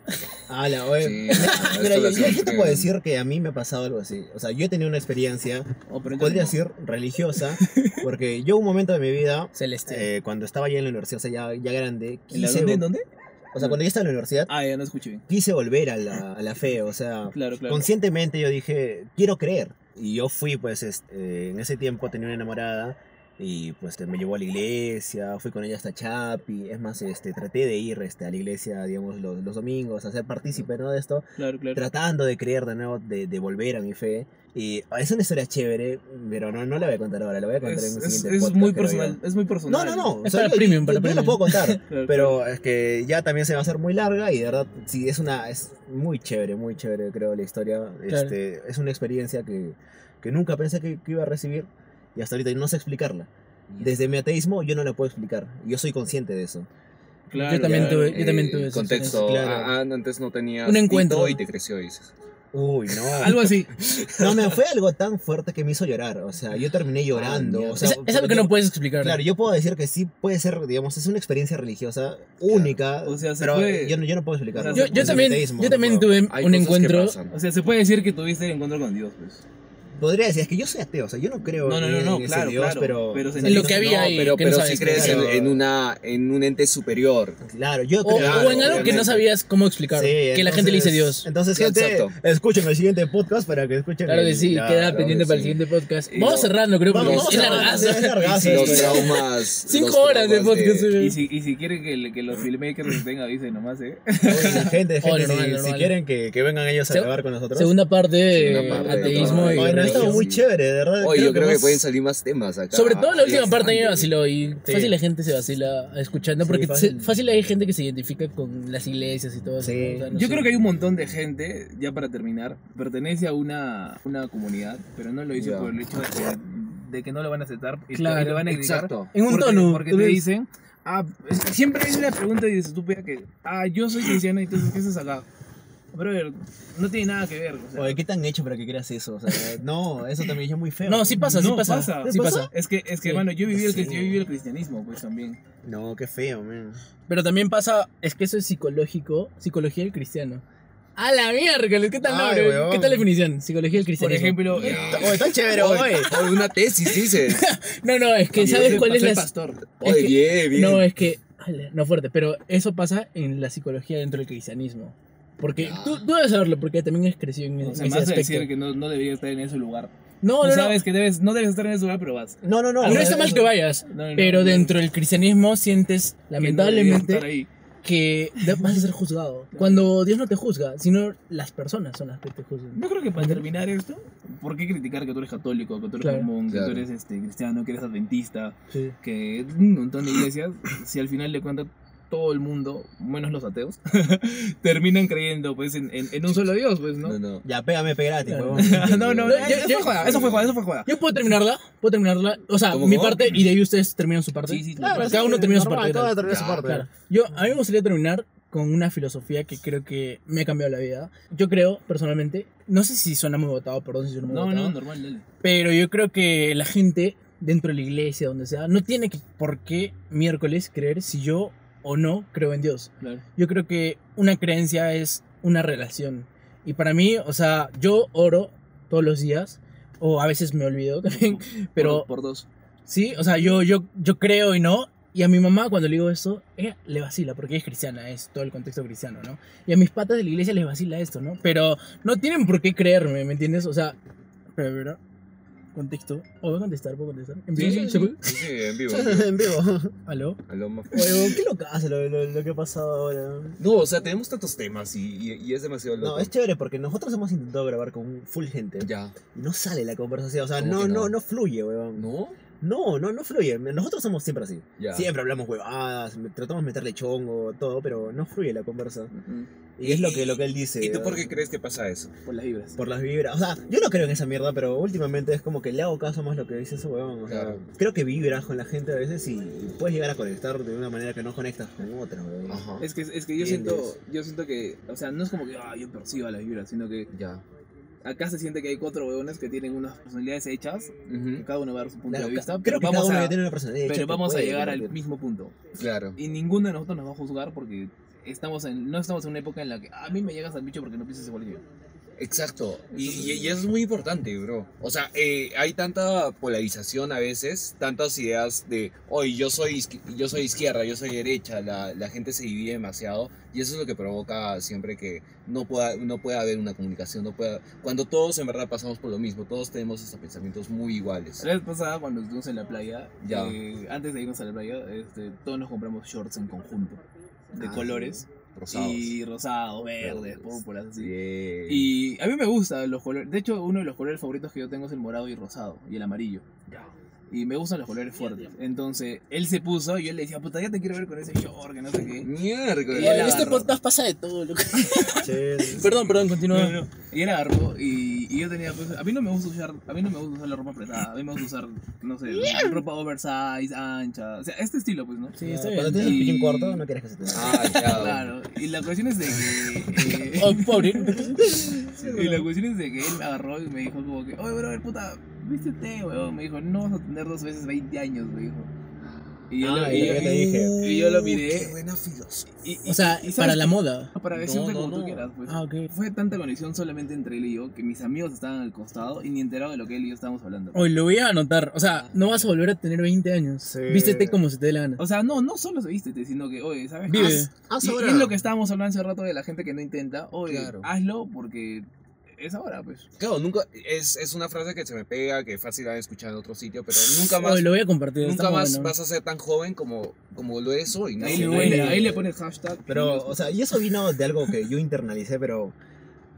Ah, la- oye, Sí, Mira, yo, yo- yo te puedo decir que a mí me ha pasado algo así. O sea, yo he tenido una experiencia, Oh, podría decir religiosa, porque yo un momento de mi vida, Celeste. eh, cuando estaba ya en la universidad, o sea, ya, ya grande, no. ¿En la quise, dónde? ¿En dónde? o sea, cuando ya estaba en la universidad, Ah, ya no escuché bien. quise volver a la, a la fe, o sea, Claro, claro. conscientemente yo dije, quiero creer. Y yo fui, pues, este, en ese tiempo tenía una enamorada y pues me llevó a la iglesia, fui con ella hasta Chapi, es más, este, traté de ir este, a la iglesia, digamos, los, los domingos, a ser partícipe, ¿no? De esto, Claro, claro. tratando de creer de nuevo, de, de volver a mi fe. Y es una historia chévere, pero no, no la voy a contar ahora, la voy a contar Es, en un es- siguiente es podcast, muy personal. Es muy No, personal. no, no. Es o sea, para yo- premium, yo- para yo la premium. puedo contar. Claro, claro. Pero es que ya también se va a hacer muy larga y de verdad, sí, es una, es muy chévere, muy chévere, creo, la historia. Claro. Este, es una experiencia que, que nunca pensé que, que iba a recibir y hasta ahorita no sé explicarla. Desde mi ateísmo yo no la puedo explicar. Yo soy consciente de eso. Claro, Yo también claro. tuve- yo también tuve esa contexto. experiencia. ah, ah, antes no tenías Un encuentro. y te creció, dices. Uy, no. Algo así. No, me fue algo tan fuerte que me hizo llorar. O sea, yo terminé llorando. mierda. o sea, es, es algo que yo- no puedes explicar. Claro, yo puedo decir que sí puede ser, digamos, es una experiencia religiosa única, O sea, se pero puede- yo, no, yo no puedo explicarlo. yo, yo también, yo no también tuve Hay un encuentro. O sea, se puede decir que tuviste el encuentro con Dios, pues. Podría decir, es que yo soy ateo, o sea, yo no creo No, no, no, en, no, ese claro, Dios, claro, pero... En lo que había no, ahí, pero, que no pero sabes si crees en, claro. en una, en un ente superior. Claro, yo O, creo... o en algo que no sabías cómo explicar. Sí, que la gente le dice Dios. Entonces, gente, exacto. escuchen el siguiente podcast para que escuchen Claro que sí, claro, queda pendiente para el siguiente podcast. Y Vamos cerrando, creo, porque Vamos es largazo. es largazo, los traumas. Cinco horas de podcast. Y si, y si quieren que, que los filmmakers estén, avisen nomás, ¿eh? Gente, gente, Oh, si, normal, si normal. quieren que, que vengan ellos a grabar con nosotros. Segunda parte, ateísmo y ha estado muy chévere, de verdad. Oye, yo creo que más- pueden salir más temas acá. Sobre todo la última parte a mí me vaciló y Sí. fácil la gente se vacila escuchando Sí, porque fácil. se- fácil hay gente que se identifica con las iglesias y todo eso. Sí. ¿no? Yo sé. creo que hay un montón de gente, ya para terminar, pertenece a una, una comunidad, pero no lo dice Ya. por el hecho de que de que no lo van a aceptar y, Claro, y lo van a criticar. Exacto. En un porque, tono. Porque tú te ves- dicen, ah, siempre hay una pregunta y estúpida que, ah, yo soy cristiano y entonces, ¿qué haces acá? Brother, no tiene nada que ver. O sea, Oye, ¿qué tan hecho para que creas eso? O sea, no, eso también es muy feo. No, sí pasa, sí No, pasa. pasa. Sí ¿Pasa? es que, es que Sí. hermano, yo viví, el, Sí. yo viví el cristianismo, pues también. No, qué feo, man. Pero también pasa, es que eso es psicológico, psicología del cristiano. A la miércoles, ¿qué tal Ay, nombre? weón. ¿Qué tal la definición? Psicología del Por cristianismo. ejemplo, Ya. eh, Oye, está chévere, Oye, oye. una tesis, dices. No, no, es que ¿sabes cuál es la pastor. Oye, que- bien, bien. No, es que no fuerte, pero eso pasa en la psicología dentro del cristianismo. Porque tú, tú debes saberlo porque también has crecido en, O en sea, ese aspecto. decir que no, no debería estar en ese lugar. No, no, no. sabes que debes, no debes estar en ese lugar, pero vas. No, no, no. No está mal que vayas, No, no, pero no, dentro del cristianismo sientes que no lamentablemente que de- vas a ser juzgado. Cuando Dios no te juzga, sino las personas son las que te juzgan. Yo creo que para terminar esto, ¿por qué criticar que tú eres católico, que tú eres Claro. mormón, que Claro. tú eres este, cristiano, que eres adventista, Sí. que un montón de iglesias, si al final de cuentas todo el mundo, menos los ateos, terminan creyendo pues en, en- en un solo Dios, pues, ¿no? No, no. Ya, pégame, gratis, Claro. huevón. no, no, Yo- eso yo- fue joda, eso fue joda, eso fue joda. Yo puedo terminarla, puedo terminarla. O sea, ¿Cómo, mi cómo? parte y de ahí ustedes terminan su parte. Sí, sí, Claro, Cada sí, uno termina su parte. Cada uno su parte. Claro. Yo, a mí me gustaría terminar con una filosofía que creo que me ha cambiado la vida. Yo creo, personalmente, no sé si suena muy votado, perdón si suena muy No, votado, no, normal, dale. pero yo creo que la gente dentro de la iglesia, donde sea, no tiene que, por qué miércoles creer si yo o no creo en Dios. Claro. Yo creo que una creencia es una relación. Y para mí, o sea, yo oro todos los días, o a veces me olvido también, pero Por, por dos. sí, o sea, yo, yo, yo creo y no. Y a mi mamá cuando le digo eso, ella le vacila, porque ella es cristiana, es todo el contexto cristiano, ¿no? Y a mis patas de la iglesia les vacila esto, ¿no? Pero no tienen por qué creerme, ¿me entiendes? O sea, pero, pero, contexto. ¿O voy a contestar? ¿Puedo contestar? ¿En vivo? Sí, sí. Sí, sí, en vivo. en vivo. ¿Aló? Aló, Oye, qué locazo lo, lo, lo que ha pasado ahora. No, o sea, tenemos tantos temas y, y, y es demasiado loco. No, es chévere porque nosotros hemos intentado grabar con full gente. Ya. Y no sale la conversación. O sea, ¿Cómo no, no? no, no fluye, huevón. ¿No? No, no, no fluye. Nosotros somos siempre así. Siempre hablamos huevadas, tratamos de meterle chongo, todo, pero no fluye la conversa. Y es lo que, lo que él dice. ¿Y tú por qué crees que pasa eso? Por las vibras. Por las vibras. O sea, yo no creo en esa mierda, pero últimamente es como que le hago caso más lo que dice ese huevón. O sea, creo que vibras con la gente a veces y, puedes llegar a conectar de una manera que no conectas con otra. Ajá. Es que, es que yo siento, yo siento que, o sea, no es como que ah, yo percibo las vibras, sino que Ya. Acá se siente que hay cuatro huevones que tienen unas personalidades hechas, que cada uno va a dar su punto Claro, de vista, creo pero que vamos, cada uno a, una personalidad pero vamos a llegar al mismo punto. Claro. Y ninguno de nosotros nos va a juzgar porque estamos en, no estamos en una época en la que a mí me llegas al bicho porque no piensas igual que yo. Exacto. Y, y- y eso es muy importante, bro. O sea, eh, hay tanta polarización a veces, tantas ideas de, oye, yo soy, yo soy izquierda, yo soy derecha, la, la gente se divide demasiado y eso es lo que provoca siempre que no pueda, no pueda haber una comunicación, no pueda, cuando todos en verdad pasamos por lo mismo, todos tenemos estos pensamientos muy iguales. La vez pasada cuando estuvimos en la playa, Ya. eh, antes de irnos a la playa, este, todos nos compramos shorts en conjunto, de Ah, colores, Rosados. y rosados, verdes, Verdes. púrpuras, así. Bien. Y a mí me gustan los colores. De hecho, uno de los colores favoritos que yo tengo es el morado y rosado y el amarillo. Y me gustan los colores fuertes. Entonces, él se puso y yo le decía, puta, ya te quiero ver con ese short, que no sé qué. Miércoles. Y este podcast pasa de todo, loco. Perdón, perdón, continúa. No, no. Y él agarró y, y yo tenía, pues, a mí no me gusta usar, a mí no me gusta usar la ropa apretada, a mí me gusta usar, no sé, ropa oversize, ancha, o sea, este estilo, pues, ¿no? Sí, está Cuando bien. tienes el piquín corto, no quieres que se te Ah. Claro, y la cuestión es de que... eh, Oh, pobre. Y la cuestión es de que él me agarró y me dijo como que, oye, bro, puta, vístete, weón. Me dijo, no vas a tener dos veces 20 años, me dijo. Y yo, Ah, lo, y yo yo- te dije. y yo lo miré. Qué buena filosofía. y- y- O sea, y ¿sabes para qué? la moda. Para decirte No, no, como tú quieras, pues. Ah, ok. Fue tanta conexión solamente entre él y yo que mis amigos estaban al costado y ni enterado de lo que él y yo estábamos hablando. Hoy lo voy a anotar. O sea, no vas a volver a tener 20 años. Sí. Vístete como se te dé la gana. O sea, no, no solo se vístete, sino que, oye, ¿sabes? Vive. Haz- Haz y, ahora. y es lo que estábamos hablando hace rato de la gente que no intenta. Oye, Claro. hazlo porque es ahora, pues. Claro, nunca, es, es una frase que se me pega, que fácil la han escuchado en otro sitio, pero nunca más, Hoy lo voy a compartir. nunca más bueno. vas a ser tan joven como, como lo es hoy, ¿no? Ahí, bueno. ahí le- ahí le pones hashtag. Pero, o sea, y eso vino de algo que yo internalicé, pero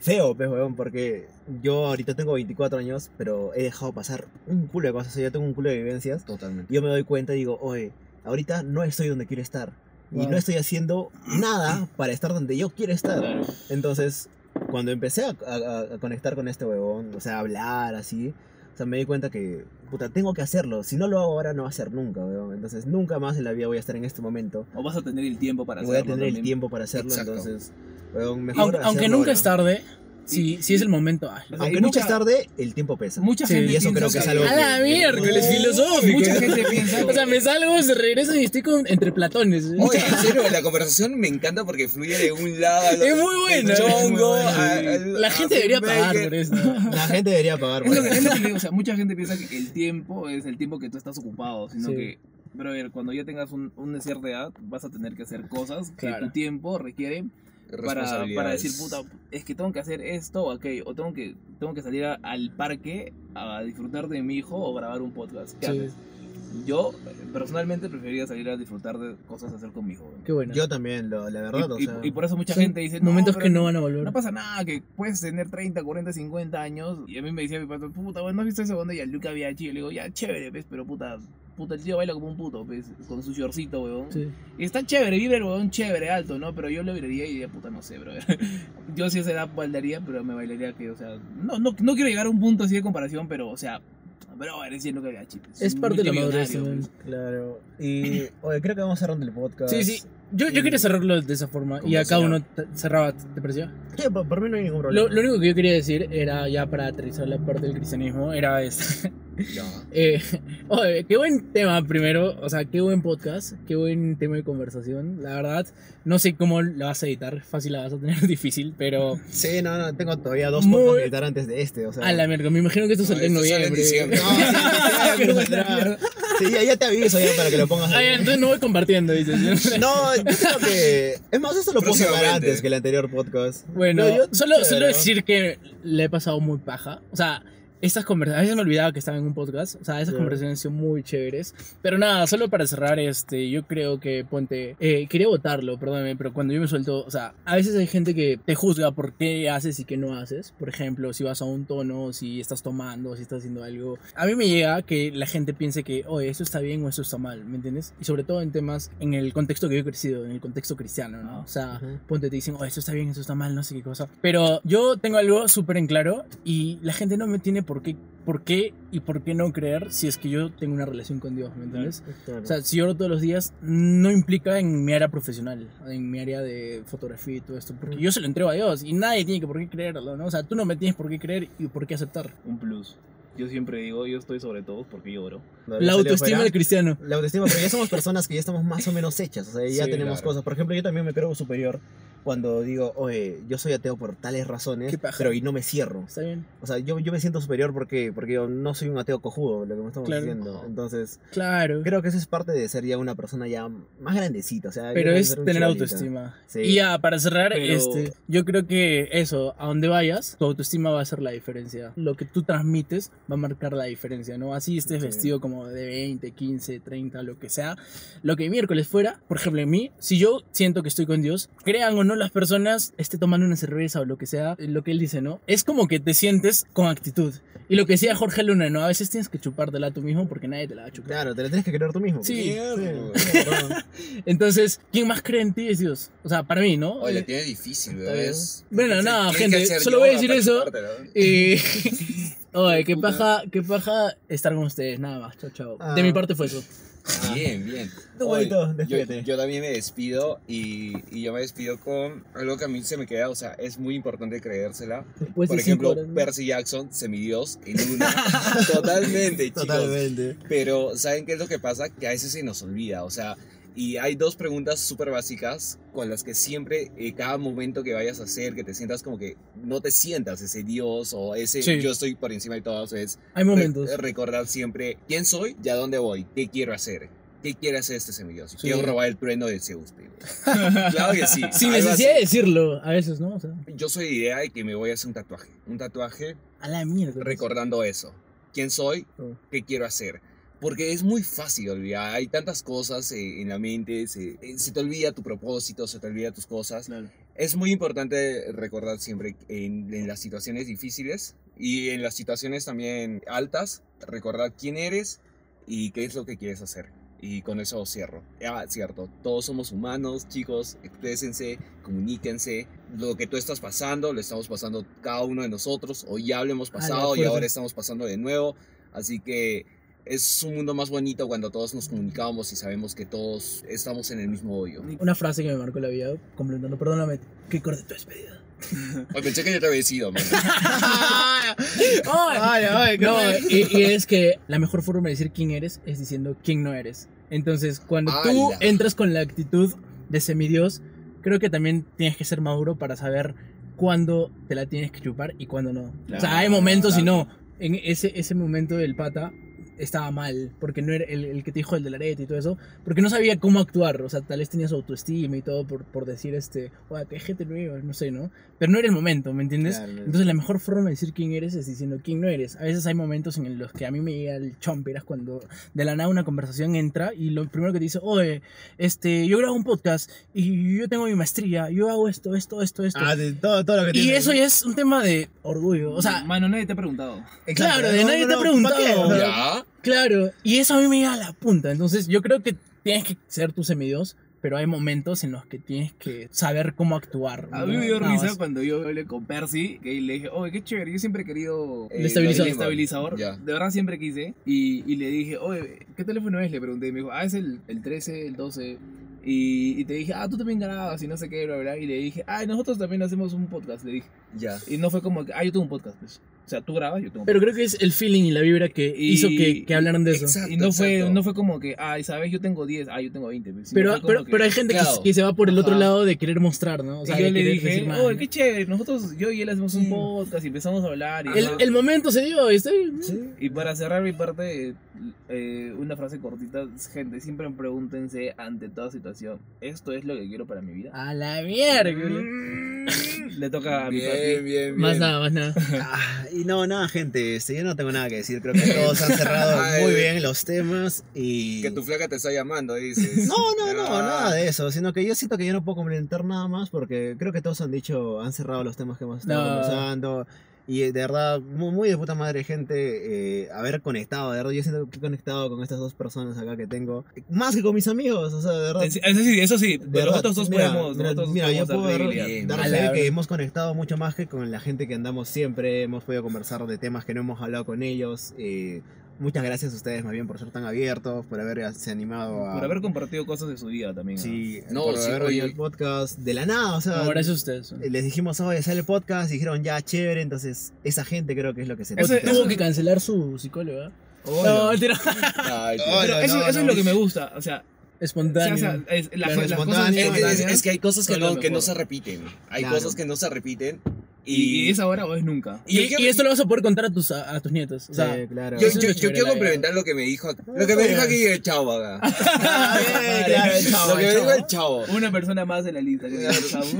feo, pues, weón, porque yo ahorita tengo 24 años, pero he dejado pasar un culo de cosas, o sea, yo tengo un culo de vivencias. Totalmente. Yo me doy cuenta y digo, oye, ahorita no estoy donde quiero estar. Y Wow. no estoy haciendo nada para estar donde yo quiero estar. Entonces, cuando empecé a, a- a conectar con este huevón, o sea, a hablar así, o sea, me di cuenta que, puta, tengo que hacerlo. Si no lo hago ahora, no va a ser nunca, weón. Entonces, nunca más en la vida voy a estar en este momento. O vas a tener el tiempo para Y voy a hacerlo tener el tiempo para hacerlo, Exacto. entonces, weón, mejor Aunque, aunque hacerlo nunca ahora. es tarde, si, si es el momento. O sea, Aunque nunca mucha- es tarde, el tiempo pesa. Mucha Sí, gente y eso creo piensa que es algo A la que- miércoles, Oh, filosófico. Mucha gente piensa O sea, me salgo, se regreso y estoy con, entre platones. Oye, en serio, la conversación me encanta porque fluye de un lado al Es otro. muy buena. El chongo, Es muy buena, a- sí. al- La gente debería pagar por eso. La gente debería pagar por que, eso. es lo que digo, o sea, mucha gente piensa que el tiempo es el tiempo que tú estás ocupado, sino Sí. que, brother, cuando ya tengas un, una cierta edad, vas a tener que hacer cosas que Claro. tu tiempo requiere para, para decir, puta, es que tengo que hacer esto o aquello, o tengo que, tengo que salir a- al parque a disfrutar de mi hijo o grabar un podcast. ¿Qué Sí. haces? Yo, personalmente, preferiría salir a disfrutar de cosas a hacer con mi hijo. Qué bueno. Yo también, lo- la verdad, o y, y- sea... y por eso mucha gente dice, momentos no, que no van a volver. No pasa nada, que puedes tener 30, 40, 50 años. Y a mí me decía mi padre, puta, bueno, ¿no has visto ese donde y al Luca Biachi? Yo le digo, ya, chévere, pues, pero puta, puta, el tío baila como un puto, pues, con su shortcito, weón. Sí. Está chévere, el weón chévere, alto, ¿no? Pero yo lo vibraría y diría, puta, no sé, bro. yo sí a esa edad bailaría, pero me bailaría que, o sea, no, no, no quiero llegar a un punto así de comparación, pero, o sea, bro, eres el Luca Biachi. pues, Es parte de la madurez pues. Claro. Y, oye, creo que vamos cerrando el podcast. Sí, sí. Yo, yo quería cerrarlo de esa forma y a cada uno cerraba, ¿te parecía? Sí, por, por mí no hay ningún problema. Lo, lo único que yo quería decir era, ya para aterrizar la parte del cristianismo, era esto. Ya. Eh, oye, qué buen tema primero, o sea, qué buen podcast, qué buen tema de conversación. La verdad, no sé cómo la vas a editar, fácil la vas a tener difícil, pero Sí, no, no, tengo todavía dos Muy- podcasts que editar antes de este, o sea... a la mierda, me imagino que esto No, sale en noviembre. sí, ya, ya te aviso ya para que lo pongas Ah, ahí. ya, entonces no voy compartiendo, dices. No, yo creo que... Es más, eso lo Próximamente. antes que el anterior podcast. Bueno, No, yo- solo, solo decir que le he pasado muy paja. O sea, estas conversaciones, a veces me olvidaba que estaba en un podcast. O sea, esas Ya. conversaciones son muy chéveres. Pero nada, solo para cerrar, este, yo creo que ponte. eh, quería votarlo, perdóname, pero cuando yo me suelto, o sea, a veces hay gente que te juzga por qué haces y qué no haces. Por ejemplo, si vas a un tono, si estás tomando, si estás haciendo algo. A mí me llega que la gente piense que, oye, eso está bien o eso está mal, ¿me entiendes? Y sobre todo en temas, en el contexto que yo he crecido, en el contexto cristiano, ¿no? O sea, Ujú. ponte, te dicen, oh, eso está bien, eso está mal, no sé qué cosa. Pero yo tengo algo súper en claro y la gente no me tiene por qué, por qué y por qué no creer si es que yo tengo una relación con Dios, ¿me entiendes? Claro. O sea, si oro todos los días, no implica en mi área profesional, en mi área de fotografía y todo esto, porque yo se lo entrego a Dios y nadie tiene que por qué creerlo, ¿no? O sea, tú no me tienes por qué creer y por qué aceptar. Un plus. Yo siempre digo, yo estoy sobre todos porque yo oro. No, La autoestima del cristiano. La autoestima, pero ya somos personas que ya estamos más o menos hechas, o sea, ya Sí, tenemos claro. cosas. Por ejemplo, yo también me creo superior cuando digo, oye, yo soy ateo por tales razones, pero y no me cierro. Está bien. O sea, yo, yo me siento superior porque, porque yo no soy un ateo cojudo, lo que me estamos Claro. diciendo. Entonces, Claro. creo que eso es parte de ser ya una persona ya más grandecita. O sea, Pero es ser tener autoestima. Sí. Y ya, para cerrar, Pero- este, yo creo que eso, a donde vayas, tu autoestima va a hacer la diferencia. Lo que tú transmites va a marcar la diferencia, ¿no? Así estés Sí. vestido como de 20, 15, 30, lo que sea. Lo que miércoles fuera, por ejemplo, en mí, si yo siento que estoy con Dios, crean o no las personas, esté tomando una cerveza o lo que sea, lo que él dice, ¿no? Es como que te sientes con actitud. Y lo que decía Jorge Luna, ¿no? A veces tienes que chupártela tú mismo porque nadie te la va a chupar. Claro, te lo tienes que creer tú mismo. Sí. Entonces, ¿quién más cree en ti es Dios? O sea, para mí, ¿no? Oye, la Eh, tiene difícil, Está ¿verdad? bien. Es- Bueno, nada, gente, solo voy a decir eso. Y. Oye, qué paja, qué paja estar con ustedes, nada más. Chao, chao. Ah. De mi parte fue eso. Bien, bien. Yo, también me despido y, y yo me despido con algo que a mí se me queda, o sea, es muy importante creérsela. Después Por ejemplo, horas, ¿no? Percy Jackson, semidios, en una. Totalmente, chicos. Totalmente. Pero, ¿saben qué es lo que pasa? Que a veces se nos olvida, o sea, y hay dos preguntas súper básicas con las que siempre, eh, cada momento que vayas a hacer, que te sientas como que no te sientas ese Dios o ese Sí. yo estoy por encima de todos, es Hay re- momentos. recordar siempre quién soy y a dónde voy, qué quiero hacer. ¿Qué quiere hacer este semidios? Sí. Quiero robar el trueno de Zeus. claro que sí. Sin necesidad de decirlo, a veces, ¿no? O sea, Yo soy de idea de que me voy a hacer un tatuaje. Un tatuaje a la mierda. recordando eso. ¿Quién soy? Oh. ¿Qué quiero hacer? Porque es muy fácil olvidar. Hay tantas cosas eh, en la mente. Se, eh, se te olvida tu propósito, se te olvida tus cosas. Claro. Es muy importante recordar siempre en, en las situaciones difíciles y en las situaciones también altas, recordar quién eres y qué es lo que quieres hacer. Y con eso cierro. Ah, cierto, todos somos humanos, chicos, exprésense, comuníquense, lo que tú estás pasando, lo estamos pasando cada uno de nosotros, o ya lo hemos pasado y ahora estamos pasando de nuevo. Así que es un mundo más bonito cuando todos nos comunicamos y sabemos que todos estamos en el mismo hoyo. Una frase que me marcó la vida, complementando, perdóname, que corte tu despedida. Ay, pensé que ya te había sido, no, y, y es que la mejor forma de decir quién eres es diciendo quién no eres. Entonces, cuando tú entras con la actitud de semidios, creo que también tienes que ser maduro para saber cuándo te la tienes que chupar y cuándo no. o sea, hay momentos y no. En ese, ese momento del pata estaba mal, porque no era el, el que te dijo el de la arete y todo eso, porque no sabía cómo actuar, o sea, tal vez tenía su autoestima y todo por, por decir, este, oye, hay gente nueva, no sé, ¿no? Pero no era el momento, ¿me entiendes? Claro, no. Entonces la mejor forma de decir quién eres es diciendo quién no eres. A veces hay momentos en los que a mí me llega el chomperas cuando de la nada una conversación entra y lo primero que te dice, oye, este, yo grabo un podcast y yo tengo mi maestría, yo hago esto, esto, esto, esto. Ah, de todo, todo lo que y tiene. eso ya es un tema de orgullo, o sea, Mano, nadie te ha preguntado. Exacto, claro, de nadie te ha ¿pa' preguntado. qué? ¿Ya? Claro, y eso a mí me llega a la punta. Entonces yo creo que tienes que ser tu semidios, pero hay momentos en los que tienes que saber cómo actuar. A mí me dio risa más. cuando yo hablé con Percy, que le dije, oye, qué chévere, yo siempre he querido El estabilizador. el estabilizador. Ya. De verdad siempre quise. Y, y le dije, oye, ¿qué teléfono es? Le pregunté. Y me dijo, ah, es el, el 13, el 12. Y, y te dije, ah, tú también grabas y no sé qué, bla, bla. Y le dije, ah, nosotros también hacemos un podcast. Le dije. Ya. Y no fue como que, ah, yo tengo un podcast, pues. O sea, tú grabas, yo tengo Pero creo que es el feeling y la vibra que Y- hizo que, que hablaran de eso. Exacto, Y no fue, exacto. no fue como que, ay, ¿sabes? Yo tengo 10, ah, yo tengo 20. pues. Sino Pero, pero, que- pero hay gente que- claro. que, se va por el otro lado de querer mostrar, ¿no? O sea, y yo le dije, oh, qué chévere, nosotros, yo y él hacemos un Sí. podcast y empezamos a hablar. Y, el, el momento se dio, está bien. y para cerrar mi parte, eh, una frase cortita, gente, siempre pregúntense ante toda situación, ¿esto es lo que quiero para mi vida? A la mierda. Le toca a mi Bien, papi. bien, bien. Más nada, más nada. Ah, y no, nada, gente. Este, yo no tengo nada que decir. Creo que todos han cerrado Ay. muy bien los temas. Y. Que tu flaca te está llamando, dices. No, no, no, Ah. nada de eso. Sino que yo siento que yo no puedo complementar nada más porque creo que todos han dicho, han cerrado los temas que hemos estado No. conversando. Y eh, de verdad, muy, muy de puta madre, gente, eh, haber conectado. De verdad, yo siento que he conectado con estas dos personas acá que tengo. Más que con mis amigos, o sea, de verdad. Eso sí, eso sí, De verdad, nosotros dos mira, podemos, mira, nosotros mira, yo podemos puedo dar dar, A la que hemos conectado mucho más que con la gente que andamos siempre. Hemos podido conversar de temas que no hemos hablado con ellos. eh, muchas gracias a ustedes más bien por ser tan abiertos, por haberse animado a... Por haber compartido cosas de su vida también. ¿no? Sí, No, por sí, haber venido al podcast de la nada, o sea... No, gracias a ustedes. eh, Les dijimos, oye, sale el podcast, y dijeron, ya, chévere, entonces esa gente creo que es lo que se Eso- eso- Tuvo que cancelar su psicóloga. Hola. No. Pero eso, no, eso no. es lo que me gusta, o sea, o sea, Espontáneo. o sea, es- la- Claro, las cosas espontáneo. Es, es- espontáneas es que hay cosas que no, que no mejor. se repiten. Hay Claro. cosas que no se repiten. Y, Y, es ahora o es nunca. Y, Y- y esto lo vas a poder contar a tus, a, a tus nietos. O sea, Sí, claro. yo, eso quiero complementar lo que me dijo lo que me dijo aquí el chavo acá. Ah, bien, claro, el chavo, Lo que me dijo el chavo. Una persona más en la lista. que.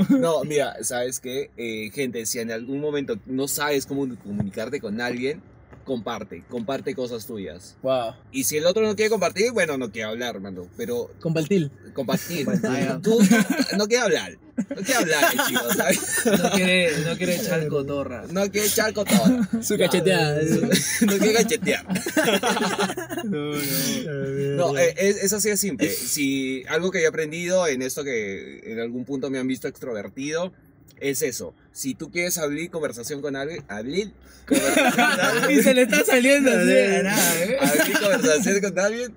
No, mira, sabes qué, Eh, gente, si en algún momento no sabes cómo comunicarte con alguien, comparte, comparte cosas tuyas. wow. Y si el otro no quiere compartir, bueno, no quiere hablar, mano. Pero Compartir. compartir. Compartir. Tú, no quiere hablar. No quiere hablar, el chico, ¿sabes? no quiere, no quiere echar cotorra. No quiere echar con todo. Su cacheteada. No quiere cachetear. No, no. No, eh, es, es así de simple. Si algo que he aprendido en esto que en algún punto me han visto extrovertido, es eso. Si tú quieres abrir conversación con alguien, abrir Y se le está saliendo así de la nada, ¿eh? abrir conversación con alguien,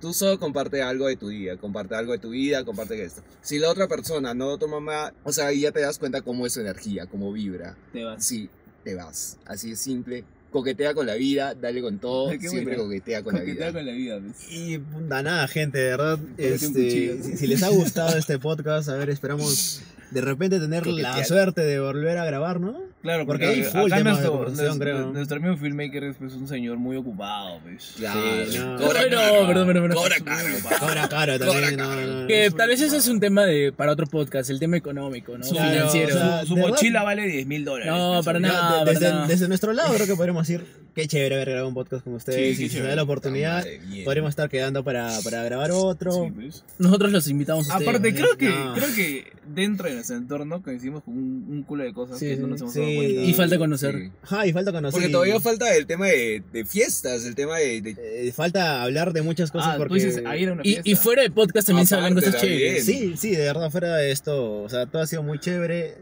tú solo comparte algo de tu día, comparte algo de tu vida, comparte esto. Si la otra persona no toma más, o sea, ahí ya te das cuenta cómo es su energía, cómo vibra. Te vas. Sí, te vas. Así es simple. Coquetea con la vida, dale con todo, Ay, siempre coquetea con la Coquetea vida. con la vida, pues. Y puta nada, gente, de verdad, este, si les ha gustado este podcast, a ver, esperamos de repente tener la suerte de volver a grabar, ¿no? Claro, Porque porque, hay full acá nuestro, nuestro, creo. nuestro amigo filmmaker es pues, un señor muy ocupado, pues. Claro. Sí, no. Cobra no, caro. perdón, perdón, perdón. Cobra caro. Cobra caro Cobra también, caro. no, no, no. Que tal vez ese es un tema de para otro podcast, el tema económico, ¿no? Su, Claro, Financiero. o sea, su, su de verdad- mochila vale 10 mil dólares. No, para ¿no? nada. De- desde, para nada. desde nuestro lado creo que podemos decir qué chévere haber grabado un podcast con ustedes Sí, y si se chévere. da la oportunidad Madre podremos estar quedando para, para grabar otro. Sí, pues. Nosotros los invitamos a ustedes. Aparte, ¿no? creo que, No. creo que dentro de nuestro entorno coincidimos con un, un culo de cosas Sí, que no nos hemos sí. dado cuenta. Y falta conocer. Sí. Ajá, y falta conocer. Porque todavía falta el tema de, de fiestas, el tema de... de- eh, falta hablar de muchas cosas Ah, tú porque... dices, ahí era una Y, fiesta. y fuera de podcast también se hablan cosas chéveres. Sí, sí, de verdad, fuera de esto, o sea, todo ha sido muy chévere.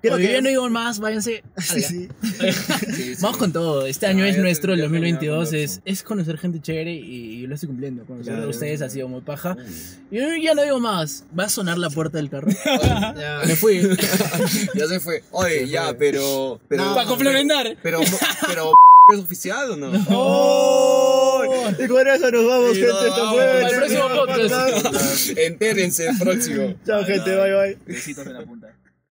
Creo Oye, que- ya no digo más, váyanse. Sí, sí. Sí, sí. Vamos con todo. Este año Ya, es nuestro, el te- ya 2022. terminamos Es, es conocer gente chévere y, yo lo estoy cumpliendo. Conocer Claro. a ustedes ha sido muy paja. Y yo ya no digo más. Va a sonar la puerta del carro. Ya. Me fui. Ya se fue. Oye, Se ya, fue. pero. pero No. Para complementar. Pero, pero, ¿es oficial o no? ¡Oh! Y con eso nos vamos, Y gente. fue Para el próximo podcast. Entérense el próximo. Chao, gente. Bye, bye. Besitos en la punta.